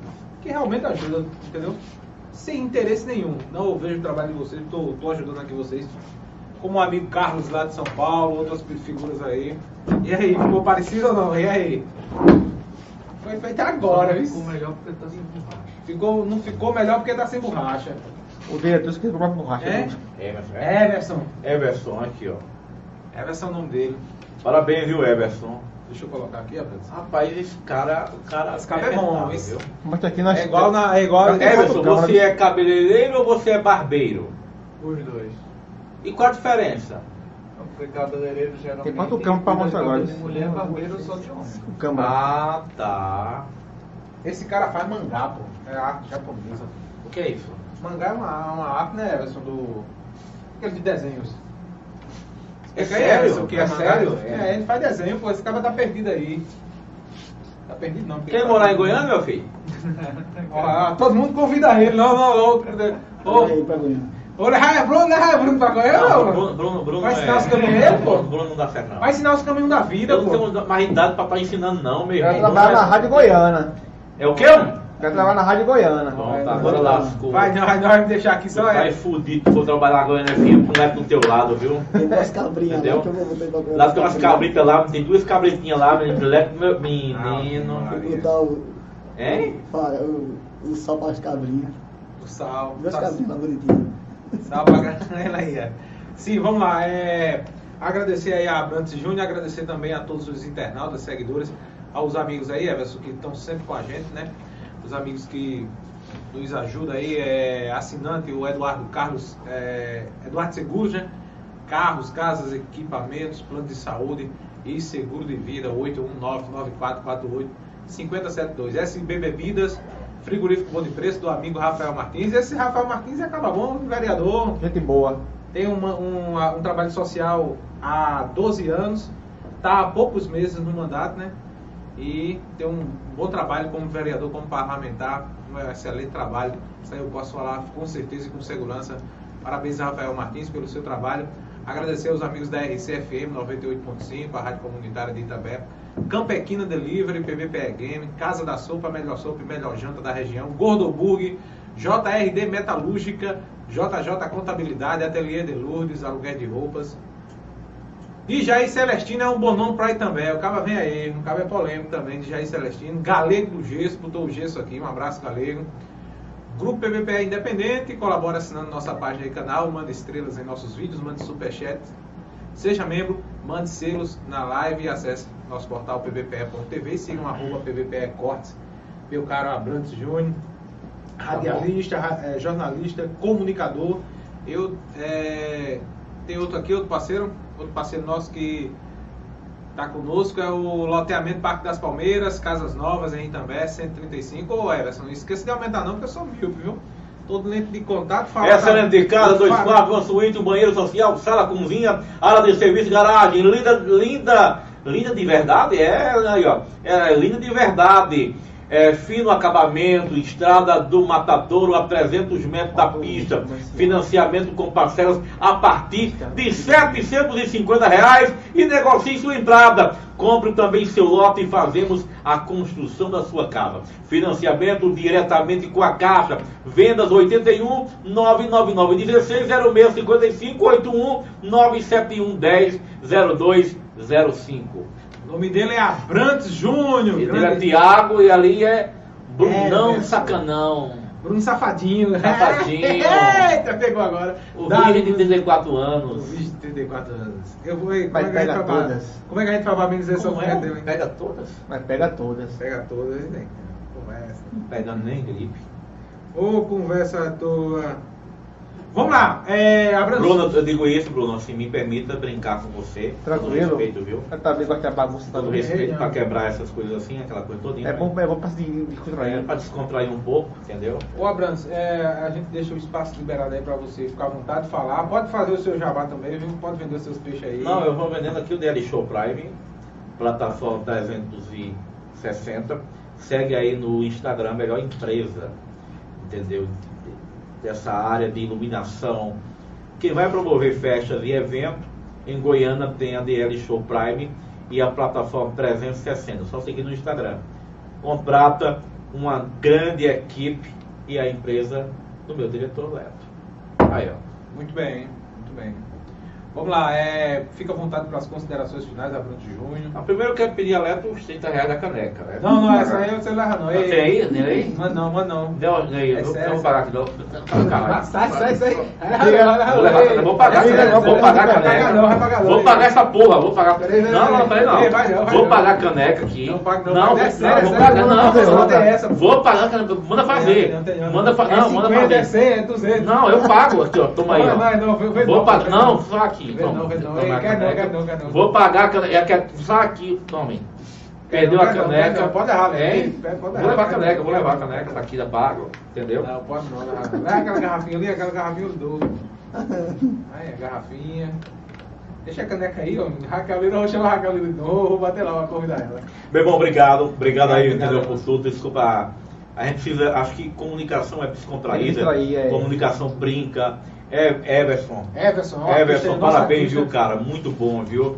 [SPEAKER 1] que realmente ajudam, entendeu? Sem interesse nenhum. Não eu vejo o trabalho de vocês, tô, tô ajudando aqui vocês. Como o amigo Carlos lá de São Paulo, outras figuras aí. E aí, ficou parecido ou não? E aí? Foi feito agora, viu?
[SPEAKER 4] Ficou melhor porque tá sem borracha.
[SPEAKER 1] Ficou, não ficou melhor porque tá sem borracha.
[SPEAKER 3] O diretor esqueceu de comprar borracha.
[SPEAKER 1] É?
[SPEAKER 2] Everson.
[SPEAKER 1] Everson.
[SPEAKER 2] Everson, aqui, ó.
[SPEAKER 1] Everson é o nome dele.
[SPEAKER 2] Parabéns, viu, Everson?
[SPEAKER 1] Deixa eu colocar aqui, Everson.
[SPEAKER 2] Rapaz, esse cara, o cara.
[SPEAKER 1] Esse cara é bom,
[SPEAKER 2] arrebentável,
[SPEAKER 1] esse-
[SPEAKER 2] viu?
[SPEAKER 3] Mas aqui nós
[SPEAKER 1] É igual na. É igual. Everson,
[SPEAKER 2] você é cabeleireiro ou você é barbeiro?
[SPEAKER 4] Os dois.
[SPEAKER 2] E qual a diferença?
[SPEAKER 4] Porque cabeleireiro geralmente.
[SPEAKER 3] Tem quanto campo pra
[SPEAKER 4] cuida
[SPEAKER 3] mostrar agora?
[SPEAKER 4] de mulher, barbeiro só de homem.
[SPEAKER 3] O câmera.
[SPEAKER 2] Ah, tá.
[SPEAKER 1] Esse cara faz mangá, pô. É arte japonesa.
[SPEAKER 2] O que é isso?
[SPEAKER 1] Mangá é uma, uma arte, né, Everson? Do. Aquele de desenhos.
[SPEAKER 2] É
[SPEAKER 1] aí,
[SPEAKER 2] sério?
[SPEAKER 1] Everson, que
[SPEAKER 2] É sério?
[SPEAKER 1] É, ele faz desenho, pô. Esse cara tá perdido aí. Tá perdido não.
[SPEAKER 2] Quer
[SPEAKER 1] ele
[SPEAKER 2] morar em Goiânia, meu filho? *laughs*
[SPEAKER 1] Ó, todo mundo convida ele. Não, não, não. Ô,
[SPEAKER 5] Aí, pra Goiânia.
[SPEAKER 1] levar Bruno, levar Bruno pra Goiânia,
[SPEAKER 2] Não,
[SPEAKER 1] não?
[SPEAKER 2] Bruno, Bruno, Bruno
[SPEAKER 1] Vai
[SPEAKER 2] é-
[SPEAKER 1] ensinar os caminhos dele, pô?
[SPEAKER 2] Bruno, não dá certo, não.
[SPEAKER 1] Vai ensinar os caminhos da vida,
[SPEAKER 2] Eu não
[SPEAKER 1] pô.
[SPEAKER 2] tenho mais idade pra estar ensinando, não, meu irmão.
[SPEAKER 3] trabalhar na Rádio Goiana.
[SPEAKER 2] É o quê?
[SPEAKER 3] Quero trabalhar na Rádio Goiana.
[SPEAKER 2] Bom, tá, agora lascou.
[SPEAKER 1] Vai, não, vai, não, vai me deixar aqui
[SPEAKER 2] Só
[SPEAKER 1] só
[SPEAKER 2] vai
[SPEAKER 1] é.
[SPEAKER 2] fudido, for trabalhar na FM com o leque do teu lado, viu?
[SPEAKER 5] Tem duas cabrinhas
[SPEAKER 2] Entendeu?
[SPEAKER 5] lá que eu vou botar pra Goiânia.
[SPEAKER 2] Lá tem umas cabritas lá, tem duas cabritinhas lá, menino, meu
[SPEAKER 1] Ah,
[SPEAKER 2] menino.
[SPEAKER 5] Vou botar o,
[SPEAKER 2] Hein?
[SPEAKER 5] o, o sal para as cabrinhas.
[SPEAKER 1] O sal.
[SPEAKER 5] Duas
[SPEAKER 1] tá-
[SPEAKER 5] cabrinhas lá bonitinhas.
[SPEAKER 1] Sal pra *laughs* ela aí, é. Sim, vamos lá. É, agradecer aí a Abrantes Júnior, agradecer também a todos os internautas, seguidores, aos amigos aí, Everson, que estão sempre com a gente, né? Os amigos que nos ajudam aí, é, assinante, o Eduardo Carlos, é, Eduardo Seguros, né? Carros, casas, equipamentos, plano de saúde e seguro de vida, 819-9448-5072. SB Bebidas, frigorífico bom de preço do amigo Rafael Martins. Esse Rafael Martins é cara bom, vereador,
[SPEAKER 3] Gente boa.
[SPEAKER 1] tem uma- um, um trabalho social há 12 anos, está há poucos meses no mandato, né? E tem um bom trabalho como vereador, como parlamentar, um excelente trabalho. Isso aí eu posso falar com certeza e com segurança. Parabéns, Rafael Martins, pelo seu trabalho. Agradecer aos amigos da RCFM 98.5, a Rádio Comunitária de Itabé. Campequina Delivery, PVPE Game, Casa da Sopa, Melhor Sopa e Melhor Janta da região. Gordoburg, JRD Metalúrgica, JJ Contabilidade, Ateliê de Lourdes, Aluguel de Roupas. E Jair Celestino é um bom nome pra ir também. O cara vem aí, um cara é polêmico também de Jair Celestino. Galego do Gesso, botou o gesso aqui. Um abraço, Galego. Grupo PVPE Independente, colabora assinando nossa página e canal, manda estrelas em nossos vídeos, mande superchat. Seja membro, mande selos na live e acesse nosso portal pvpe.tv. Sigam arroba PVPE Cortes, meu caro Abrantes Júnior, radialista, ra- eh, jornalista, comunicador. Eu eh, tem outro aqui, outro parceiro, outro parceiro nosso que está conosco é o loteamento Parque das Palmeiras, Casas Novas em Itambé, 135. Ô Everson, não esqueça de aumentar não, porque eu sou míope, viu? Todo lente de contato fala.
[SPEAKER 2] Excelente casa, dois quartos, uma suíte, um banheiro social, sala, cozinha, área de serviço, garagem, linda, linda, linda de verdade, é, aí ó, é linda de verdade. É, fino acabamento, estrada do Matadouro a 300 metros da pista, financiamento com parcelas a partir de 750 reais e negocie sua entrada. Compre também seu lote e fazemos a construção da sua casa. Financiamento diretamente com a Caixa. Vendas 81 999 16 06 55 81 971 10 0205.
[SPEAKER 1] O nome dele é Abrantes Júnior.
[SPEAKER 2] E dele é
[SPEAKER 1] grande-
[SPEAKER 2] Tiago e ali é Brunão
[SPEAKER 1] É,
[SPEAKER 2] Sacanão.
[SPEAKER 1] Bruno Safadinho.
[SPEAKER 2] Safadinho. *laughs*
[SPEAKER 1] Eita, pegou agora.
[SPEAKER 2] O
[SPEAKER 1] Dá-
[SPEAKER 2] virgem de 34
[SPEAKER 1] O
[SPEAKER 2] anos.
[SPEAKER 1] vídeo de 34 anos. Eu vou. Como
[SPEAKER 3] Mas
[SPEAKER 1] é
[SPEAKER 3] pega todas.
[SPEAKER 1] Como é que a gente vai parabenizar essa mulher
[SPEAKER 2] é?
[SPEAKER 1] dele?
[SPEAKER 2] Pega todas.
[SPEAKER 3] Mas pega todas.
[SPEAKER 1] Pega todas, né? Conversa.
[SPEAKER 2] Não pega nem gripe.
[SPEAKER 1] Ô, conversa à toa. Vamos lá. É, Abrantes.
[SPEAKER 2] Bruno, eu digo isso, Bruno, assim, me permita brincar com você. Com
[SPEAKER 3] Tranquilo.
[SPEAKER 2] respeito, viu?
[SPEAKER 3] Eu também gosto da bagunça também.
[SPEAKER 2] respeito pra quebrar essas coisas assim, aquela coisa toda.
[SPEAKER 3] É bom, é bom pra se descontrair.
[SPEAKER 2] pra descontrair um pouco, entendeu?
[SPEAKER 1] Ô, Abrantes, é, a gente deixa o espaço liberado aí pra você ficar à vontade de falar. Pode fazer o seu jabá também, viu? Pode vender os seus peixes aí.
[SPEAKER 2] Não, eu vou vendendo aqui o DL Show Prime, plataforma 360. Segue aí no Instagram, melhor empresa, entendeu? Dessa área de iluminação. Quem vai promover festas e eventos, em Goiânia tem a DL Show Prime e a plataforma 360. Só seguir no Instagram. Contrata uma grande equipe e a empresa do meu diretor Leto. Aí, ó.
[SPEAKER 1] Muito bem, muito bem. Vamos lá, é, fica à vontade para as considerações finais, Abrantes Júnior.
[SPEAKER 2] A primeiro eu quero pedir a Leto os 30 reais da caneca, né?
[SPEAKER 1] Não, não, essa aí você leva não.
[SPEAKER 2] Não tem aí? Tem aí?
[SPEAKER 1] Manda não, manda não.
[SPEAKER 2] Não, não,
[SPEAKER 1] É
[SPEAKER 2] vou,
[SPEAKER 1] sério,
[SPEAKER 2] eu vou pagar aqui, não. Não, caralho.
[SPEAKER 1] Sai, sai, sai.
[SPEAKER 2] Vou pagar,
[SPEAKER 3] não,
[SPEAKER 2] vou pagar a caneca.
[SPEAKER 1] não, vai pagar não.
[SPEAKER 2] Vou pagar essa porra, vou pagar. Não, não,
[SPEAKER 1] Ei, não,
[SPEAKER 2] não. Vou
[SPEAKER 1] não.
[SPEAKER 2] pagar a caneca aqui.
[SPEAKER 1] Não paga, não.
[SPEAKER 2] Não, vou-
[SPEAKER 1] é
[SPEAKER 2] não,
[SPEAKER 1] é
[SPEAKER 2] pagar,
[SPEAKER 1] não,
[SPEAKER 2] não.
[SPEAKER 1] não,
[SPEAKER 2] vou- pagar a caneca, manda fazer.
[SPEAKER 1] Não não,
[SPEAKER 2] Manda
[SPEAKER 1] não.
[SPEAKER 2] fazer.
[SPEAKER 1] É
[SPEAKER 2] Não, manda
[SPEAKER 1] 50, é
[SPEAKER 2] fazer.
[SPEAKER 1] 100, é 200.
[SPEAKER 2] Não, eu pago aqui, ó. Toma aí,
[SPEAKER 1] Não, não, não,
[SPEAKER 2] Vou
[SPEAKER 1] não,
[SPEAKER 2] pagar. Não,
[SPEAKER 1] não.
[SPEAKER 2] só aqui.
[SPEAKER 1] Vê
[SPEAKER 2] toma,
[SPEAKER 1] não, vê não.
[SPEAKER 2] toma
[SPEAKER 1] Ei,
[SPEAKER 2] a
[SPEAKER 1] quer não,
[SPEAKER 2] caneca.
[SPEAKER 1] quer não, quer não.
[SPEAKER 2] Vou pagar a caneca. é que é- Só aqui, tome.
[SPEAKER 7] Perdeu
[SPEAKER 1] Não,
[SPEAKER 7] a
[SPEAKER 1] não,
[SPEAKER 7] caneca.
[SPEAKER 1] não, pode errar?
[SPEAKER 7] Hein?
[SPEAKER 1] Pode
[SPEAKER 7] Vou levar a caneca, vou levar a caneca daqui da Pago, entendeu?
[SPEAKER 1] Não, pode não. Leva leva aquela garrafinha ali, aquela garrafinha do. *laughs* Aí, a garrafinha. Deixa a caneca aí, ó. Raquelina, eu vou chamar a Raquelina de novo, vou bater lá, vou convidar ela.
[SPEAKER 2] Meu irmão, obrigado. Obrigado aí,
[SPEAKER 1] Obrigado.
[SPEAKER 2] entendeu, por tudo. Desculpa. A gente precisa, acho que comunicação é descontraída.
[SPEAKER 3] É descontrair, é.
[SPEAKER 2] Comunicação brinca. É, Everson.
[SPEAKER 1] Everson, ó.
[SPEAKER 2] Everson, parabéns, viu, cara? Muito bom, viu?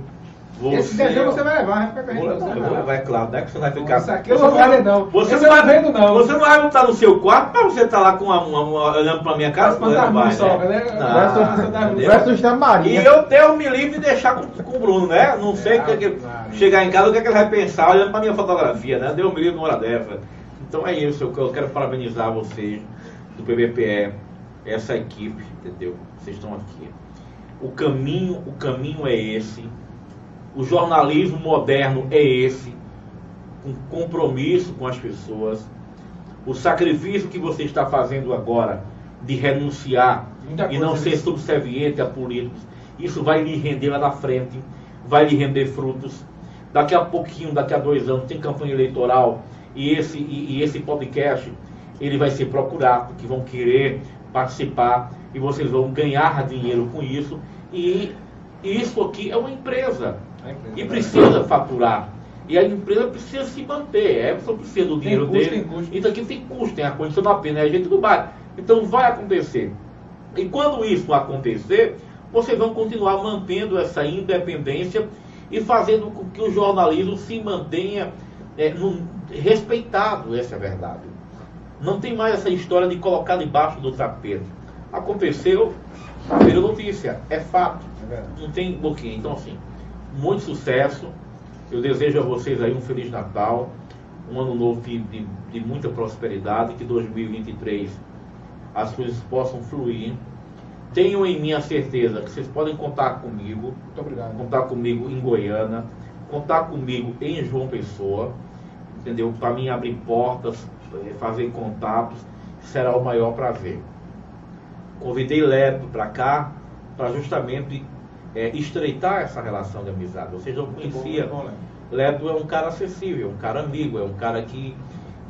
[SPEAKER 1] Esse desenho você vai levar, vai ficar
[SPEAKER 2] Vou
[SPEAKER 1] você
[SPEAKER 2] eu
[SPEAKER 1] vai
[SPEAKER 2] vou levar, é claro. Não é que você vai ficar.
[SPEAKER 1] Isso aqui eu não vou fazer, não.
[SPEAKER 2] Você não vai
[SPEAKER 1] não vendo, não.
[SPEAKER 2] Você não vai botar no seu quarto pra você estar lá com uma, uma- uma- olhando pra minha cara?
[SPEAKER 1] Mas tá
[SPEAKER 2] Não vai,
[SPEAKER 1] só, né?
[SPEAKER 2] Não, entendeu?
[SPEAKER 3] Versus da
[SPEAKER 2] E eu Deus me livre de deixar com, com o Bruno, né? Não sei o que, que
[SPEAKER 1] Claro.
[SPEAKER 2] chegar em casa, o que, é que ele vai pensar olhando pra minha fotografia, né? Deus me livre numa hora dessa. Então é isso, eu quero parabenizar vocês do PBPE, essa equipe, entendeu? Vocês estão aqui. O caminho, o caminho é esse. O jornalismo moderno é esse, com compromisso com as pessoas. O sacrifício que você está fazendo agora de renunciar
[SPEAKER 1] Muita
[SPEAKER 2] e não ser
[SPEAKER 1] nisso.
[SPEAKER 2] subserviente a políticos, isso vai lhe render lá na frente, vai lhe render frutos. Daqui a pouquinho, daqui a dois anos, tem campanha eleitoral e esse, e, e esse podcast ele vai ser procurado, que vão querer participar e vocês vão ganhar dinheiro com isso. E isso aqui é uma empresa e precisa faturar. E a empresa precisa se manter. A Epson precisa do dinheiro
[SPEAKER 1] custo,
[SPEAKER 2] dele.
[SPEAKER 1] tem custo.
[SPEAKER 2] Isso aqui tem custo, tem a condição da pena, é a gente do bar. Então vai acontecer. E quando isso acontecer, vocês vão continuar mantendo essa independência e fazendo com que o jornalismo se mantenha é, num- respeitado, essa é a verdade. Não tem mais essa história de colocar debaixo do tapete. Aconteceu, virou notícia, é fato.
[SPEAKER 1] É.
[SPEAKER 2] Não tem bloqueio. Então, assim, muito sucesso. Eu desejo a vocês aí um Feliz Natal, um ano novo de, de, de muita prosperidade, que 2023 as coisas possam fluir. Tenham em mim a certeza que vocês podem contar comigo,
[SPEAKER 1] Muito obrigado.
[SPEAKER 2] contar comigo em Goiânia, contar comigo em João Pessoa, entendeu? Para mim abrir portas, fazer contatos, será o maior prazer. Convidei Leto para cá para justamente eh, estreitar essa relação de amizade. Ou seja, eu
[SPEAKER 1] Muito bom,
[SPEAKER 2] conhecia.
[SPEAKER 1] muito bom, Léo.
[SPEAKER 2] Leto é um cara acessível, é um cara amigo, é um cara que,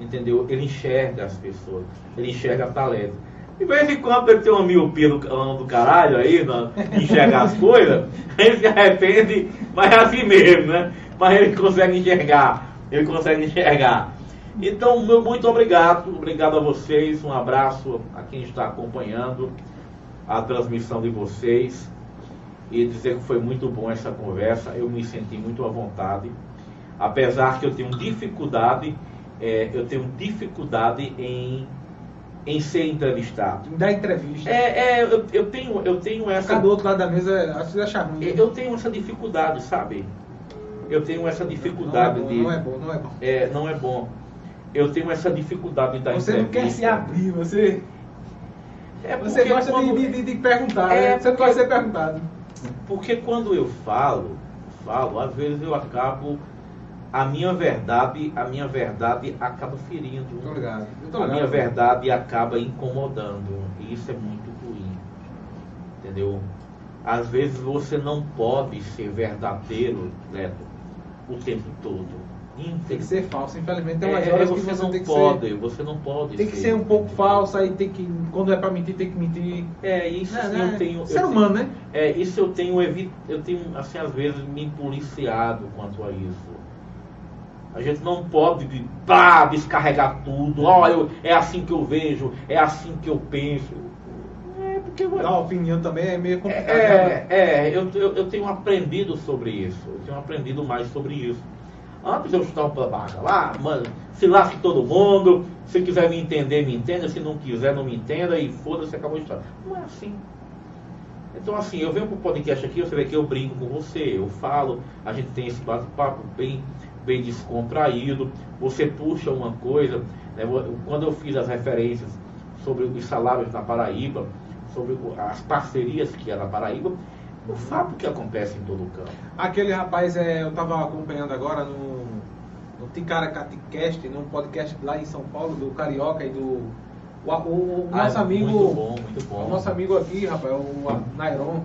[SPEAKER 2] entendeu? Ele enxerga as pessoas, ele enxerga talento. De vez em quando ele tem uma miopia do, do caralho aí, não, enxerga as coisas, *laughs* ele se arrepende, mas é assim mesmo, né? Mas ele consegue enxergar, ele consegue enxergar. Então, meu muito obrigado, obrigado a vocês, um abraço a quem está acompanhando a transmissão de vocês e dizer que foi muito bom essa conversa, eu me senti muito à vontade, apesar que eu tenho dificuldade, é, eu tenho dificuldade em, em ser entrevistado.
[SPEAKER 1] Da entrevista.
[SPEAKER 2] É, é, eu, eu tenho, eu tenho essa,
[SPEAKER 1] Ficar do outro lado da mesa, acho que achar ruim.
[SPEAKER 2] eu tenho essa dificuldade, sabe? Eu tenho essa dificuldade
[SPEAKER 1] não é bom,
[SPEAKER 2] de,
[SPEAKER 1] Não é bom, não é bom.
[SPEAKER 2] é, não é bom. Eu tenho essa dificuldade da
[SPEAKER 1] Você não quer se abrir, você,
[SPEAKER 2] É
[SPEAKER 1] você gosta
[SPEAKER 2] quando-
[SPEAKER 1] de, de, de perguntar,
[SPEAKER 2] É,
[SPEAKER 1] né? você não
[SPEAKER 2] porque-
[SPEAKER 1] gosta de ser perguntado.
[SPEAKER 2] Porque quando eu falo, falo, às vezes eu acabo a minha verdade, a minha verdade acaba ferindo.
[SPEAKER 1] Tô ligado.
[SPEAKER 2] A minha verdade acaba incomodando. E isso é muito ruim. Entendeu? Às vezes você não pode ser verdadeiro, Neto, o tempo todo.
[SPEAKER 1] Tem que ser falso, infelizmente tem
[SPEAKER 2] É,
[SPEAKER 1] umas
[SPEAKER 2] é,
[SPEAKER 1] horas que
[SPEAKER 2] você não pode,
[SPEAKER 1] ser.
[SPEAKER 2] você não pode.
[SPEAKER 1] Tem que ser um pouco falso, aí tem que. Quando é pra mentir, tem que mentir.
[SPEAKER 2] É, isso
[SPEAKER 1] Não,
[SPEAKER 2] eu tenho. eu
[SPEAKER 1] Ser
[SPEAKER 2] tenho-
[SPEAKER 1] humano, né?
[SPEAKER 2] É, isso eu tenho eu tenho, assim, às vezes me policiado quanto a isso. A gente não pode de- pá, descarregar tudo. Ó, eu, é assim que eu vejo, é assim que eu penso. É, porque
[SPEAKER 1] Dar opinião também é meio complicado. né?
[SPEAKER 2] é, é, eu, eu, eu tenho aprendido sobre isso. Eu tenho aprendido mais sobre isso. Antes eu estava para baixo lá, mano, se lasque todo mundo. Se quiser me entender, me entenda. Se não quiser, não me entenda. E foda-se, acabou a história. Não é assim. Então, assim, eu venho pro podcast aqui, você vê que eu brinco com você, eu falo, a gente tem esse bate-papo bem, bem descontraído. Você puxa uma coisa, né, quando eu fiz as referências sobre os salários na Paraíba, sobre o- as parcerias que há na Paraíba, o fato que acontece em todo o campo.
[SPEAKER 1] Aquele rapaz, é, eu tava acompanhando agora no, no Ticaracatecast, num podcast lá em São Paulo, do Carioca e do. O, o- o
[SPEAKER 2] Ah,
[SPEAKER 1] nosso amigo.
[SPEAKER 2] Muito bom, muito bom.
[SPEAKER 1] O nosso amigo aqui, rapaz, o a- Nairon.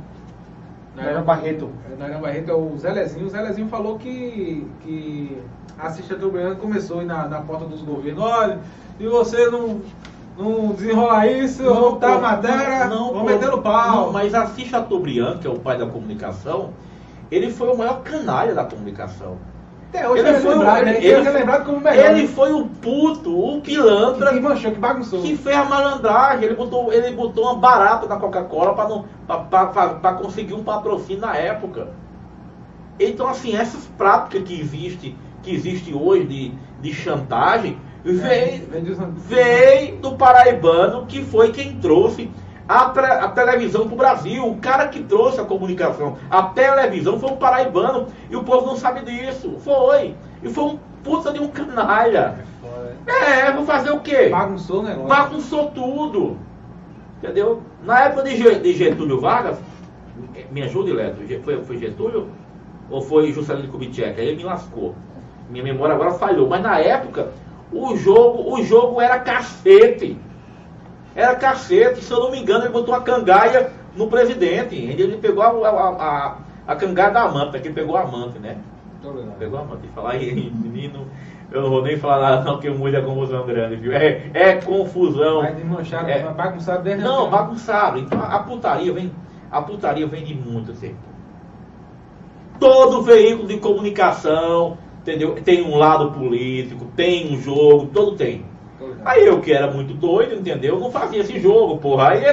[SPEAKER 3] Nairão Barreto.
[SPEAKER 1] É, Nairão Barreto é o Zelezinho. O Zelezinho falou que, que a Cista Tubriano começou aí na, na porta dos governos. Olha, se você não, não desenrolar isso, vou botar a matéria, vou
[SPEAKER 2] pô,
[SPEAKER 1] meter no pau.
[SPEAKER 2] Não, mas assis Chateaubriand, que é o pai da comunicação, ele foi o maior canalha da comunicação.
[SPEAKER 1] Até hoje
[SPEAKER 2] ele
[SPEAKER 1] ele, é
[SPEAKER 2] foi,
[SPEAKER 1] lembrado, ele, ele lembrado como o melhor.
[SPEAKER 2] ele foi o puto, o pilantra
[SPEAKER 1] que, que manchou, que bagunçou.
[SPEAKER 2] que fez a malandragem. Ele botou, ele botou uma barata na Coca-Cola para conseguir um patrocínio na época. Então, assim, essas práticas que existem que existe hoje de, de chantagem veio,
[SPEAKER 1] vem dos-
[SPEAKER 2] veio do paraibano que foi quem trouxe a, a televisão para o Brasil. O cara que trouxe a comunicação, a televisão foi um paraibano e o povo não sabe disso. Foi. E foi um puta de um canalha. É, vou fazer o quê?
[SPEAKER 1] Bagunçou o negócio.
[SPEAKER 2] Bagunçou tudo. Entendeu? Na época de, Ge- de Getúlio Vargas, me ajude, Leto, foi, foi Getúlio ou foi Juscelino Kubitschek? Aí ele me lascou. Minha memória agora falhou. Mas na época, o jogo, o jogo era cacete. Era cacete. Se eu não me engano, ele botou uma cangaia no presidente. Ele pegou a, a, a, a cangaia da amante, que ele pegou a amante, né? Pegou a de falar aí, *laughs* menino. Eu não vou nem falar nada, não, que muita confusão grande, viu? É, é confusão.
[SPEAKER 1] Vai desmanchar,
[SPEAKER 2] É.
[SPEAKER 1] bagunçado desde
[SPEAKER 2] Não,
[SPEAKER 1] a-
[SPEAKER 2] bagunçado. Então a putaria vem. A putaria vem de muito tempo. Todo veículo de comunicação, entendeu? Tem um lado político, tem um jogo, todo tem. Aí eu que era muito doido, entendeu? Não fazia esse jogo, porra. Aí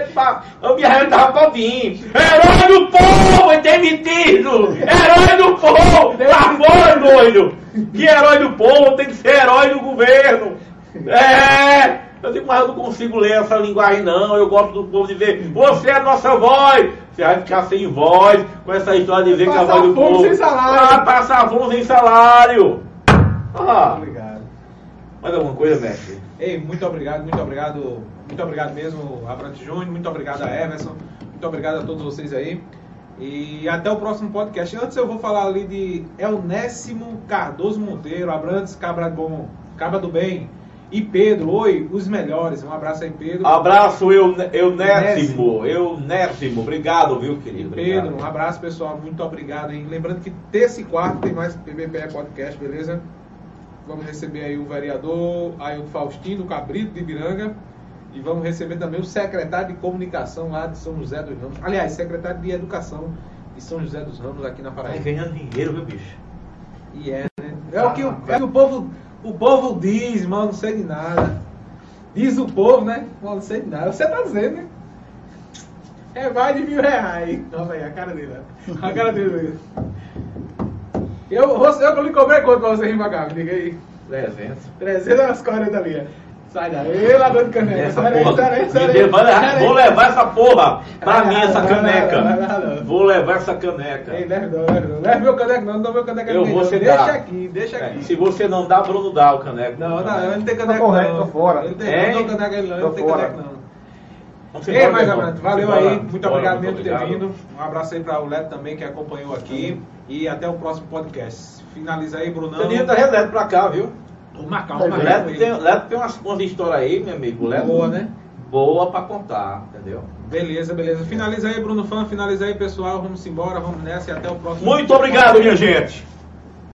[SPEAKER 2] eu me arrebentava pra vir. Herói do povo é demitido! Herói do povo! Tá fora, doido! Que herói do povo tem que ser herói do governo! É! Eu digo, mas eu não consigo ler essa linguagem, não. Eu gosto do povo dizer, você é a nossa voz! Você vai ficar sem voz com essa história de dizer que é a voz do povo.
[SPEAKER 1] sem salário.
[SPEAKER 2] Ah, passar fome sem salário! Ah,
[SPEAKER 1] Obrigado.
[SPEAKER 2] mais alguma coisa, mestre?
[SPEAKER 1] Ei, muito obrigado, muito obrigado, muito obrigado mesmo, Abrante Júnior, muito obrigado a Everson, muito obrigado a todos vocês aí. E até o próximo podcast. Antes eu vou falar ali de Elnésimo Cardoso Monteiro, Abrantes Cabra Bom, Cabra do Bem e Pedro. Oi, os melhores. Um abraço aí, Pedro.
[SPEAKER 2] Abraço, eu, eu Nésimo, eu Nésimo, obrigado, viu, querido? Obrigado.
[SPEAKER 1] Pedro, um abraço pessoal, muito obrigado. Hein? Lembrando que terça e quarta tem mais PBPE Podcast, beleza? Vamos receber aí o vereador Ailton Faustino Cabrito de Ibiranga. E vamos receber também o secretário de comunicação lá de São José dos Ramos. Aliás, secretário de educação de São José dos Ramos aqui na
[SPEAKER 2] Tá
[SPEAKER 1] Paraíba.
[SPEAKER 2] ganhando dinheiro, viu, bicho?
[SPEAKER 1] E é, né? É o que o, é o que o povo, o povo diz, mas eu não sei de nada. Diz o povo, né? Mas eu não sei de nada. Você tá dizendo, né? É mais de mil reais. Olha aí, a cara dele. ó. A cara dele. Eu, você, eu lhe cobrei quanto pra você rimar, Gabi? Diga aí.
[SPEAKER 2] 300.
[SPEAKER 1] 300 umas 40 ali. Sai daí, ladrão de caneca.
[SPEAKER 2] Essa
[SPEAKER 1] Sai daí,
[SPEAKER 2] porra,
[SPEAKER 1] sai daí, sai daí. Sai daí.
[SPEAKER 2] vou levar essa porra pra
[SPEAKER 1] Vai
[SPEAKER 2] mim, essa
[SPEAKER 1] vai lá, vai vai
[SPEAKER 2] caneca.
[SPEAKER 1] lá.
[SPEAKER 2] Vou levar essa caneca.
[SPEAKER 1] Ei, leve não, leve não. Leve meu caneco não, não dou meu caneco a
[SPEAKER 2] Eu vou
[SPEAKER 1] Deixa aqui, deixa
[SPEAKER 2] É,
[SPEAKER 1] aqui.
[SPEAKER 2] se você não dá, Bruno dá o caneco.
[SPEAKER 1] Não, não, eu não tenho
[SPEAKER 3] Tá
[SPEAKER 1] caneco
[SPEAKER 3] correto,
[SPEAKER 1] não.
[SPEAKER 3] tô fora.
[SPEAKER 1] Eu não tenho, caneco a ele não, eu
[SPEAKER 3] Tô
[SPEAKER 1] não tenho
[SPEAKER 3] fora.
[SPEAKER 1] caneco não. Ei, mais. Amante, valeu aí. Muito
[SPEAKER 2] Bora,
[SPEAKER 1] obrigado mesmo por ter vindo. Um abraço aí para o Leto também, que acompanhou aqui. E até o próximo podcast. Finaliza aí, Brunão.
[SPEAKER 2] Tem dinheiro da Leto pra cá, viu?
[SPEAKER 5] O
[SPEAKER 1] vou
[SPEAKER 2] O. Leto tem, Leto tem umas, umas histórias aí, meu amigo. Leto,
[SPEAKER 1] Boa, né?
[SPEAKER 2] Boa pra contar, entendeu?
[SPEAKER 1] Beleza, beleza. Finaliza aí, Bruno Fã. Finaliza aí, pessoal. Vamos embora, vamos nessa e até o próximo
[SPEAKER 2] Muito obrigado, minha gente.